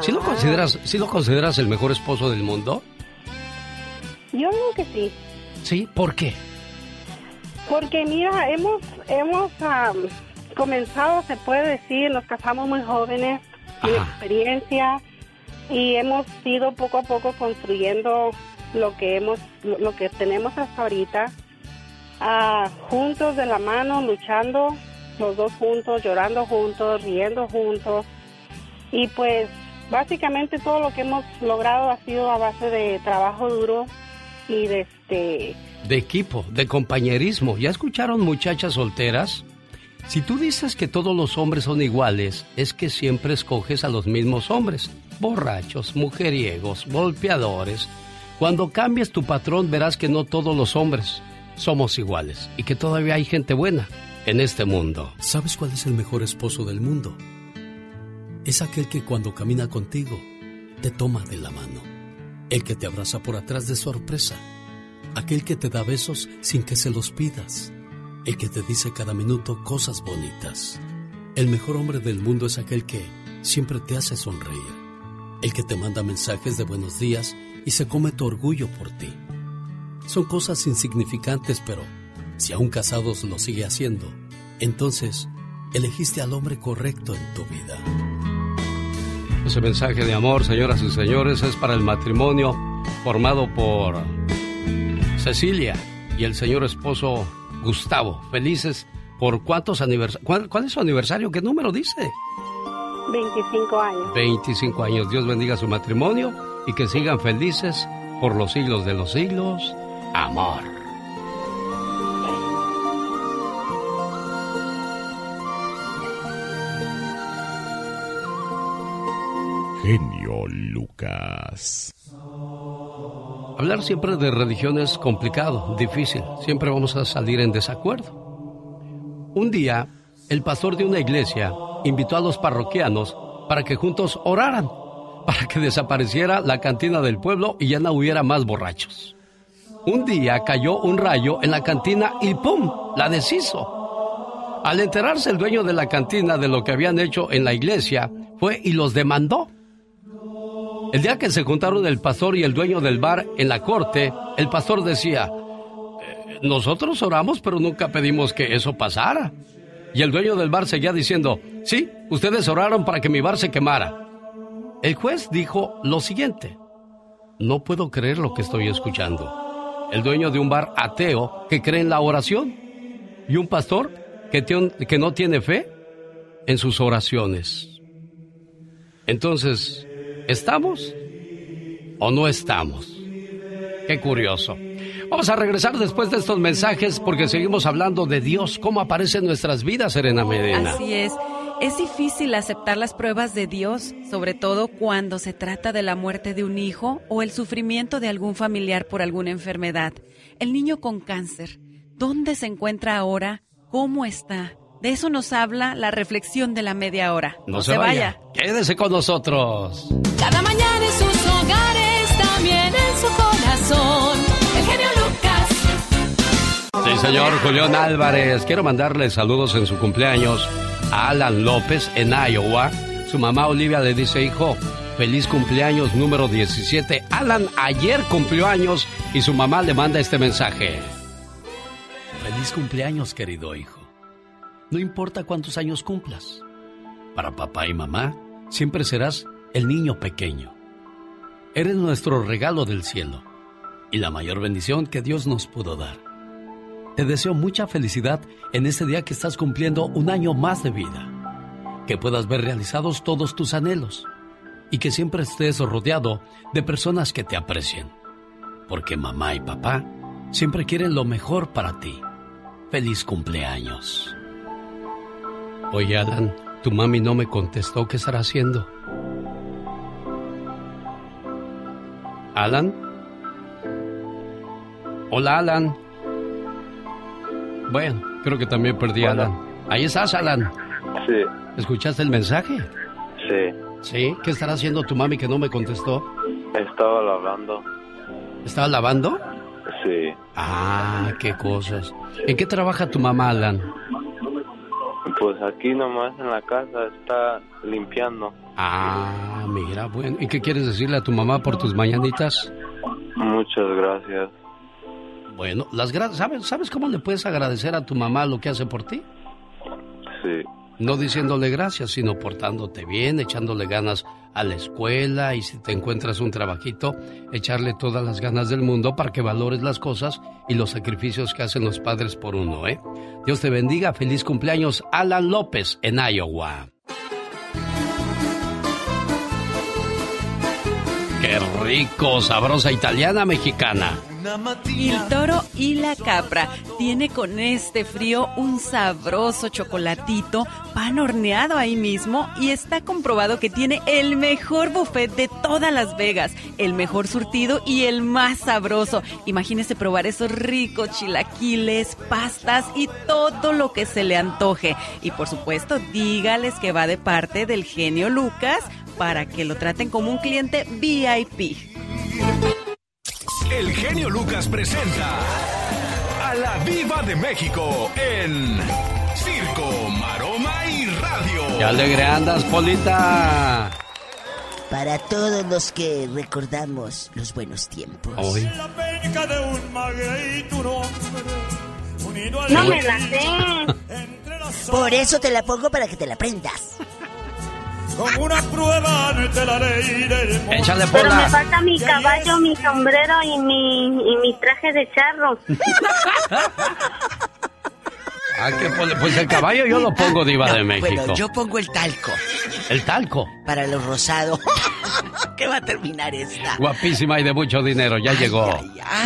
¿Sí lo Ah. consideras, sí lo consideras el mejor esposo del mundo? Yo creo que sí. Sí, ¿por qué? Porque mira, hemos, hemos am, comenzado, se puede decir, nos casamos muy jóvenes, sin experiencia, y hemos ido poco a poco construyendo lo que hemos, lo, que tenemos hasta ahorita, Ah, juntos de la mano, luchando, los dos juntos, llorando juntos, riendo juntos, y pues básicamente todo lo que hemos logrado ha sido a base de trabajo duro y de este De equipo, de compañerismo. ¿Ya escucharon muchachas solteras? Si tú dices que todos los hombres son iguales, es que siempre escoges a los mismos hombres. Borrachos, mujeriegos, golpeadores. Cuando cambies tu patrón verás que no todos los hombres somos iguales y que todavía hay gente buena en este mundo. ¿Sabes cuál es el mejor esposo del mundo? Es aquel que cuando camina contigo te toma de la mano. El que te abraza por atrás de sorpresa. Aquel que te da besos sin que se los pidas. El que te dice cada minuto cosas bonitas. El mejor hombre del mundo es aquel que siempre te hace sonreír. El que te manda mensajes de buenos días y se come tu orgullo por ti. Son cosas insignificantes, pero si aún casados lo sigue haciendo, entonces elegiste al hombre correcto en tu vida. Ese mensaje de amor, señoras y señores, es para el matrimonio formado por Cecilia y el señor esposo Gustavo. Felices por cuántos aniversarios. ¿Cuál, cuál es su aniversario? ¿Qué número dice? 25 años. 25 años. Dios bendiga su matrimonio y que sigan felices por los siglos de los siglos. Amor. Genio Lucas. Hablar siempre de religión es complicado, difícil. Siempre vamos a salir en desacuerdo. Un día, el pastor de una iglesia invitó a los parroquianos para que juntos oraran, para que desapareciera la cantina del pueblo y ya no hubiera más borrachos. Un día cayó un rayo en la cantina y ¡pum! la deshizo. Al enterarse el dueño de la cantina de lo que habían hecho en la iglesia, fue y los demandó. El día que se juntaron el pastor y el dueño del bar en la corte, el pastor decía, "Eh, nosotros oramos pero nunca pedimos que eso pasara. Y el dueño del bar seguía diciendo, sí, ustedes oraron para que mi bar se quemara. El juez dijo lo siguiente, no puedo creer lo que estoy escuchando. El dueño de un bar ateo que cree en la oración y un pastor que, que no tiene fe en sus oraciones. Entonces, ¿estamos o no estamos? Qué curioso. Vamos a regresar después de estos mensajes porque seguimos hablando de Dios, cómo aparece en nuestras vidas, Serena Medina. Así es. Es difícil aceptar las pruebas de Dios, sobre todo cuando se trata de la muerte de un hijo o el sufrimiento de algún familiar por alguna enfermedad. El niño con cáncer, ¿dónde se encuentra ahora? ¿Cómo está? De eso nos habla la reflexión de la media hora. No, se, vaya. Quédese con nosotros. Cada mañana en sus hogares, también en su corazón. El genio Lucas. Sí, señor Julián Álvarez. Quiero mandarle saludos en su cumpleaños a Alan López en Iowa. Su mamá Olivia le dice, hijo, feliz cumpleaños número 17. Alan ayer cumplió años y su mamá le manda este mensaje. Feliz cumpleaños, querido hijo. No importa cuántos años cumplas. Para papá y mamá, siempre serás el niño pequeño. Eres nuestro regalo del cielo y la mayor bendición que Dios nos pudo dar. Te deseo mucha felicidad en este día que estás cumpliendo un año más de vida. Que puedas ver realizados todos tus anhelos y que siempre estés rodeado de personas que te aprecien. Porque mamá y papá siempre quieren lo mejor para ti. Feliz cumpleaños. Oye, Alan, tu mami no me contestó qué estará haciendo. ¿Alan? Hola, Alan. Bueno, creo que también perdí a Alan. Ahí estás, Alan. Sí, ¿Escuchaste el mensaje? sí. Sí. ¿Qué estará haciendo tu mami que no me contestó? Estaba lavando. ¿Estaba lavando? Sí. Ah, qué cosas. ¿En qué trabaja tu mamá, Alan? Pues aquí nomás en la casa está limpiando. Ah, mira, bueno. ¿Y qué quieres decirle a tu mamá por tus mañanitas? Muchas gracias. Bueno, las gra- ¿sabes, ¿sabes cómo le puedes agradecer a tu mamá lo que hace por ti? Sí. No diciéndole gracias, sino portándote bien, echándole ganas a la escuela y si te encuentras un trabajito, echarle todas las ganas del mundo para que valores las cosas y los sacrificios que hacen los padres por uno, ¿eh? Dios te bendiga, feliz cumpleaños, Alan López en Iowa. Qué rico, sabrosa italiana mexicana. El toro y la capra tiene con este frío un sabroso chocolatito, pan horneado ahí mismo y está comprobado que tiene el mejor buffet de todas Las Vegas, el mejor surtido y el más sabroso. Imagínese probar esos ricos chilaquiles, pastas y todo lo que se le antoje. Y por supuesto, dígales que va de parte del genio Lucas para que lo traten como un cliente VIP. El genio Lucas presenta a la Viva de México en Circo, Maroma y Radio. ¡Qué alegre andas, Polita! Para todos los que recordamos los buenos tiempos. Hoy. No me la sé. Por eso te la pongo para que te la aprendas. Como una prueba de la ley del mundo. Échale Pero me falta mi caballo, mi sombrero y mi, y mi traje de charro. Ah. Pues el caballo yo lo pongo diva de México. Bueno, yo pongo el talco El talco. para lo rosado. ¿Qué va a terminar esta? Guapísima y de mucho dinero, ya llegó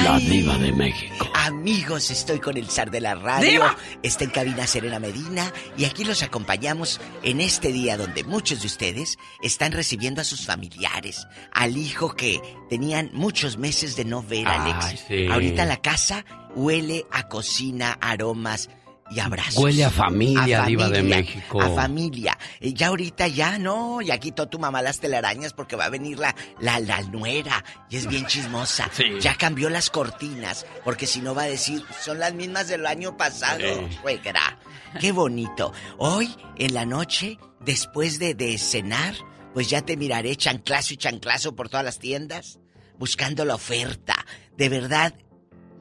la diva de México. Amigos, estoy con el zar de la radio. ¡Diva! Está en cabina Serena Medina y aquí los acompañamos en este día donde muchos de ustedes están recibiendo a sus familiares, al hijo que tenían muchos meses de no ver, Alex. sí. Ahorita la casa huele a cocina, aromas y abrazos. Huele a familia, A diva de México. A familia. Eh, Ya ahorita ya no, ya quitó tu mamá las telarañas porque va a venir la, la, la nuera y es bien chismosa. Sí. Ya cambió las cortinas porque si no va a decir, son las mismas del año pasado, Sí. suegra. Qué bonito. Hoy, en la noche, después de, de cenar, pues ya te miraré chanclazo y chanclazo por todas las tiendas, buscando la oferta. De verdad,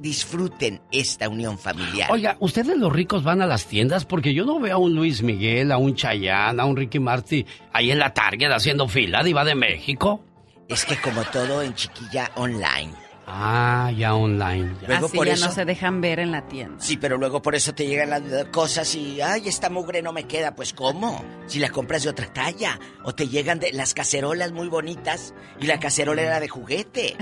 disfruten esta unión familiar. Oiga, ¿ustedes los ricos van a las tiendas? Porque yo no veo a un Luis Miguel, a un Chayanne, a un Ricky Martin ahí en la Target haciendo fila, diva de México. Es que como todo en chiquilla online. Ah, ya online. ya. Luego Así por ya eso- no se dejan ver en la tienda. Sí, pero luego por eso te llegan las cosas y, ay, esta mugre no me queda. Pues, ¿cómo? Si la compras de otra talla. O te llegan de las cacerolas muy bonitas y la cacerola era de juguete.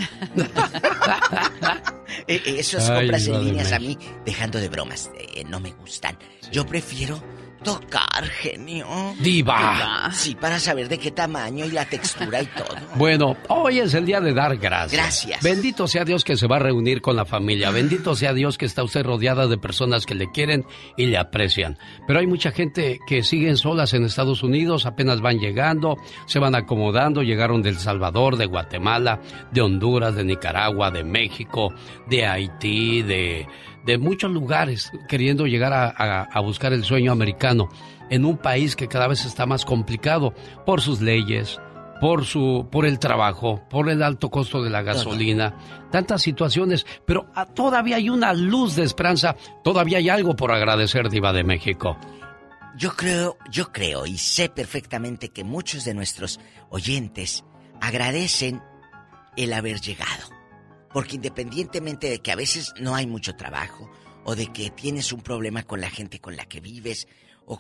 Eh, eh, Esas Ay, compras en líneas a mí, dejando de bromas, eh, no me gustan. Yo prefiero tocar, genio. Diva. Sí, para saber de qué tamaño y la textura y todo. Bueno, hoy es el día de dar gracias. Gracias. Bendito sea Dios que se va a reunir con la familia. Bendito sea Dios que está usted rodeada de personas que le quieren y le aprecian. Pero hay mucha gente que siguen solas en Estados Unidos, apenas van llegando, se van acomodando, llegaron de El Salvador, de Guatemala, de Honduras, de Nicaragua, de México, de Haití, de, de muchos lugares, queriendo llegar a, buscar el sueño americano en un país que cada vez está más complicado por sus leyes, por su por el trabajo, por el alto costo de la gasolina, tantas situaciones, pero todavía hay una luz de esperanza, todavía hay algo por agradecer Diva de México. Yo creo, yo creo y sé perfectamente que muchos de nuestros oyentes agradecen el haber llegado. Porque independientemente de que a veces no hay mucho trabajo o de que tienes un problema con la gente con la que vives o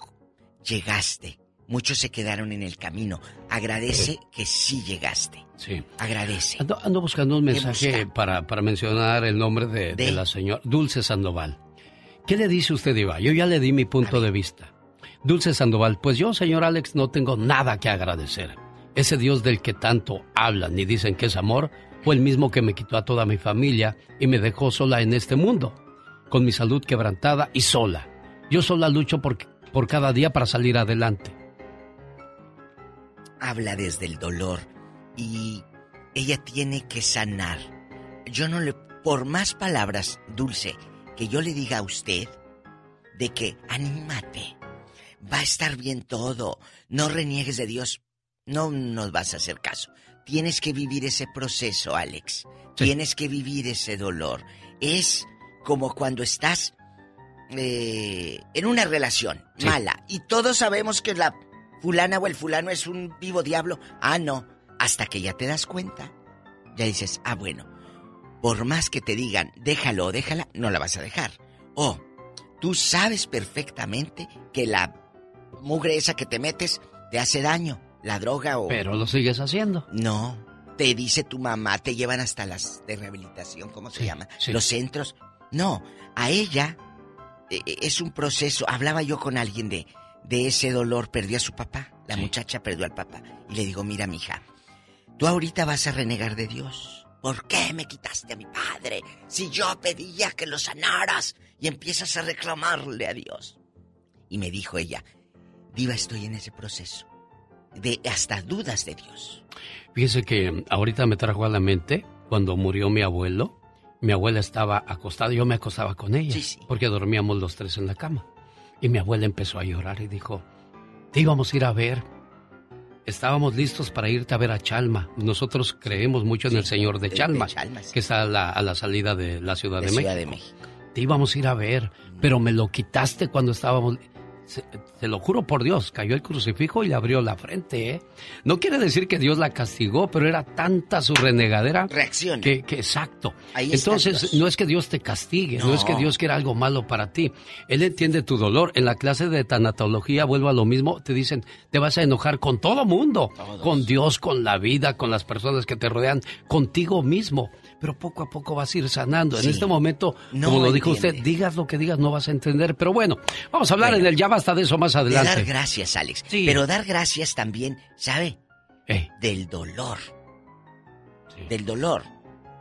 llegaste, muchos se quedaron en el camino. Agradece que sí llegaste. Sí. Agradece. Ando, ando buscando un ¿Qué mensaje para, para mencionar el nombre de, de De- la señora Dulce Sandoval. ¿Qué le dice usted, Diva? Yo ya le di mi punto de vista. Dulce Sandoval, pues yo, señor Alex, no tengo nada que agradecer. Ese Dios del que tanto hablan y dicen que es amor, fue el mismo que me quitó a toda mi familia y me dejó sola en este mundo, con mi salud quebrantada y sola. Yo sola lucho por, por cada día para salir adelante. habla desde el dolor y ella tiene que sanar. Yo no le, por más palabras, Dulce, que yo le diga a usted de que anímate, va a estar bien todo, no reniegues de Dios, no nos vas a hacer caso. Tienes que vivir ese proceso, Alex. Tienes que vivir ese dolor. Es como cuando estás eh, en una relación mala y todos sabemos que la fulana o el fulano es un vivo diablo. Ah, no, hasta que ya te das cuenta. Ya dices, ah, bueno, por más que te digan, déjalo o déjala, no la vas a dejar. O tú sabes perfectamente que la mugre esa que te metes te hace daño, la droga o... Pero lo sigues haciendo. No, te dice tu mamá, te llevan hasta las de rehabilitación, ¿cómo se llama? Los centros. No, a ella eh, eh, es un proceso. Hablaba yo con alguien de, de ese dolor, perdió a su papá. La muchacha perdió al papá. Y le digo, mira, mija, tú ahorita vas a renegar de Dios. ¿Por qué me quitaste a mi padre? Si yo pedía que lo sanaras y empiezas a reclamarle a Dios. Y me dijo ella, Diva, estoy en ese proceso. De hasta dudas de Dios. Fíjese que ahorita me trajo a la mente cuando murió mi abuelo. Mi abuela estaba acostada, yo me acostaba con ella, porque dormíamos los tres en la cama. Y mi abuela empezó a llorar y dijo, te íbamos a ir a ver. Estábamos listos para irte a ver a Chalma. Nosotros creemos mucho en el Señor de de Chalma, Chalma, sí. que está a la, a la salida de la Ciudad De de, Ciudad México. de México. Te íbamos a ir a ver, pero me lo quitaste cuando estábamos... Se, se lo juro por Dios, cayó el crucifijo y le abrió la frente, ¿eh? No quiere decir que Dios la castigó, pero era tanta su renegadera. Reacción. Que, que exacto. Ahí Entonces, no es que Dios te castigue, no. No. es que Dios quiera algo malo para ti. Él entiende tu dolor. En la clase de tanatología, vuelvo a lo mismo, te dicen, te vas a enojar con todo mundo. Con Dios, con la vida, con las personas que te rodean, contigo mismo. Pero poco a poco vas a ir sanando. En Sí. este momento, No como lo dijo entiende. usted, digas lo que digas, no vas a entender. Pero bueno, vamos a hablar en el ya basta de eso más De adelante. dar gracias, Alex. Pero dar gracias también, ¿sabe? Del dolor. Del dolor.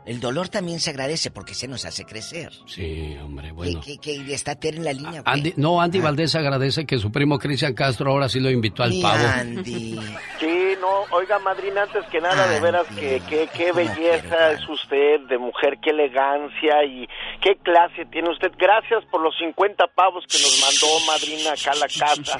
El dolor también se agradece porque se nos hace crecer. Sí, hombre, bueno. ¿Qué, qué, qué? está Ter en la línea? o qué? Andy- no, Ah. Andy Valdés agradece que su primo Cristian Castro ahora sí lo invitó al Mi pavo. Andy. Sí, no, oiga, madrina, antes que nada, de veras, que, que, qué belleza es usted, de mujer, qué elegancia y qué clase tiene usted. Gracias por los 50 pavos que nos mandó, madrina, acá a la casa.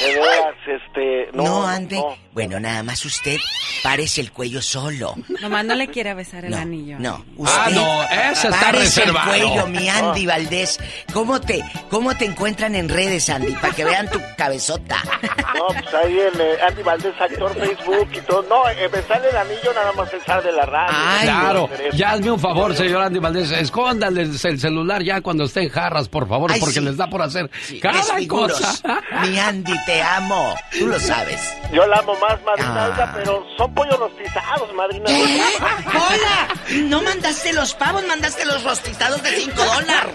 De veras, este, no, No, Andy. no. Bueno, nada más usted parece el cuello solo. Nomás no le quiere besar el anillo. No, Ah, usted no, ese está reservado. el cuello, mi Andy Ah. Valdés. ¿Cómo te, ¿Cómo te encuentran en redes, Andy? Para que vean tu cabezota. No, pues ahí en eh, Andy Valdés, actor Facebook y todo. No, eh, me sale el anillo nada más pensar de la radio. claro, Hacer eso. ya hazme un favor, señor Andy Valdés, escóndales el celular ya cuando esté en jarras, por favor, Ay, porque sí. les da por hacer cada Desfiguros. cosa. Mi Andy, te amo. Tú lo sabes. Yo la amo más, madrina, Ah. pero son pollos rostizados, madrina. ¡Hola! No mandaste los pavos, mandaste los rostizados de 5 dólares.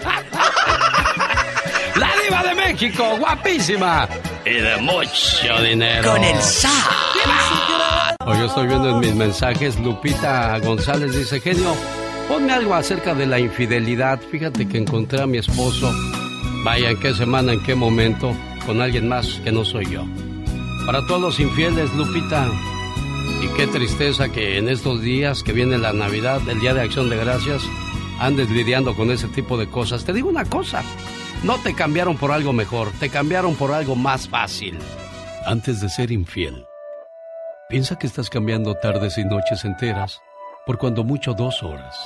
La diva de México, guapísima y de mucho dinero. Con el sa. Hoy estoy viendo en mis mensajes, Lupita González dice, genio, ponme algo acerca de la infidelidad. Fíjate que encontré a mi esposo, vaya, en qué semana, en qué momento, con alguien más que no soy yo. Para todos los infieles, Lupita, y qué tristeza que en estos días que viene la Navidad, el Día de Acción de Gracias, andes lidiando con ese tipo de cosas. Te digo una cosa, no te cambiaron por algo mejor, te cambiaron por algo más fácil. Antes de ser infiel, piensa que estás cambiando tardes y noches enteras por cuando mucho dos horas.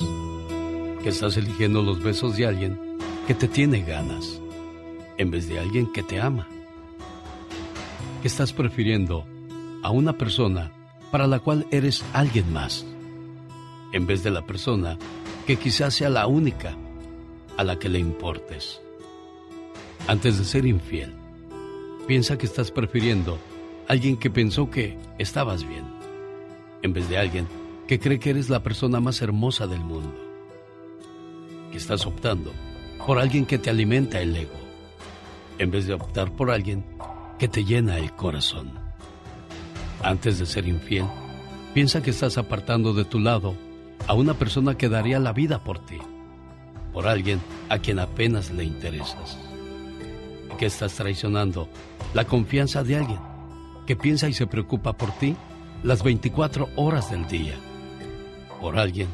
Que estás eligiendo los besos de alguien que te tiene ganas en vez de alguien que te ama. Que estás prefiriendo a una persona para la cual eres alguien más en vez de la persona que quizás sea la única a la que le importes. Antes de ser infiel, piensa que estás prefiriendo a alguien que pensó que estabas bien, en vez de alguien que cree que eres la persona más hermosa del mundo. Que estás optando por alguien que te alimenta el ego, en vez de optar por alguien que te llena el corazón. Antes de ser infiel, piensa que estás apartando de tu lado a una persona que daría la vida por ti, por alguien a quien apenas le interesas. Que estás traicionando la confianza de alguien que piensa y se preocupa por ti las 24 horas del día, por alguien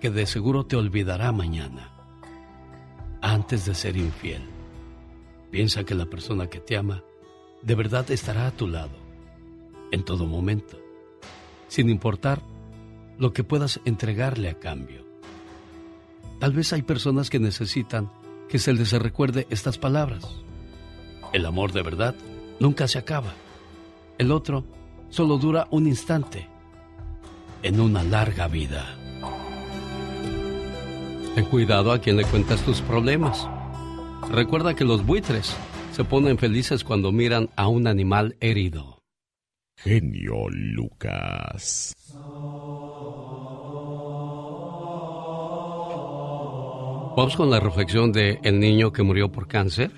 que de seguro te olvidará mañana. Antes de ser infiel, piensa que la persona que te ama de verdad estará a tu lado, en todo momento, sin importar lo que puedas entregarle a cambio. Tal vez hay personas que necesitan que se les recuerde estas palabras. El amor de verdad nunca se acaba. El otro solo dura un instante en una larga vida. Ten cuidado a quien le cuentas tus problemas. Recuerda que los buitres se ponen felices cuando miran a un animal herido. Genio Lucas. Vamos con la reflexión de el niño que murió por cáncer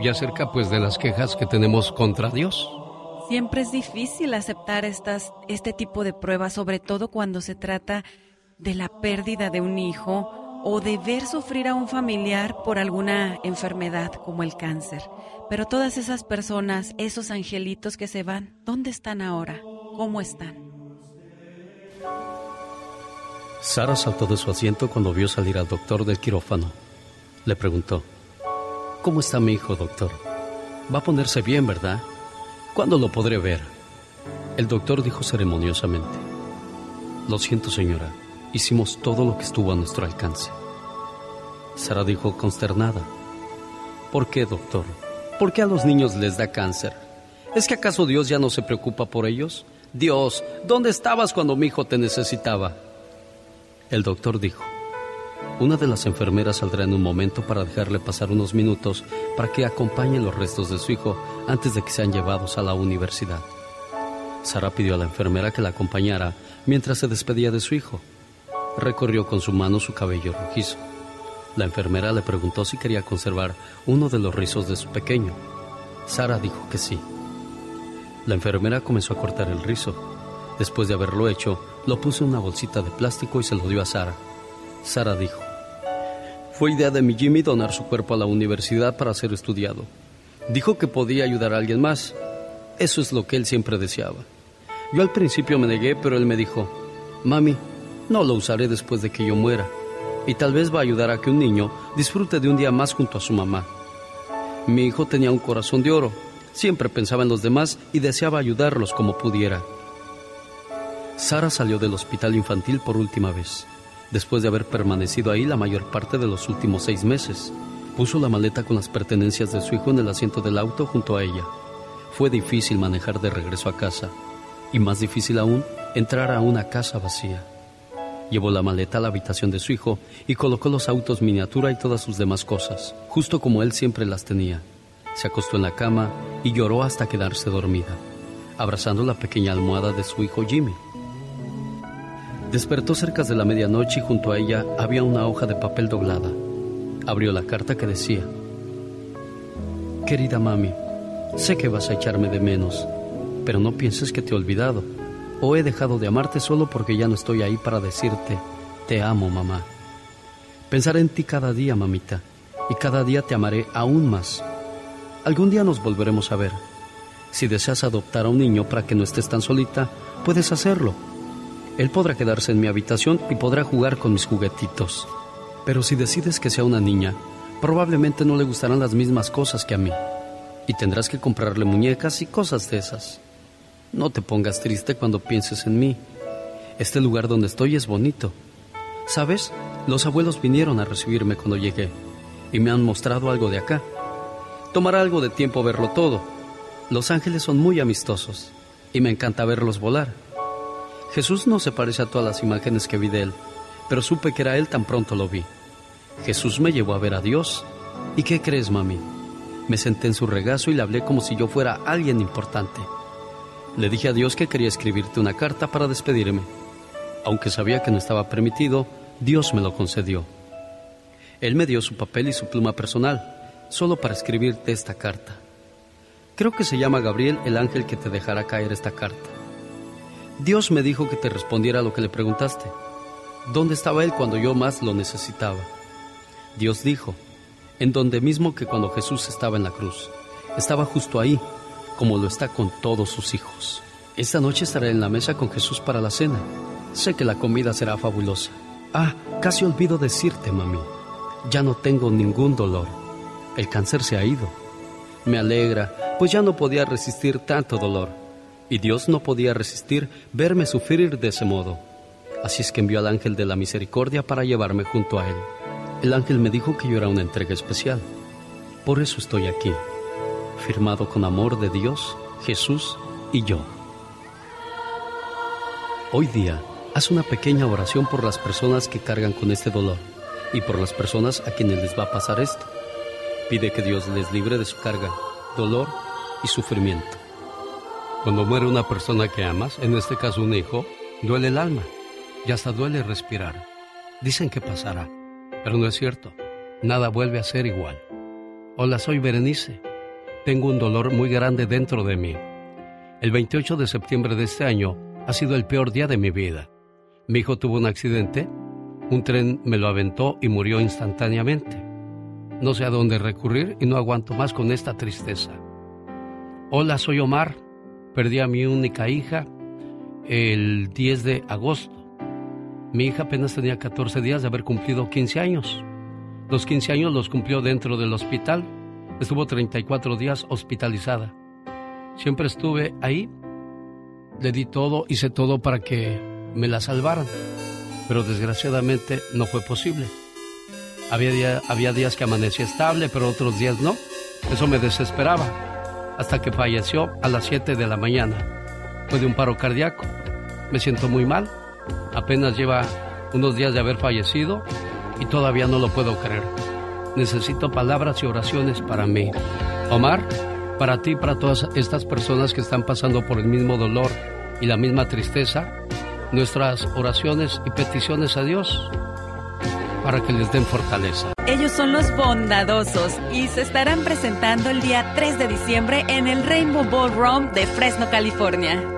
y acerca pues de las quejas que tenemos contra Dios. Siempre es difícil aceptar estas, este tipo de pruebas, sobre todo cuando se trata de la pérdida de un hijo o de ver sufrir a un familiar por alguna enfermedad como el cáncer. Pero todas esas personas, esos angelitos que se van, ¿dónde están ahora? ¿Cómo están? Sara saltó de su asiento cuando vio salir al doctor del quirófano. Le preguntó, ¿Cómo está mi hijo, doctor? Va a ponerse bien, ¿verdad? ¿Cuándo lo podré ver? El doctor dijo ceremoniosamente, Lo siento, señora, hicimos todo lo que estuvo a nuestro alcance. Sara dijo consternada, ¿Por qué, doctor? ¿Por qué a los niños les da cáncer? ¿Es que acaso Dios ya no se preocupa por ellos? Dios, ¿dónde estabas cuando mi hijo te necesitaba? El doctor dijo, una de las enfermeras saldrá en un momento para dejarle pasar unos minutos para que acompañe los restos de su hijo antes de que sean llevados a la universidad. Sara pidió a la enfermera que la acompañara mientras se despedía de su hijo. Recorrió con su mano su cabello rojizo. La enfermera le preguntó si quería conservar uno de los rizos de su pequeño. Sara dijo que sí. La enfermera comenzó a cortar el rizo. Después de haberlo hecho, lo puso en una bolsita de plástico y se lo dio a Sara. Sara dijo, fue idea de mi Jimmy donar su cuerpo a la universidad para ser estudiado. Dijo que podía ayudar a alguien más. Eso es lo que él siempre deseaba. Yo al principio me negué, pero él me dijo, Mami, no lo usaré después de que yo muera. Y tal vez va a ayudar a que un niño disfrute de un día más junto a su mamá. Mi hijo tenía un corazón de oro. Siempre pensaba en los demás y deseaba ayudarlos como pudiera. Sara salió del hospital infantil por última vez después de haber permanecido ahí la mayor parte de los últimos seis meses. Puso la maleta con las pertenencias de su hijo en el asiento del auto junto a ella. Fue difícil manejar de regreso a casa y más difícil aún entrar a una casa vacía. Llevó la maleta a la habitación de su hijo y colocó los autos miniatura y todas sus demás cosas, justo como él siempre las tenía. Se acostó en la cama y lloró hasta quedarse dormida, abrazando la pequeña almohada de su hijo Jimmy. Despertó cerca de la medianoche y junto a ella había una hoja de papel doblada. Abrió la carta que decía, Querida mami, sé que vas a echarme de menos, pero no pienses que te he olvidado o he dejado de amarte solo porque ya no estoy ahí para decirte, te amo mamá. Pensaré en ti cada día, mamita, y cada día te amaré aún más. Algún día nos volveremos a ver. Si deseas adoptar a un niño para que no estés tan solita, puedes hacerlo él podrá quedarse en mi habitación y podrá jugar con mis juguetitos. Pero si decides que sea una niña, probablemente no le gustarán las mismas cosas que a mí. Y tendrás que comprarle muñecas y cosas de esas. No te pongas triste cuando pienses en mí. Este lugar donde estoy es bonito. ¿Sabes? Los abuelos vinieron a recibirme cuando llegué y me han mostrado algo de acá. Tomará algo de tiempo verlo todo. Los ángeles son muy amistosos y me encanta verlos volar. Jesús no se parece a todas las imágenes que vi de él, pero supe que era él tan pronto lo vi. Jesús me llevó a ver a Dios. ¿Y qué crees, mami? Me senté en su regazo y le hablé como si yo fuera alguien importante. Le dije a Dios que quería escribirte una carta para despedirme. Aunque sabía que no estaba permitido, Dios me lo concedió. Él me dio su papel y su pluma personal, solo para escribirte esta carta. Creo que se llama Gabriel el ángel que te dejará caer esta carta. Dios me dijo que te respondiera a lo que le preguntaste. ¿Dónde estaba Él cuando yo más lo necesitaba? Dios dijo, en donde mismo que cuando Jesús estaba en la cruz. Estaba justo ahí, como lo está con todos sus hijos. Esta noche estaré en la mesa con Jesús para la cena. Sé que la comida será fabulosa. Ah, casi olvido decirte, mami. Ya no tengo ningún dolor. El cáncer se ha ido. Me alegra, pues ya no podía resistir tanto dolor y Dios no podía resistir verme sufrir de ese modo. Así es que envió al ángel de la misericordia para llevarme junto a él. El ángel me dijo que yo era una entrega especial. Por eso estoy aquí, firmado con amor de Dios, Jesús y yo. Hoy día, haz una pequeña oración por las personas que cargan con este dolor y por las personas a quienes les va a pasar esto. Pide que Dios les libre de su carga, dolor y sufrimiento. Cuando muere una persona que amas, en este caso un hijo, duele el alma y hasta duele respirar. Dicen que pasará, pero no es cierto. Nada vuelve a ser igual. Hola, soy Berenice. Tengo un dolor muy grande dentro de mí. El 28 de septiembre de este año ha sido el peor día de mi vida. Mi hijo tuvo un accidente, un tren me lo aventó y murió instantáneamente. No sé a dónde recurrir y no aguanto más con esta tristeza. Hola, soy Omar. Perdí a mi única hija el 10 de agosto. Mi hija apenas tenía 14 días de haber cumplido 15 años. Los 15 años los cumplió dentro del hospital. Estuvo 34 días hospitalizada. Siempre estuve ahí. Le di todo, hice todo para que me la salvaran. Pero desgraciadamente no fue posible. Había, días que amanecía estable, pero otros días no. Eso me desesperaba hasta que falleció a las 7 de la mañana. Fue de un paro cardíaco. Me siento muy mal. Apenas lleva unos días de haber fallecido y todavía no lo puedo creer. Necesito palabras y oraciones para mí. Omar, para ti, para todas estas personas que están pasando por el mismo dolor y la misma tristeza, nuestras oraciones y peticiones a Dios para que les den fortaleza. Ellos son los bondadosos y se estarán presentando el día 3 de diciembre en el Rainbow Ballroom de Fresno, California.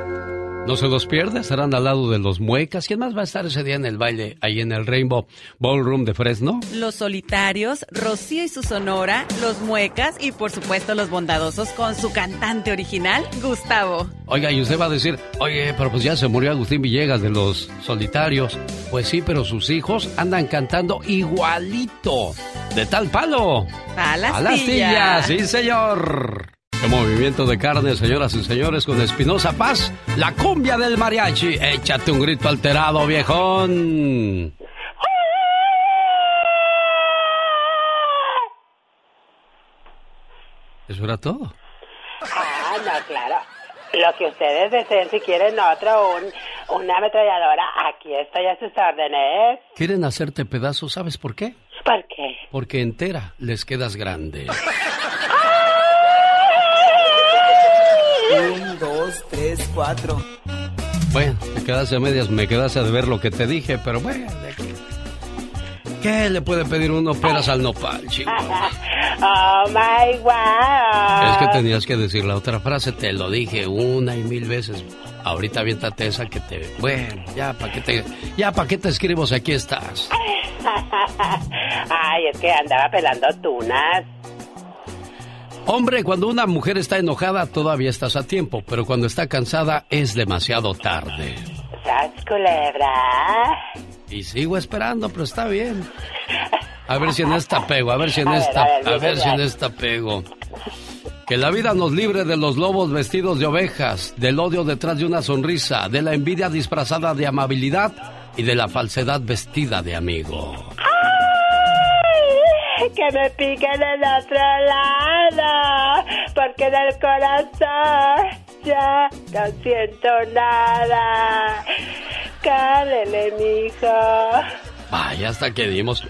No se los pierda, estarán al lado de los muecas. ¿Quién más va a estar ese día en el baile ahí en el Rainbow Ballroom de Fresno? Los solitarios, Rocío y su sonora, los muecas y por supuesto los bondadosos con su cantante original, Gustavo. Oiga, y usted va a decir, oye, pero pues ya se murió Agustín Villegas de los solitarios. Pues sí, pero sus hijos andan cantando igualito. De tal palo. A las A las sí señor. Qué movimiento de carne, señoras y señores, con Espinosa Paz, la cumbia del mariachi. Échate un grito alterado, viejón. Eso era todo. Ah, no, claro. Lo que ustedes deseen, si quieren otro, un, una ametralladora, aquí estoy a sus órdenes. Quieren hacerte pedazos, ¿sabes por qué? ¿Por qué? Porque entera les quedas grande. Un, dos, tres, cuatro. Bueno, te quedas a medias, me quedas a ver lo que te dije, pero bueno, ¿de qué? ¿Qué le puede pedir uno peras al nopal, chico? Oh my wow. Es que tenías que decir la otra frase, te lo dije una y mil veces. Ahorita aviéntate esa que te... Bueno, ya, ¿para qué te, ya, ¿para qué te escribos? Aquí estás. Ay, es que andaba pelando tunas. Hombre, cuando una mujer está enojada todavía estás a tiempo, pero cuando está cansada es demasiado tarde. ¿Sas culebra? Y sigo esperando, pero está bien. A ver si en esta pego, a ver si en A ver, esta, a ver, a ver si en esta pego. Que la vida nos libre de los lobos vestidos de ovejas, del odio detrás de una sonrisa, de la envidia disfrazada de amabilidad y de la falsedad vestida de amigo. Que me piquen del otro lado, porque en el corazón ya no siento nada. Cálele, mijo. Vaya, hasta que dimos.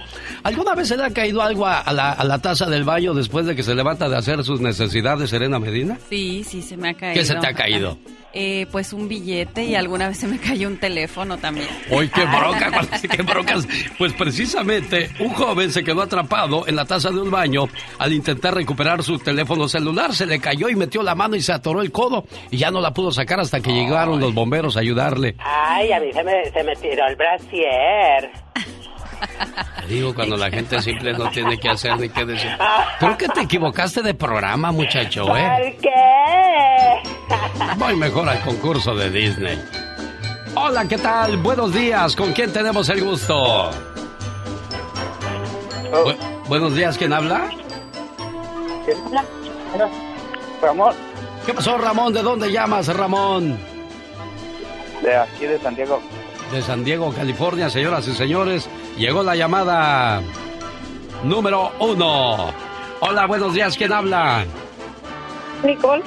¿Alguna vez se le ha caído algo a, a la, a la taza del baño después de que se levanta de hacer sus necesidades, Serena Medina? Sí, sí, se me ha caído. ¿Qué se te ha caído? Eh, pues un billete y alguna vez se me cayó un teléfono también. ¡Uy, qué bronca! cuál- ¡Qué broncas! Pues precisamente un joven se quedó atrapado en la taza de un baño al intentar recuperar su teléfono celular. Se le cayó y metió la mano y se atoró el codo y ya no la pudo sacar hasta que llegaron los bomberos a ayudarle. Ay, a mí se me, se me tiró el brasier. Digo, cuando la gente simple no tiene que hacer ni qué decir. Creo que te equivocaste de programa, muchacho, ¿eh? ¿Por qué? Voy mejor al concurso de Disney. Hola, ¿qué tal? Buenos días. ¿Con quién tenemos el gusto? Bu- buenos días, ¿quién habla? Ramón. ¿Qué pasó, Ramón? ¿De dónde llamas, Ramón? De aquí de Santiago. De San Diego, California, señoras y señores. Llegó la llamada número uno. Hola, buenos días, ¿quién habla? Nicole,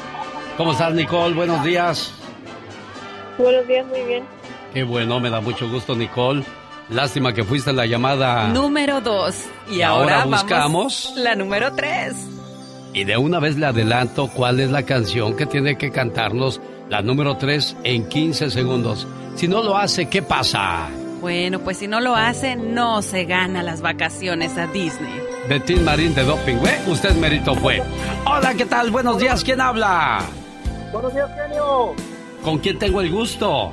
¿Cómo estás, Nicole? Buenos días. buenos días, muy bien. Qué bueno, me da mucho gusto, Nicole. Lástima que fuiste la llamada. Número dos. Y, ahora ahora, buscamos- Vamos la número tres. Y de una vez le adelanto cuál es la canción que tiene que cantarnos la número 3 en 15 segundos. Si no lo hace, ¿qué pasa? Bueno, pues si no lo hace, no se gana las vacaciones a Disney. Betín Marín de Doping, ¿eh? Usted mérito fue. Hola, ¿qué tal? Buenos días, ¿quién habla? Buenos días, genio. ¿Con quién tengo el gusto?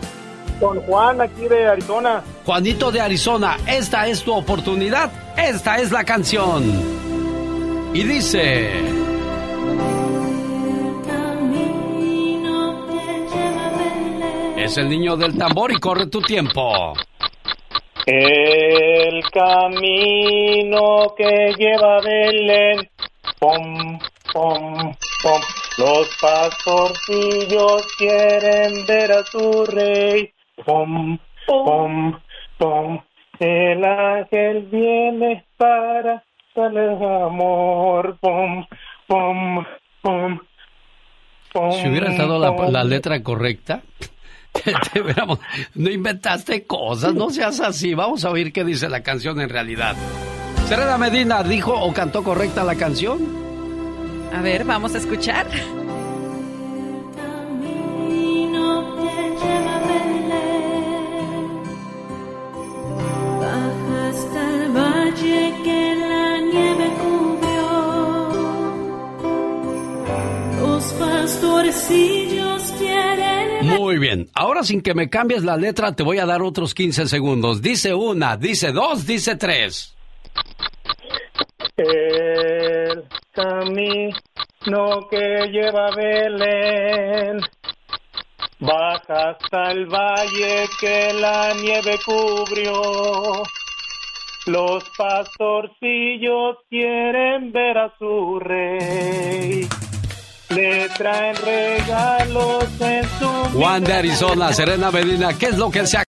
Con Juan, aquí de Arizona. Juanito de Arizona, esta es tu oportunidad, esta es la canción. Y dice... Es el niño del tambor y corre tu tiempo. El camino que lleva a Belén. Pom, pom, pom. Los pastorcillos quieren ver a su rey. Pom, pom, pom. El ángel viene para darle amor. Pom, pom, pom. pom, Si hubiera estado la, letra correcta, no inventaste cosas, no seas así. Vamos a oír qué dice la canción en realidad. Serena Medina dijo o cantó correcta la canción. A ver, vamos a escuchar. Que pastorcillos quieren. Muy bien, ahora sin que me cambies la letra te voy a dar otros 15 segundos. Dice una, dice dos, dice tres. El camino que lleva Belén baja hasta el valle que la nieve cubrió. Los pastorcillos quieren ver a su rey. Le traen regalos en su Juan de Arizona, Serena Medina, ¿qué es lo que se ha...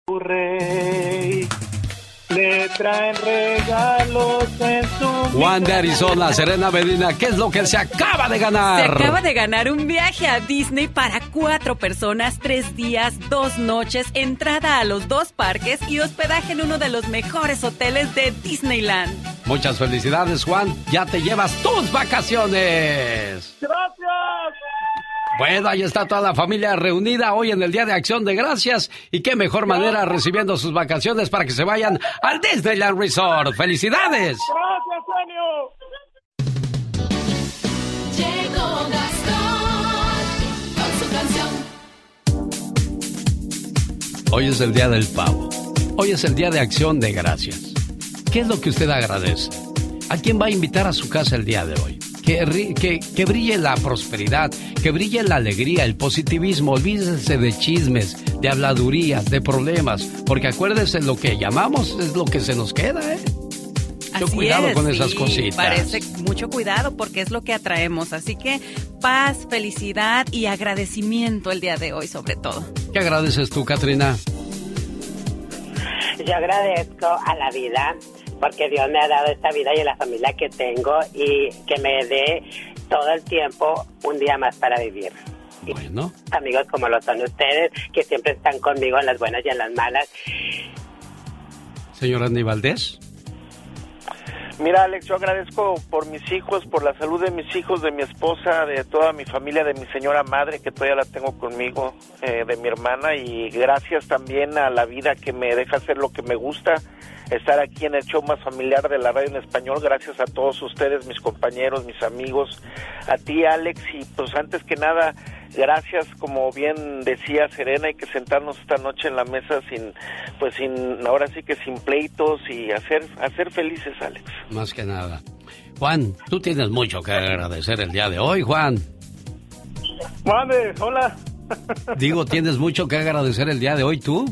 traen regalos en su Juan de Arizona, Serena Medina, ¿qué es lo que se acaba de Se ganar? acaba de ganar un viaje a Disney para cuatro personas, tres días, dos noches, entrada a los dos parques y hospedaje en uno de los mejores hoteles de Disneyland. Muchas felicidades, Juan. Ya te llevas tus vacaciones. ¡Gracias! Bueno, ahí está toda la familia reunida hoy en el Día de Acción de Gracias. Y qué mejor manera recibiendo sus vacaciones para que se vayan al Disneyland Resort. ¡Felicidades! ¡Gracias, genio! Llegó Gastón con su canción. Hoy es el Día del Pavo. Hoy es el Día de Acción de Gracias. ¿Qué es lo que usted agradece? ¿A quién va a invitar a su casa el día de hoy? Que, que, que brille la prosperidad, que brille la alegría, el positivismo. Olvídese de chismes, de habladurías, de problemas. Porque acuérdese, lo que llamamos es lo que se nos queda, ¿eh? Mucho cuidado es, con sí, esas cositas. Parece mucho cuidado porque es lo que atraemos. Así que paz, felicidad y agradecimiento el día de hoy, sobre todo. ¿Qué agradeces tú, Katrina? Yo agradezco a la vida porque Dios me ha dado esta vida y la familia que tengo y que me dé todo el tiempo un día más para vivir. Bueno. Amigos como lo son ustedes, que siempre están conmigo en las buenas y en las malas. Señor Andy Valdés. Mira, Alex, yo agradezco por mis hijos, por la salud de mis hijos, de mi esposa, de toda mi familia, de mi señora madre, que todavía la tengo conmigo, eh, de mi hermana, y gracias también a la vida que me deja hacer lo que me gusta, estar aquí en el show más familiar de la radio en español, gracias a todos ustedes, mis compañeros, mis amigos, a ti, Alex, y pues antes que nada, gracias, como bien decía Serena, hay que sentarnos esta noche en la mesa sin, pues sin, ahora sí que sin pleitos y hacer, hacer felices, Alex. Más que nada. Juan, tú tienes mucho que agradecer el día de hoy, Juan. Mande, hola. Digo, tienes mucho que agradecer el día de hoy, tú.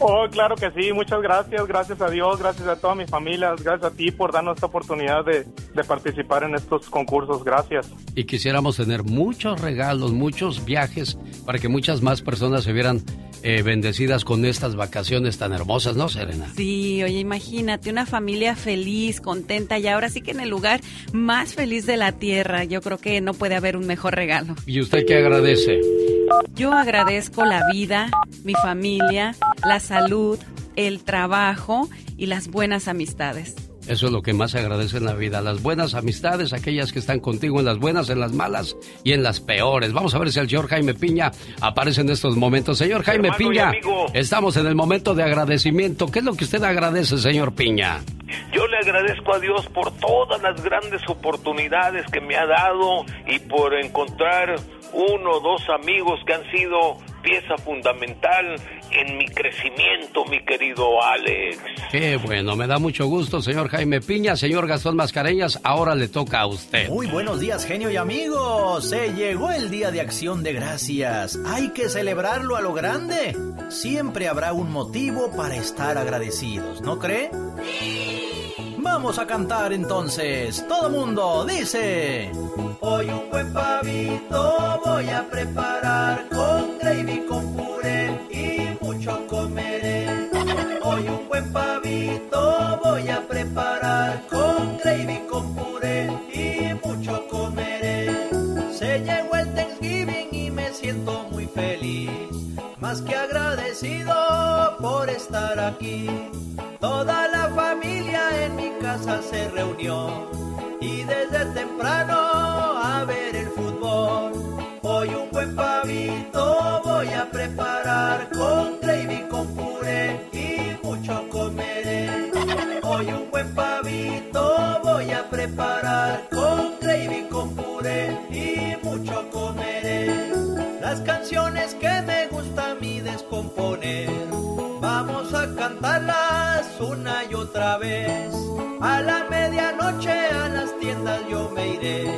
Oh, claro que sí, muchas gracias, gracias a Dios, gracias a toda mi familia, gracias a ti por darnos esta oportunidad de, de participar en estos concursos, gracias. Y quisiéramos tener muchos regalos, muchos viajes, para que muchas más personas se vieran eh, bendecidas con estas vacaciones tan hermosas, ¿no, Serena? Sí, oye, imagínate una familia feliz, contenta y ahora sí que en el lugar más feliz de la tierra. Yo creo que no puede haber un mejor regalo. ¿Y usted qué agradece? Yo agradezco la vida, mi familia, la salud, el trabajo y las buenas amistades. Eso es lo que más se agradece en la vida, las buenas amistades, aquellas que están contigo en las buenas, en las malas y en las peores. Vamos a ver si el señor Jaime Piña aparece en estos momentos. Señor Jaime Hermano Piña, amigo. estamos en el momento de agradecimiento. ¿Qué es lo que usted agradece, señor Piña? Yo le agradezco a Dios por todas las grandes oportunidades que me ha dado y por encontrar uno o dos amigos que han sido pieza fundamental en mi crecimiento, mi querido Alex. Qué bueno, me da mucho gusto, señor Jaime Piña. Señor Gastón Mascareñas, ahora le toca a usted. Muy buenos días, genio y amigos. Se llegó el día de acción de gracias. Hay que celebrarlo a lo grande. Siempre habrá un motivo para estar agradecidos, ¿no cree? Vamos a cantar entonces. Todo mundo dice. Hoy un buen pavito voy a preparar con gravy, con puré y mucho comeré. Hoy un buen pavito voy a preparar con gravy, con puré y mucho comeré. Se llegó el Thanksgiving y me siento muy feliz, más que agradecido por estar aquí. Toda la familia en mi casa se reunió y desde temprano a ver el fútbol. Hoy un buen pavito voy a preparar con gravy, con puré y mucho comeré. Hoy un buen pavito voy a preparar con gravy, con puré y mucho comeré. Las canciones que me gustan a mí descom cantarlas una y otra vez. A la medianoche a las tiendas yo me iré.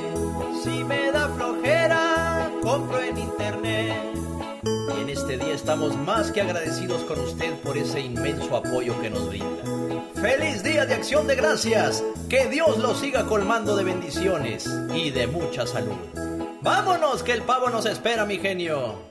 Si me da flojera, compro en internet. Y en este día estamos más que agradecidos con usted por ese inmenso apoyo que nos brinda. ¡Feliz Día de Acción de Gracias! Que Dios lo siga colmando de bendiciones y de mucha salud. ¡Vámonos, que el pavo nos espera, mi genio!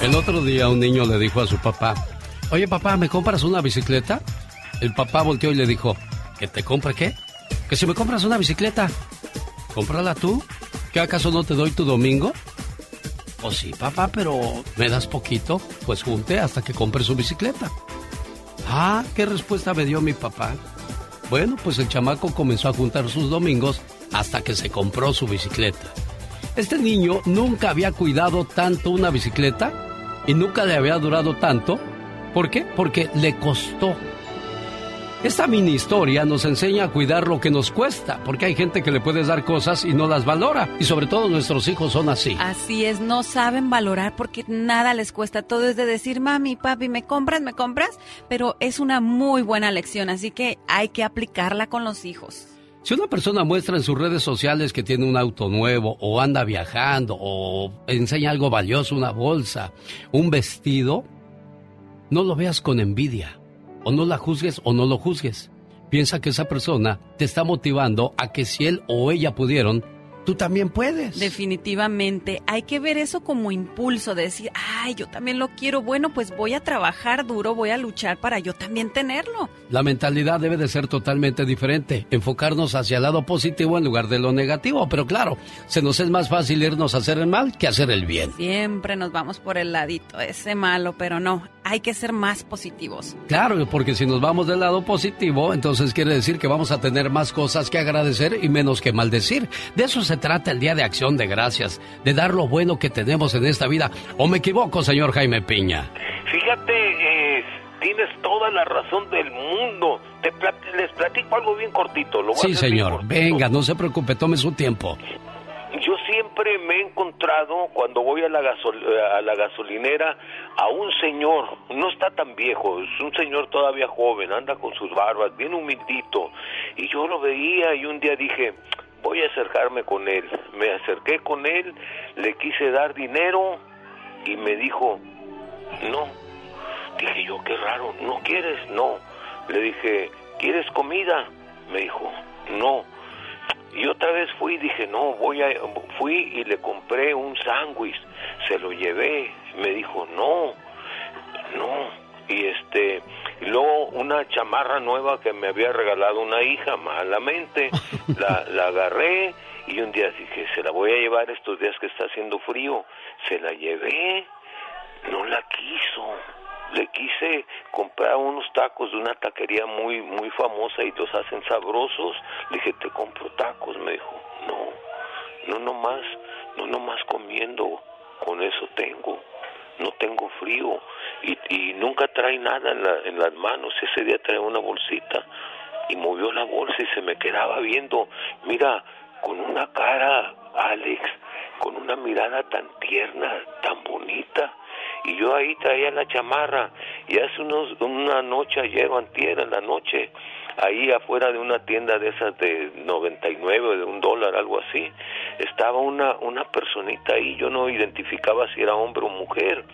El otro día un niño le dijo a su papá, oye papá, ¿me compras una bicicleta? El papá volteó y le dijo, ¿que te compre qué? Que si me compras una bicicleta, cómprala tú. ¿Qué acaso no te doy tu domingo? Pues sí, papá, pero ¿me das poquito? Pues junte hasta que compre su bicicleta. Ah, ¿qué respuesta me dio mi papá? Bueno, pues el chamaco comenzó a juntar sus domingos hasta que se compró su bicicleta. Este niño nunca había cuidado tanto una bicicleta y nunca le había durado tanto. ¿Por qué? Porque le costó. Esta mini historia nos enseña a cuidar lo que nos cuesta, porque hay gente que le puedes dar cosas y no las valora, y sobre todo nuestros hijos son así. Así es, no saben valorar porque nada les cuesta. Todo es de decir, mami, papi, ¿me compras? ¿Me compras? Pero es una muy buena lección, así que hay que aplicarla con los hijos. Si una persona muestra en sus redes sociales que tiene un auto nuevo o anda viajando o enseña algo valioso, una bolsa, un vestido, no lo veas con envidia. O no la juzgues o no lo juzgues. Piensa que esa persona te está motivando a que si él o ella pudieron, tú también puedes. Definitivamente, hay que ver eso como impulso, de decir, ay, yo también lo quiero, bueno, pues voy a trabajar duro, voy a luchar para yo también tenerlo. La mentalidad debe de ser totalmente diferente, enfocarnos hacia el lado positivo en lugar de lo negativo, pero claro, se nos es más fácil irnos a hacer el mal que hacer el bien. Siempre nos vamos por el ladito, ese malo, pero no, hay que ser más positivos. Claro, porque si nos vamos del lado positivo, entonces quiere decir que vamos a tener más cosas que agradecer y menos que maldecir. De eso se trata el Día de Acción de Gracias, de dar lo bueno que tenemos en esta vida. ¿O me equivoco, señor Jaime Piña? Fíjate, eh, tienes toda la razón del mundo. Te plat- les platico algo bien cortito. Lo voy a Sí, señor. Venga, no se preocupe, tome su tiempo. Yo siempre me he encontrado cuando voy a la, gasol- a la gasolinera a un señor, no está tan viejo, es un señor todavía joven, anda con sus barbas, bien humildito. Y yo lo veía y un día dije, voy a acercarme con él. Me acerqué con él, le quise dar dinero y me dijo, no. Dije yo, qué raro, ¿no quieres? No. Le dije, ¿quieres comida? Me dijo, no. Y otra vez fui y dije, no, voy a... Fui y le compré un sándwich, se lo llevé. Me dijo, no, no. Y este, y luego una chamarra nueva que me había regalado una hija, malamente, la, la agarré y un día dije, se la voy a llevar estos días que está haciendo frío. Se la llevé, no la quiso. Le quise comprar unos tacos de una taquería muy muy famosa y los hacen sabrosos. Le dije, te compro tacos. Me dijo, no, no nomás, no nomás comiendo, con eso tengo. No tengo frío y, y nunca trae nada en, la- en las manos. Ese día trae una bolsita y movió la bolsa y se me quedaba viendo. Mira, con una cara, Alex, con una mirada tan tierna, tan bonita. Y yo ahí traía la chamarra. Y hace unos, una noche, ayer o antier, en la noche, ahí afuera de una tienda de esas de 99, de un dólar, algo así, estaba una, una personita ahí. Yo no identificaba si era hombre o mujer.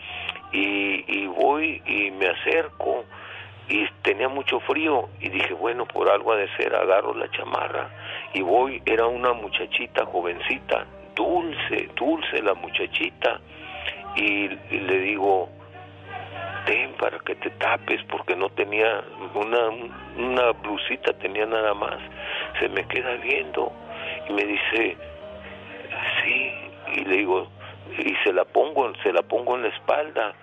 Y, y voy y me acerco y tenía mucho frío y dije, bueno, por algo ha de ser, agarro la chamarra y voy, era una muchachita jovencita, dulce, dulce la muchachita y, le digo, ten para que te tapes porque no tenía una, una blusita, tenía nada más, se me queda viendo y me dice, sí, y le digo, y se la pongo, se la pongo en la espalda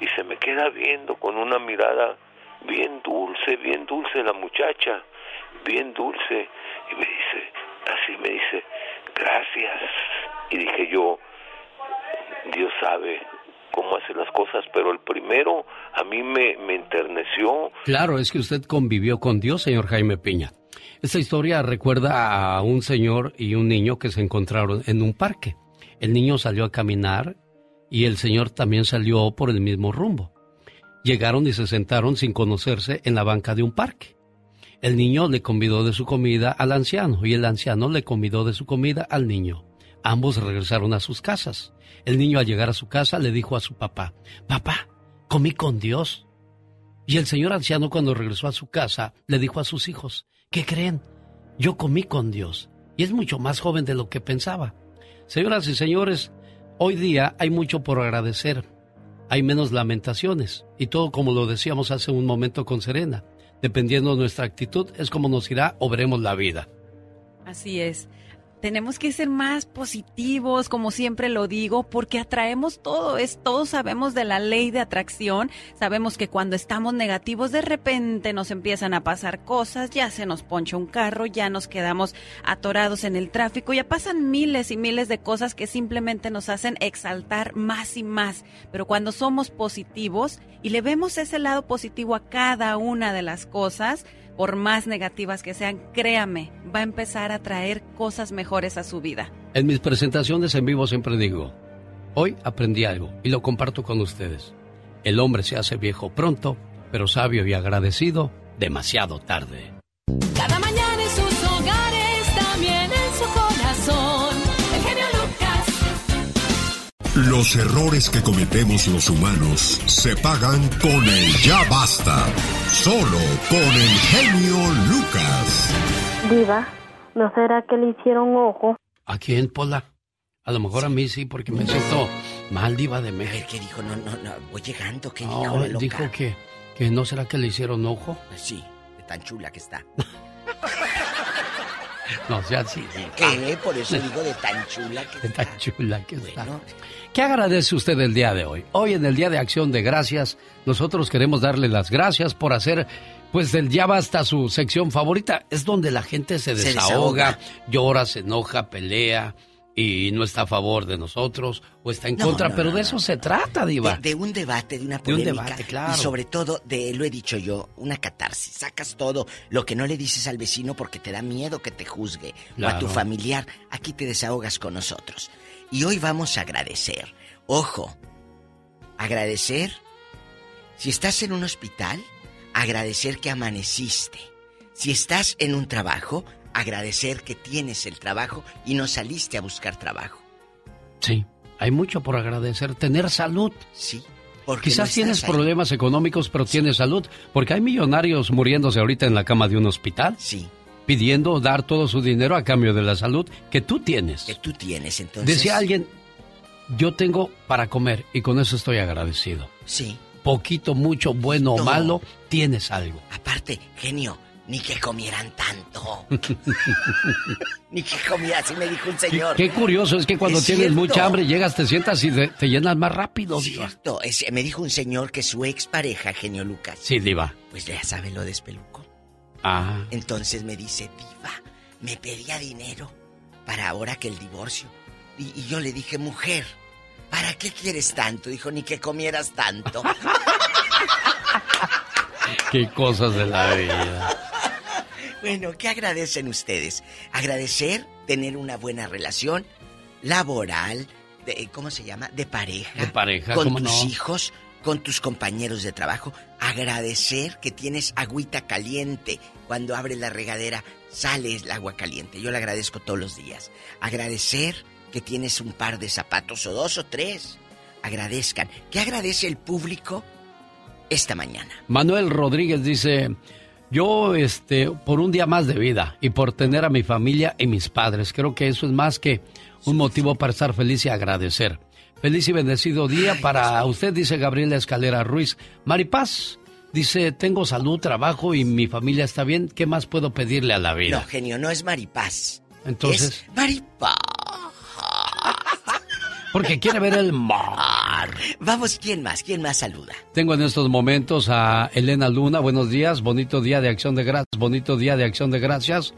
y se me queda viendo con una mirada bien dulce, bien dulce la muchacha, bien dulce. Y me dice, así me dice, gracias. Y dije yo, Dios sabe cómo hace las cosas, pero el primero a mí me, me enterneció. Claro, es que usted convivió con Dios, señor Jaime Piña. Esta historia recuerda a un señor y un niño que se encontraron en un parque. El niño salió a caminar y el señor también salió por el mismo rumbo. Llegaron y se sentaron sin conocerse en la banca de un parque. El niño le convidó de su comida al anciano y el anciano le convidó de su comida al niño. Ambos regresaron a sus casas. El niño al llegar a su casa le dijo a su papá, Papá, comí con Dios. Y el señor anciano cuando regresó a su casa le dijo a sus hijos, ¿qué creen? Yo comí con Dios. Y es mucho más joven de lo que pensaba. Señoras y señores, hoy día hay mucho por agradecer. Hay menos lamentaciones. Y todo como lo decíamos hace un momento con Serena. Dependiendo de nuestra actitud es como nos irá o veremos la vida. Así es tenemos que ser más positivos, como siempre lo digo, porque atraemos todo. Es todos sabemos de la ley de atracción. Sabemos que cuando estamos negativos, de repente nos empiezan a pasar cosas, ya se nos poncha un carro, ya nos quedamos atorados en el tráfico, ya pasan miles y miles de cosas que simplemente nos hacen exaltar más y más. Pero cuando somos positivos y le vemos ese lado positivo a cada una de las cosas, por más negativas que sean, créame, va a empezar a traer cosas mejores a su vida. En mis presentaciones en vivo siempre digo, hoy aprendí algo y lo comparto con ustedes. El hombre se hace viejo pronto, pero sabio y agradecido demasiado tarde. Cada Los errores que cometemos los humanos se pagan con el ya basta Solo con el genio Lucas. Diva, ¿no será que le hicieron ojo? ¿A quién, Pola? A lo mejor a mí sí, porque me siento mal, Diva de México. A ver, ¿qué dijo? No, no, no, voy llegando. ¿Qué no, dijo loca? dijo que, que no será que le hicieron ojo. Sí, de tan chula que está. No, sea así. ¿Qué? Por eso digo de tan chula que de está. tan chula que está. ¿Qué agradece usted el día de hoy? Hoy en el Día de Acción de Gracias, nosotros queremos darle las gracias por hacer, pues del ya basta su sección favorita. Es donde la gente se Se desahoga, llora, se enoja, pelea y no está a favor de nosotros o está en No, contra, no, pero no, de eso se trata, Diva. De, de un debate, de una De un polémica. debate, claro. Y sobre todo, de, lo he dicho yo, una catarsis. Sacas todo lo que no le dices al vecino porque te da miedo que te juzgue. O a tu familiar. Aquí te desahogas con nosotros. Y hoy vamos a agradecer. Ojo, agradecer. Si estás en un hospital, agradecer que amaneciste. Si estás en un trabajo, agradecer que tienes el trabajo y no saliste a buscar trabajo. Sí, hay mucho por agradecer. Tener salud. Sí. porque Quizás no tienes ahí. problemas económicos, pero tienes salud. Porque hay millonarios muriéndose ahorita en la cama de un hospital. Sí. Pidiendo dar todo su dinero a cambio de la salud que tú tienes. Que tú tienes, entonces. Decía alguien, yo tengo para comer y con eso estoy agradecido. Sí. Poquito, mucho, bueno o No. malo, tienes algo. Aparte, genio, ni que comieran tanto. ni que comieran, así me dijo un señor. qué curioso es que cuando Es tienes cierto. mucha hambre llegas, te sientas y te, te llenas más rápido. Cierto, es- me dijo un señor que su expareja, genio Lucas, Sí, Diva. pues ya sabe lo despelucó. Ah, Entonces me dice, Diva, me pedía dinero para ahora que el divorcio. Y, y yo le dije, mujer, ¿para qué quieres tanto? Dijo, ni que comieras tanto. qué cosas de la vida. Bueno, ¿qué agradecen ustedes? Agradecer tener una buena relación laboral, de, ¿cómo se llama? De pareja. De pareja, Con ¿cómo tus no? hijos, con tus compañeros de trabajo. Agradecer que tienes agüita caliente. Cuando abres la regadera, sale el agua caliente. Yo le agradezco todos los días. Agradecer que tienes un par de zapatos o dos o tres. Agradezcan. ¿Qué agradece el público esta mañana? Manuel Rodríguez dice, yo, este, por un día más de vida y por tener a mi familia y mis padres, creo que eso es más que un motivo para estar feliz y agradecer. Feliz y bendecido día para usted, dice Gabriela Escalera Ruiz. Maripaz dice, tengo salud, trabajo y mi familia está bien. ¿Qué más puedo pedirle a la No, vida? genio, no es maripaz. Entonces, Es maripaz. Porque quiere ver el mar. Vamos, ¿quién más? ¿Quién más saluda? Tengo en estos momentos a Elena Luna. Buenos días, bonito día de acción de gracias, bonito día de acción de gracias.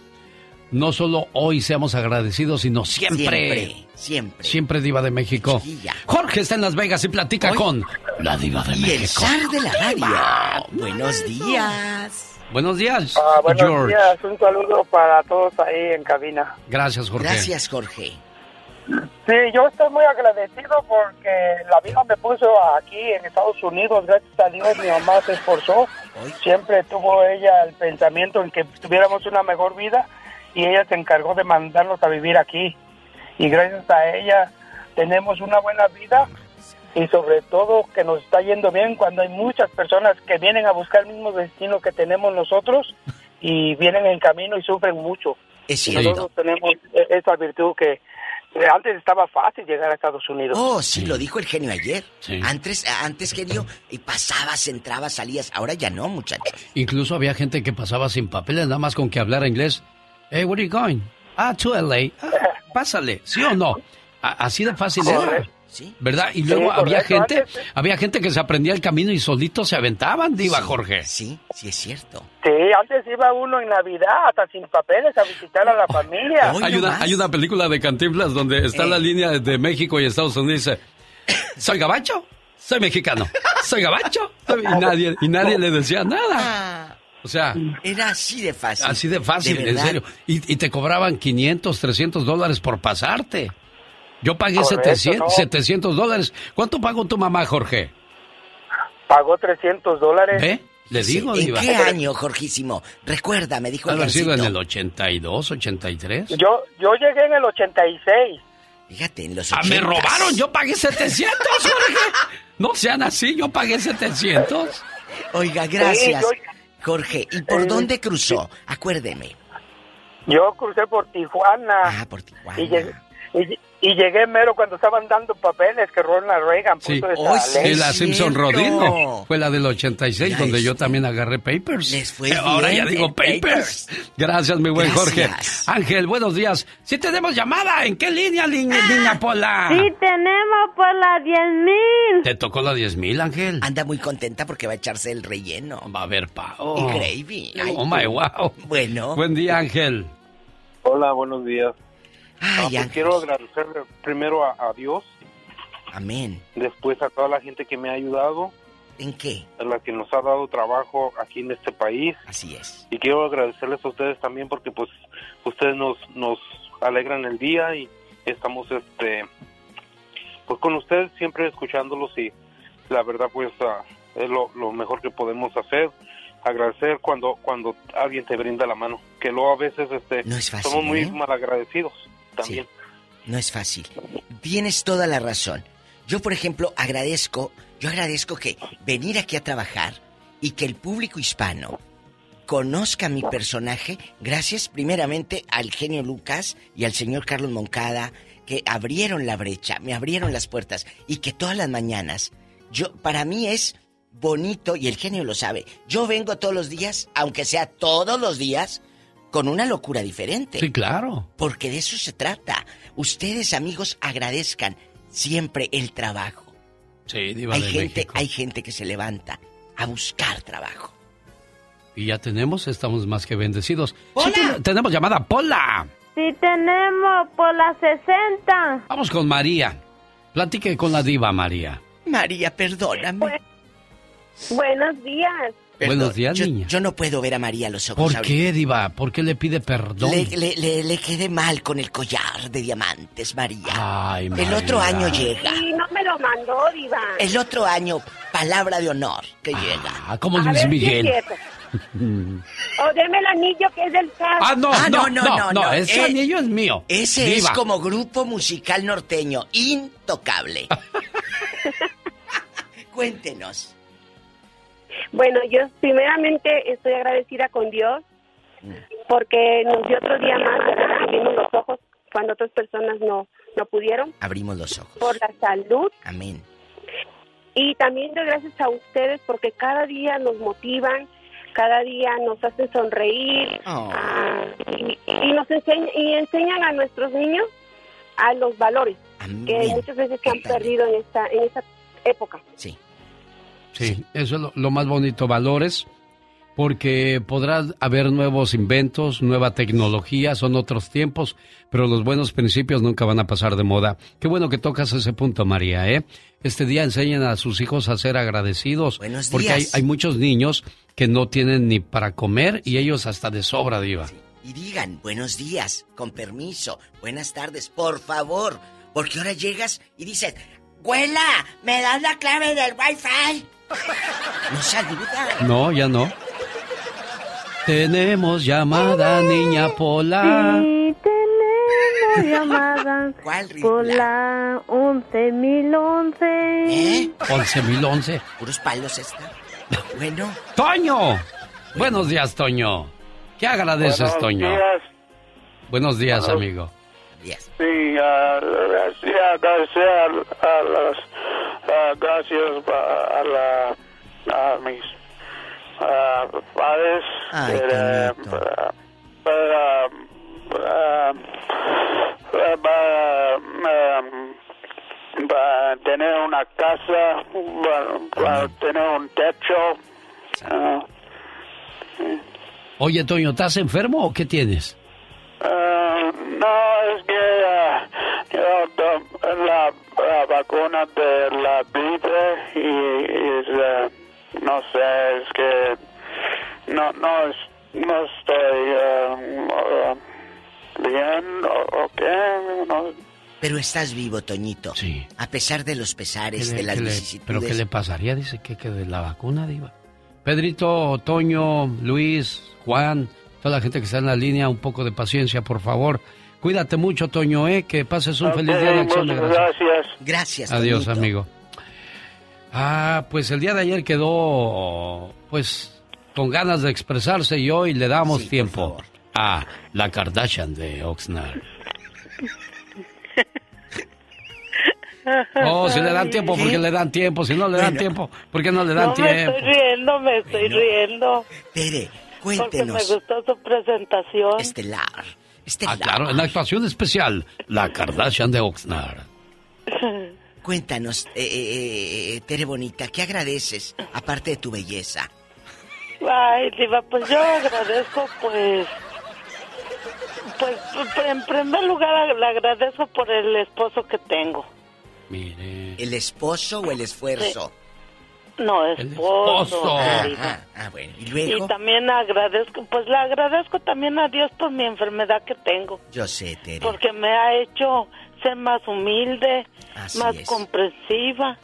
No solo hoy seamos agradecidos, sino siempre. Siempre, siempre. Siempre Diva de México. Jorge está en Las Vegas y platica con la Diva de Y México. el zar de la radio. Buenos días. Buenos días, Ah, buenos George. días, un saludo para todos ahí en cabina. Gracias, Jorge. Gracias, Jorge. Sí, yo estoy muy agradecido porque la vida me puso aquí en Estados Unidos, gracias a Dios mi mamá se esforzó, siempre tuvo ella el pensamiento en que tuviéramos una mejor vida y ella se encargó de mandarnos a vivir aquí y gracias a ella tenemos una buena vida y sobre todo que nos está yendo bien cuando hay muchas personas que vienen a buscar el mismo destino que tenemos nosotros y vienen en camino y sufren mucho. Es cierto. Nosotros tenemos e- esa virtud que antes estaba fácil llegar a Estados Unidos. Oh, sí, lo dijo el genio ayer. Antes, antes genio, y pasabas, entrabas, salías. Ahora ya no, muchachos. Incluso había gente que pasaba sin papeles, nada más con que hablara inglés. Hey, where are you going? Ah, to LA. Ah, pásale, ¿sí o no? Así de fácil era. Correcto. ¿Verdad? Y Sí, luego había correcto. gente, Antes- había gente que se aprendía el camino y solitos se aventaban, diva Jorge. Sí, sí es cierto. Sí, antes iba uno en Navidad hasta sin papeles a visitar a la familia. Hay una, hay una película de Cantinflas donde está la línea de México y Estados Unidos y dice, soy gabacho, soy mexicano, soy gabacho. Y nadie, y nadie le decía nada. O sea, Era así de fácil. así de fácil, en verdad. serio. Y, y te cobraban 500, 300 dólares por pasarte. Yo pagué Correcto, 700, ¿no? 700 dólares. ¿Cuánto pagó tu mamá, Jorge? Pagó 300 dólares. ¿Eh? Le digo, ¿En diva. qué año, Jorgísimo? Recuerda, me dijo el Haber sido en el 82, 83. Yo, yo llegué en el 86. Fíjate, en los Ah, me 80s. robaron, yo pagué 700, Jorge. No sean así, yo pagué 700. Oiga, gracias. Sí, Jorge, ¿y por Eh, dónde cruzó? Acuérdeme. Yo crucé por Tijuana. Ah, por Tijuana. Y y llegué mero cuando estaban dando papeles que Ronald Reagan puso Sí, esa ley. Sí, la Simpson. Rodino. Fue la del 86, Ya donde yo también agarré papers. Les fue Eh, Ahora ya digo en papers. Gracias, mi buen Jorge. Gracias. Ángel, buenos días. Sí tenemos llamada. ¿En qué línea, li- niña Pola? Sí, tenemos por las 10 mil. ¿Te tocó la 10 mil, Ángel? Anda muy contenta porque va a echarse el relleno. Va a haber pao. Y gravy. Ay, Oh, my wow. Bueno. Buen día, Ángel. Hola, buenos días. Ay, Ah, pues quiero agradecerle primero a, a Dios, Amén. después a toda la gente que me ha ayudado, ¿En qué? a la que nos ha dado trabajo aquí en este país. Así es. Y quiero agradecerles a ustedes también porque pues ustedes nos, nos alegran el día y estamos este pues con ustedes siempre escuchándolos y la verdad pues ah, es lo, lo mejor que podemos hacer agradecer cuando cuando alguien te brinda la mano que luego a veces este No es fácil, somos muy ¿eh? malagradecidos también No es fácil. Tienes toda la razón. Yo, por ejemplo, agradezco, yo agradezco que venir aquí a trabajar y que el público hispano conozca mi personaje gracias primeramente al genio Lucas y al señor Carlos Moncada que abrieron la brecha, me abrieron las puertas y que todas las mañanas yo para mí es bonito y el genio lo sabe. Yo vengo todos los días, aunque sea todos los días, con una locura diferente. Sí, claro. Porque de eso se trata. Ustedes, amigos, agradezcan siempre el trabajo. Sí, Diva Hay de gente, México. hay gente que se levanta a buscar trabajo. Y ya tenemos, estamos más que bendecidos. Sí, ten- tenemos llamada Pola. Sí, tenemos por las 60. Vamos con María. Platique con la diva, María. María, perdóname. Buenos días. Buenos días, yo, niña. yo no puedo ver a María a los ojos. ¿Por ahorita. qué, diva? ¿Por qué le pide perdón? Le, le, le, le quedé mal con el collar de diamantes, María. Ay, el María. otro año llega. Y no me lo mandó, Diva. El otro año, palabra de honor que llega. Ah, como Luis ver Miguel. O deme el anillo que es del caso. Ah, no, Ah, no, no, no, ese Eh, anillo es mío. Ese Diva. es como grupo musical norteño, intocable. Cuéntenos. Bueno, yo primeramente estoy agradecida con Dios porque nos dio otro día más. Abrimos los ojos cuando otras personas no, no pudieron, Abrimos los ojos. por la salud. Amén. Y también doy gracias a ustedes porque cada día nos motivan, cada día nos hacen sonreír Oh. ah, y, y nos enseñan, y enseñan a nuestros niños a los valores. que muchas veces se han perdido en esta, en esta época. Sí. Sí, eso es lo, lo más bonito, valores, porque podrá haber nuevos inventos, nueva tecnología, son otros tiempos, pero los buenos principios nunca van a pasar de moda. Qué bueno que tocas ese punto, María, ¿eh? Este día enseñan a sus hijos a ser agradecidos, Buenos porque hay, días. hay muchos niños que no tienen ni para comer y ellos hasta de sobra, diva. Y digan, buenos días, con permiso, buenas tardes, por favor. Porque ahora llegas y dices, ¡Güela! ¿Me das la clave del wifi? No saluda. No, ya no. Tenemos llamada, niña Pola. Sí, tenemos llamadas ¿Cuál, por la 11011. ¿Eh? 11.011. Puros palos esta. Bueno. ¡Toño! Buenos días, Toño. ¿Qué agradeces, Buenos Toño? días. Buenos días, Buenos- amigo. Sí, ah, sí, agradecer a, a las ah, gracias a, a la a mis ah, padres Ay, para, para, para, para, para tener una casa para, para tener un techo ah, Oye, Toño, ¿estás enfermo o qué tienes? Ah, no, es que ah, yo la, la vacuna de la gripe y, ah, no sé, es que no no es- no estoy bien o, o qué, no, Pero estás vivo, Toñito. Sí. A pesar de los ¿Qué pesares, le- de las le- vicisitudes. ¿Pero qué le pasaría? Dice que, que de la vacuna, Diva. Pedrito, Toño, Luis, Juan, toda la gente que está en la línea, un poco de paciencia, por favor. Cuídate mucho, Toño, ¿eh? Que pases un feliz día de acción de muchas gracias. gracias. Gracias, Adiós, Toñito. amigo. Ah, pues el día de ayer quedó, pues, con ganas de expresarse y hoy le damos tiempo a la Kardashian de Oxnard. Oh, si le dan tiempo, porque le dan tiempo. Si no le dan tiempo, ¿por qué no le dan no me tiempo? estoy riendo, me estoy riendo. Tere, Porque me cuéntenos. gustó su presentación. Estelar. Ah, claro, en la actuación especial, la Kardashian de Oxnard. Cuéntanos, eh, eh, eh, Tere Bonita, ¿qué agradeces aparte de tu belleza? Ay, Diva, pues yo agradezco, pues. Pues, pues, en primer lugar, le agradezco por el esposo que tengo. ¿El esposo o el esfuerzo? No, esposo. esposo. Diva. Ah, ah, bueno. ¿Y luego? Y también agradezco, pues le agradezco también a Dios por mi enfermedad que tengo. Yo sé, Tere. Porque me ha hecho ser más humilde, Así más es. comprensiva.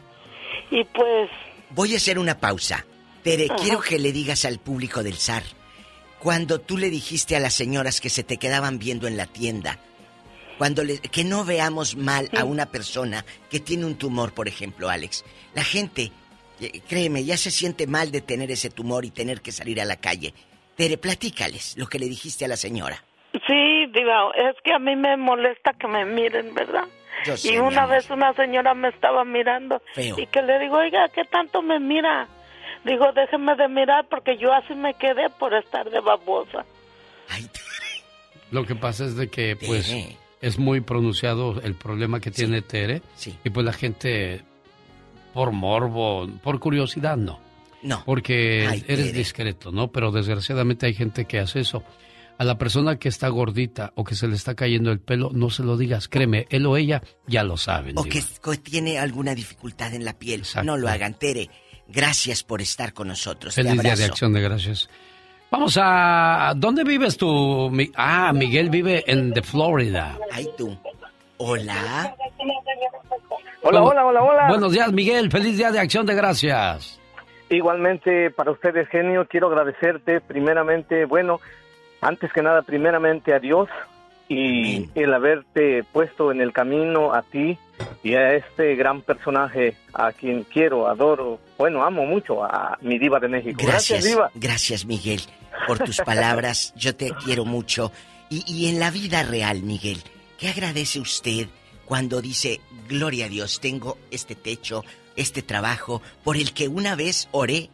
Y pues, Voy a hacer una pausa. Tere, Ajá. quiero que le digas al público del SAR, cuando tú le dijiste a las señoras que se te quedaban viendo en la tienda, cuando le- que no veamos mal a una persona que tiene un tumor, por ejemplo, Alex, la gente, eh, créeme, ya se siente mal de tener ese tumor y tener que salir a la calle. Tere, platícales lo que le dijiste a la señora. sí, Diva, es que a mí me molesta que me miren, ¿verdad? Yo sé, y una vez una señora me estaba mirando Feo. y que le digo, oiga, ¿qué tanto me mira? Digo, déjeme de mirar porque yo así me quedé por estar de babosa. Lo que pasa es de que, pues, es muy pronunciado el problema que tiene Tere. Y pues la gente, por morbo, por curiosidad, no. No. Porque Ay, eres Tere. discreto, ¿no? Pero desgraciadamente hay gente que hace eso. A la persona que está gordita o que se le está cayendo el pelo, no se lo digas. Créeme, él o ella ya lo saben. O Diva. que, tiene alguna dificultad en la piel. No lo hagan, Tere. Gracias por estar con nosotros. Feliz día de acción de gracias. Vamos a... ¿Dónde vives tú? Ah, Miguel vive en de Florida. Ay, tú. Hola. Hola, Bueno, hola, hola, hola. Buenos días, Miguel. Feliz día de acción de gracias. Igualmente para ustedes, genio, quiero agradecerte primeramente, bueno, antes que nada, primeramente a Dios y el haberte puesto en el camino a ti y a este gran personaje a quien quiero, adoro, bueno, amo mucho a mi diva de México. Gracias, Gracias, diva. gracias Miguel, por tus palabras. Yo te quiero mucho. Y, y en la vida real, Miguel, ¿qué agradece usted cuando dice, gloria a Dios, tengo este techo, este trabajo, por el que una vez oré?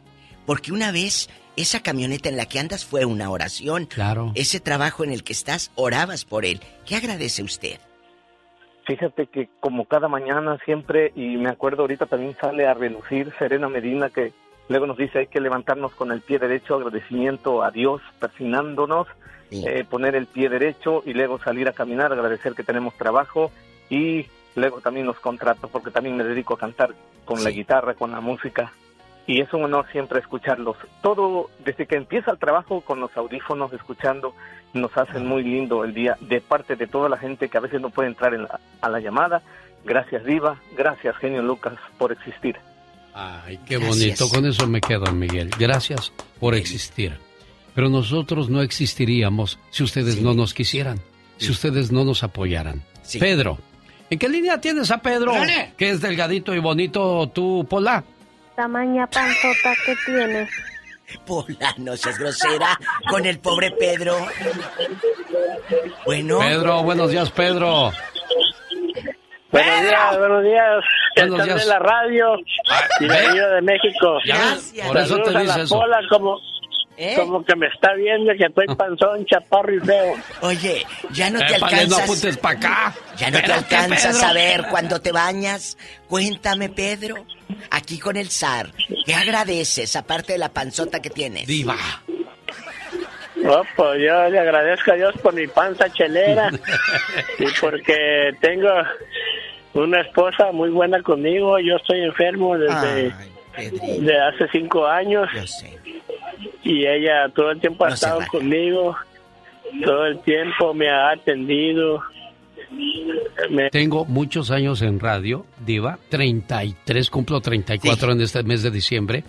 Porque una vez esa camioneta en la que andas fue una oración. Claro. Ese trabajo en el que estás, orabas por él. ¿Qué agradece usted? Fíjate que como cada mañana siempre, y me acuerdo ahorita también sale a relucir Serena Medina que luego nos dice hay que levantarnos con el pie derecho, agradecimiento a Dios, persignándonos, eh, poner el pie derecho y luego salir a caminar, agradecer que tenemos trabajo y luego también los contratos, porque también me dedico a cantar con la guitarra, con la música y es un honor siempre escucharlos. Todo, desde que empieza el trabajo con los audífonos escuchando, nos hacen muy lindo el día de parte de toda la gente que a veces no puede entrar en la- a la llamada. Gracias Diva, gracias Genio Lucas por existir. Ay, qué bonito. Con eso me quedo, Miguel. Gracias por existir. Pero nosotros no existiríamos si ustedes no nos quisieran, si ustedes no nos apoyaran. Pedro, ¿en qué línea tienes a Pedro? Dale. Que es delgadito y bonito tú, Pola. Tamaña panzota que tienes. Pola, no seas grosera con el pobre Pedro. Bueno. Pedro, buenos días, Pedro. Buenos días, buenos días. Buenos Están días. en la radio y la ¿ve? Viva de México. Ya ves, por eso te Saludos dice eso. Pola como, como que me está viendo que estoy panzón, chaparro y feo. Oye, ya no te no alcanzas. apuntes para acá. Ya no te alcanzas Pedro. a ver cuando te bañas. Cuéntame, Pedro, aquí con el zar, ¿qué agradeces aparte de la panzota que tienes? Diva. Oh, pues yo le agradezco a Dios por mi panza chelera y porque tengo una esposa muy buena conmigo. Yo estoy enfermo desde de hace cinco años y ella todo el tiempo ha estado conmigo. Todo el tiempo me ha atendido. Me- Tengo muchos años en radio, Diva, 33, cumplo 34 en este mes de diciembre,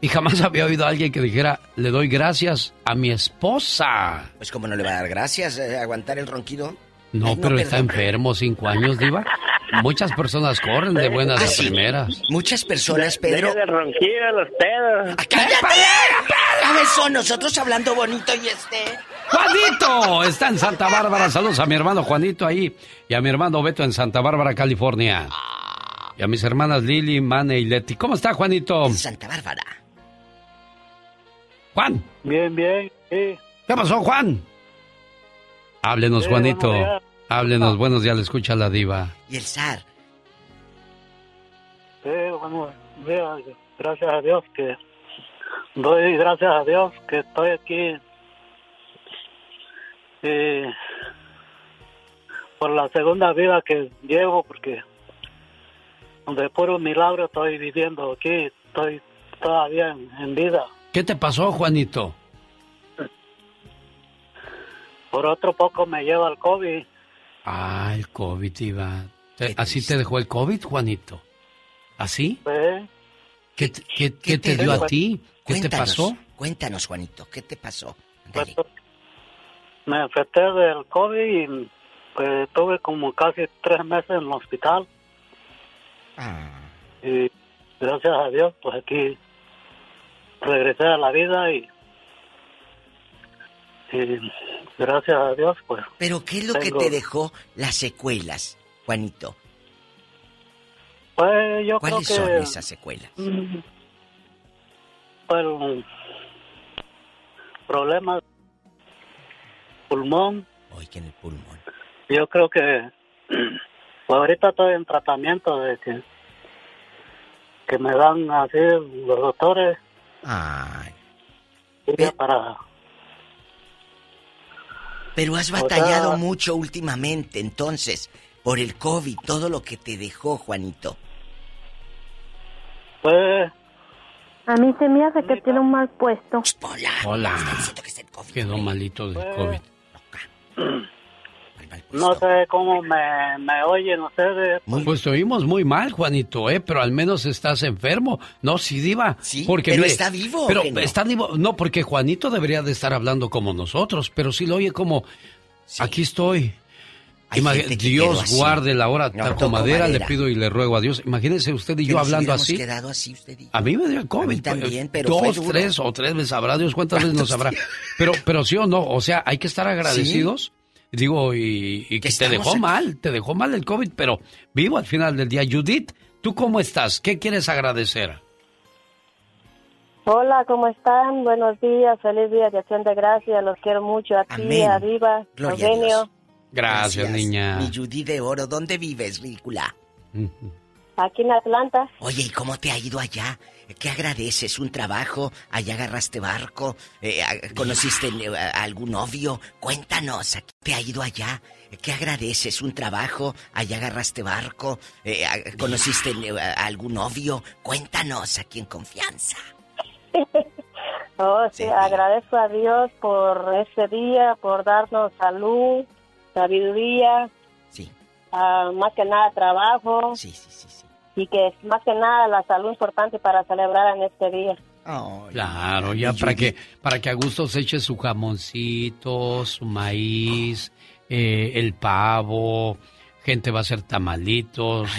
y jamás había oído a alguien que dijera, le doy gracias a mi esposa. Pues como no le va a dar gracias, eh, aguantar el ronquido. No, Ay, no, pero está enfermo, cinco años, Diva. Muchas personas corren de buenas Ah, a sí. primeras. Muchas personas, Pedro. De ronquir a los pedos. ¡Cállate! Cabezón, nosotros hablando bonito y este. ¡Juanito! Está en Santa Bárbara. Saludos a mi hermano Juanito ahí y a mi hermano Beto en Santa Bárbara, California. Y a mis hermanas Lili, Mane y Leti. ¿Cómo está, Juanito? En Santa Bárbara. Juan. Bien, bien, sí. ¿Qué pasó, Juan? Háblenos, Sí, Juanito. buenos días. Háblenos, buenos días, le escucha la diva. Y el zar. Sí, bueno, mira, gracias a Dios que doy gracias a Dios que estoy aquí y por la segunda vida que llevo porque de puro milagro estoy viviendo aquí, estoy todavía en, en vida. ¿Qué te pasó, Juanito? Por otro poco me lleva el COVID. Ah, el COVID. Te- ¿Así te dejó el COVID, Juanito? ¿Así? Sí. ¿Qué, te- qué- qué te dio a ti? ¿Qué te Cuéntanos, pasó? Cuéntanos, Juanito, ¿qué te pasó? Pues, me infecté del COVID y pues tuve como casi tres meses en el hospital. Y gracias a Dios, pues aquí regresé a la vida y, y gracias a Dios, pues. Pero ¿qué es lo que te dejó las secuelas, Juanito? Pues yo creo ¿Cuáles que. son esas secuelas? mm, Pues, problemas pulmón. Hoy que en el pulmón. Yo creo que pues ahorita estoy en tratamiento de que que me dan así los doctores Ay. ya para Pero has O sea- batallado mucho últimamente, entonces, por el COVID, todo lo que te dejó, Juanito. pues A mí se me hace que tiene un mal puesto. Hola. Quedó malito del COVID. No sé cómo me, me oyen ustedes Pues te oímos muy mal, Juanito, ¿eh? Pero al menos estás enfermo. No, sí, diva. Sí, porque pero mire, está vivo, ¿o Pero no? está vivo. No, porque Juanito debería de estar hablando como nosotros, pero sí lo oye como, aquí estoy. Dios guarde la hora. No, Taco madera, le pido y le ruego a Dios. Imagínese usted y yo hablando así. quedado así usted y- A mí me dio el COVID. A mí también, pero Dos, fue tres o tres veces sabrá Dios cuántas veces nos sabrá. Pero, pero sí o no, o sea, hay que estar agradecidos. Digo, y, y que te dejó aquí. mal, te dejó mal el COVID, pero vivo al final del día. Judith, ¿tú cómo estás? ¿Qué quieres agradecer? Hola, ¿cómo están? Buenos días, feliz día de acción de gracia. Los quiero mucho a ti, a Diva, Gloria a Eugenio. Gracias, niña. Mi Judy de oro, ¿dónde vives, ridícula? Aquí en Atlanta. Oye, ¿y cómo te ha ido allá? ¿Qué agradeces? ¿Un trabajo? ¿Allá agarraste barco? Eh, a- ¿Conociste eh, a algún novio? Cuéntanos, ¿a qué te ha ido allá? ¿Qué agradeces? ¿Un trabajo? ¿Allá agarraste barco? Eh, a- ¿Conociste eh, a algún novio? Cuéntanos, aquí en confianza. Oh, sí, agradezco a Dios por este día, por darnos salud, sabiduría. Sí. ah, más que nada trabajo. Sí, sí, sí. Y que más que nada la salud importante para celebrar en este día. Claro, ya para que, para que a gusto se eche su jamoncito, su maíz, eh, el pavo, gente va a hacer tamalitos,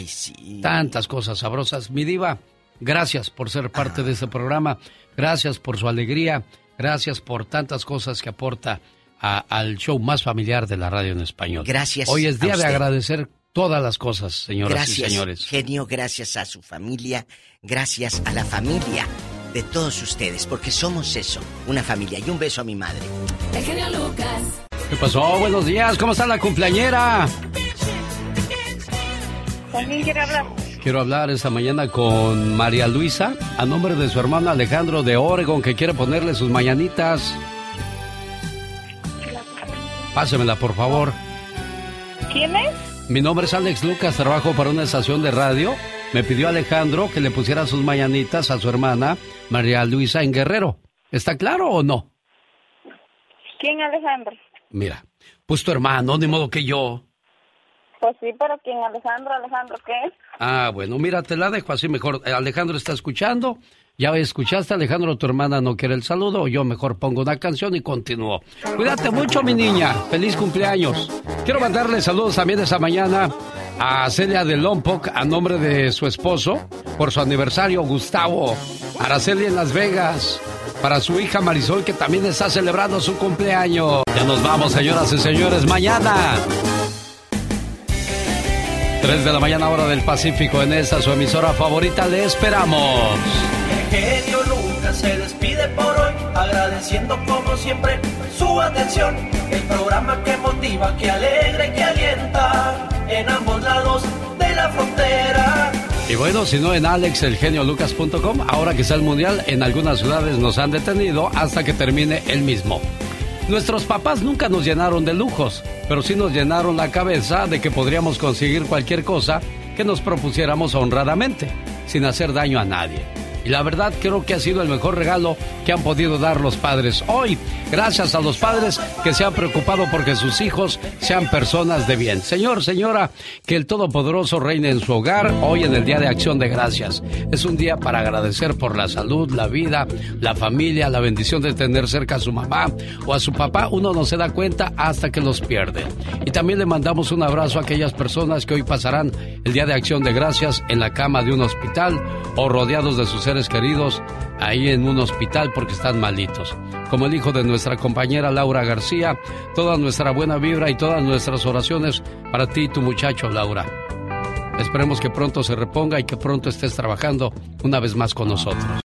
tantas cosas sabrosas. Mi diva, gracias por ser parte de este programa, gracias por su alegría, gracias por tantas cosas que aporta a- al show más familiar de la radio en español. Gracias Hoy es a día de agradecer todas las cosas, señoras gracias, y señores. genio, gracias a su familia, gracias a la familia de todos ustedes, porque somos eso, una familia. Y un beso a mi madre. El genio Lucas. ¿Qué pasó? Buenos días, ¿cómo está la cumpleañera? ¿También quiere hablar? Quiero hablar esta mañana con María Luisa a nombre de su hermano Alejandro de Oregon que quiere ponerle sus mañanitas. Pásemela, por favor. ¿Quién es? Mi nombre es Alex Lucas, trabajo para una estación de radio. Me pidió Alejandro que le pusiera sus mañanitas a su hermana María Luisa en Guerrero. ¿Está claro o no? ¿Quién Alejandro? Mira, pues tu hermano, ni modo que yo. Pues sí, pero ¿quién Alejandro? ¿Alejandro qué? Ah, bueno, mira, te la dejo así mejor. Eh, Alejandro está escuchando. Ya escuchaste, Alejandro, tu hermana no quiere el saludo. Yo mejor pongo una canción y continúo. Cuídate mucho, mi niña. Feliz cumpleaños. Quiero mandarle saludos también esta mañana a Celia de Lompoc a nombre de su esposo por su aniversario, Gustavo. Araceli en Las Vegas. Para su hija Marisol, que también está celebrando su cumpleaños. Ya nos vamos, señoras y señores. Mañana. 3 de la mañana hora del Pacífico en esta su emisora favorita. Le esperamos. Genio Lucas se despide por hoy, agradeciendo como siempre su atención. El programa que motiva, que alegra y que alienta en ambos lados de la frontera. Y bueno, si no en alexelgeniolucas.com, ahora que está el mundial, en algunas ciudades nos han detenido hasta que termine el mismo. Nuestros papás nunca nos llenaron de lujos, pero sí nos llenaron la cabeza de que podríamos conseguir cualquier cosa que nos propusiéramos honradamente, sin hacer daño a nadie. Y la verdad creo que ha sido el mejor regalo que han podido dar los padres hoy, gracias a los padres que se han preocupado porque sus hijos sean personas de bien. Señor, señora, que el Todopoderoso reine en su hogar hoy en el Día de Acción de Gracias. Es un día para agradecer por la salud, la vida, la familia, la bendición de tener cerca a su mamá o a su papá. Uno no se da cuenta hasta que los pierde. Y también le mandamos un abrazo a aquellas personas que hoy pasarán el Día de Acción de Gracias en la cama de un hospital o rodeados de sus queridos ahí en un hospital porque están malitos. Como el hijo de nuestra compañera Laura García, toda nuestra buena vibra y todas nuestras oraciones para ti y tu muchacho Laura. Esperemos que pronto se reponga y que pronto estés trabajando una vez más con nosotros.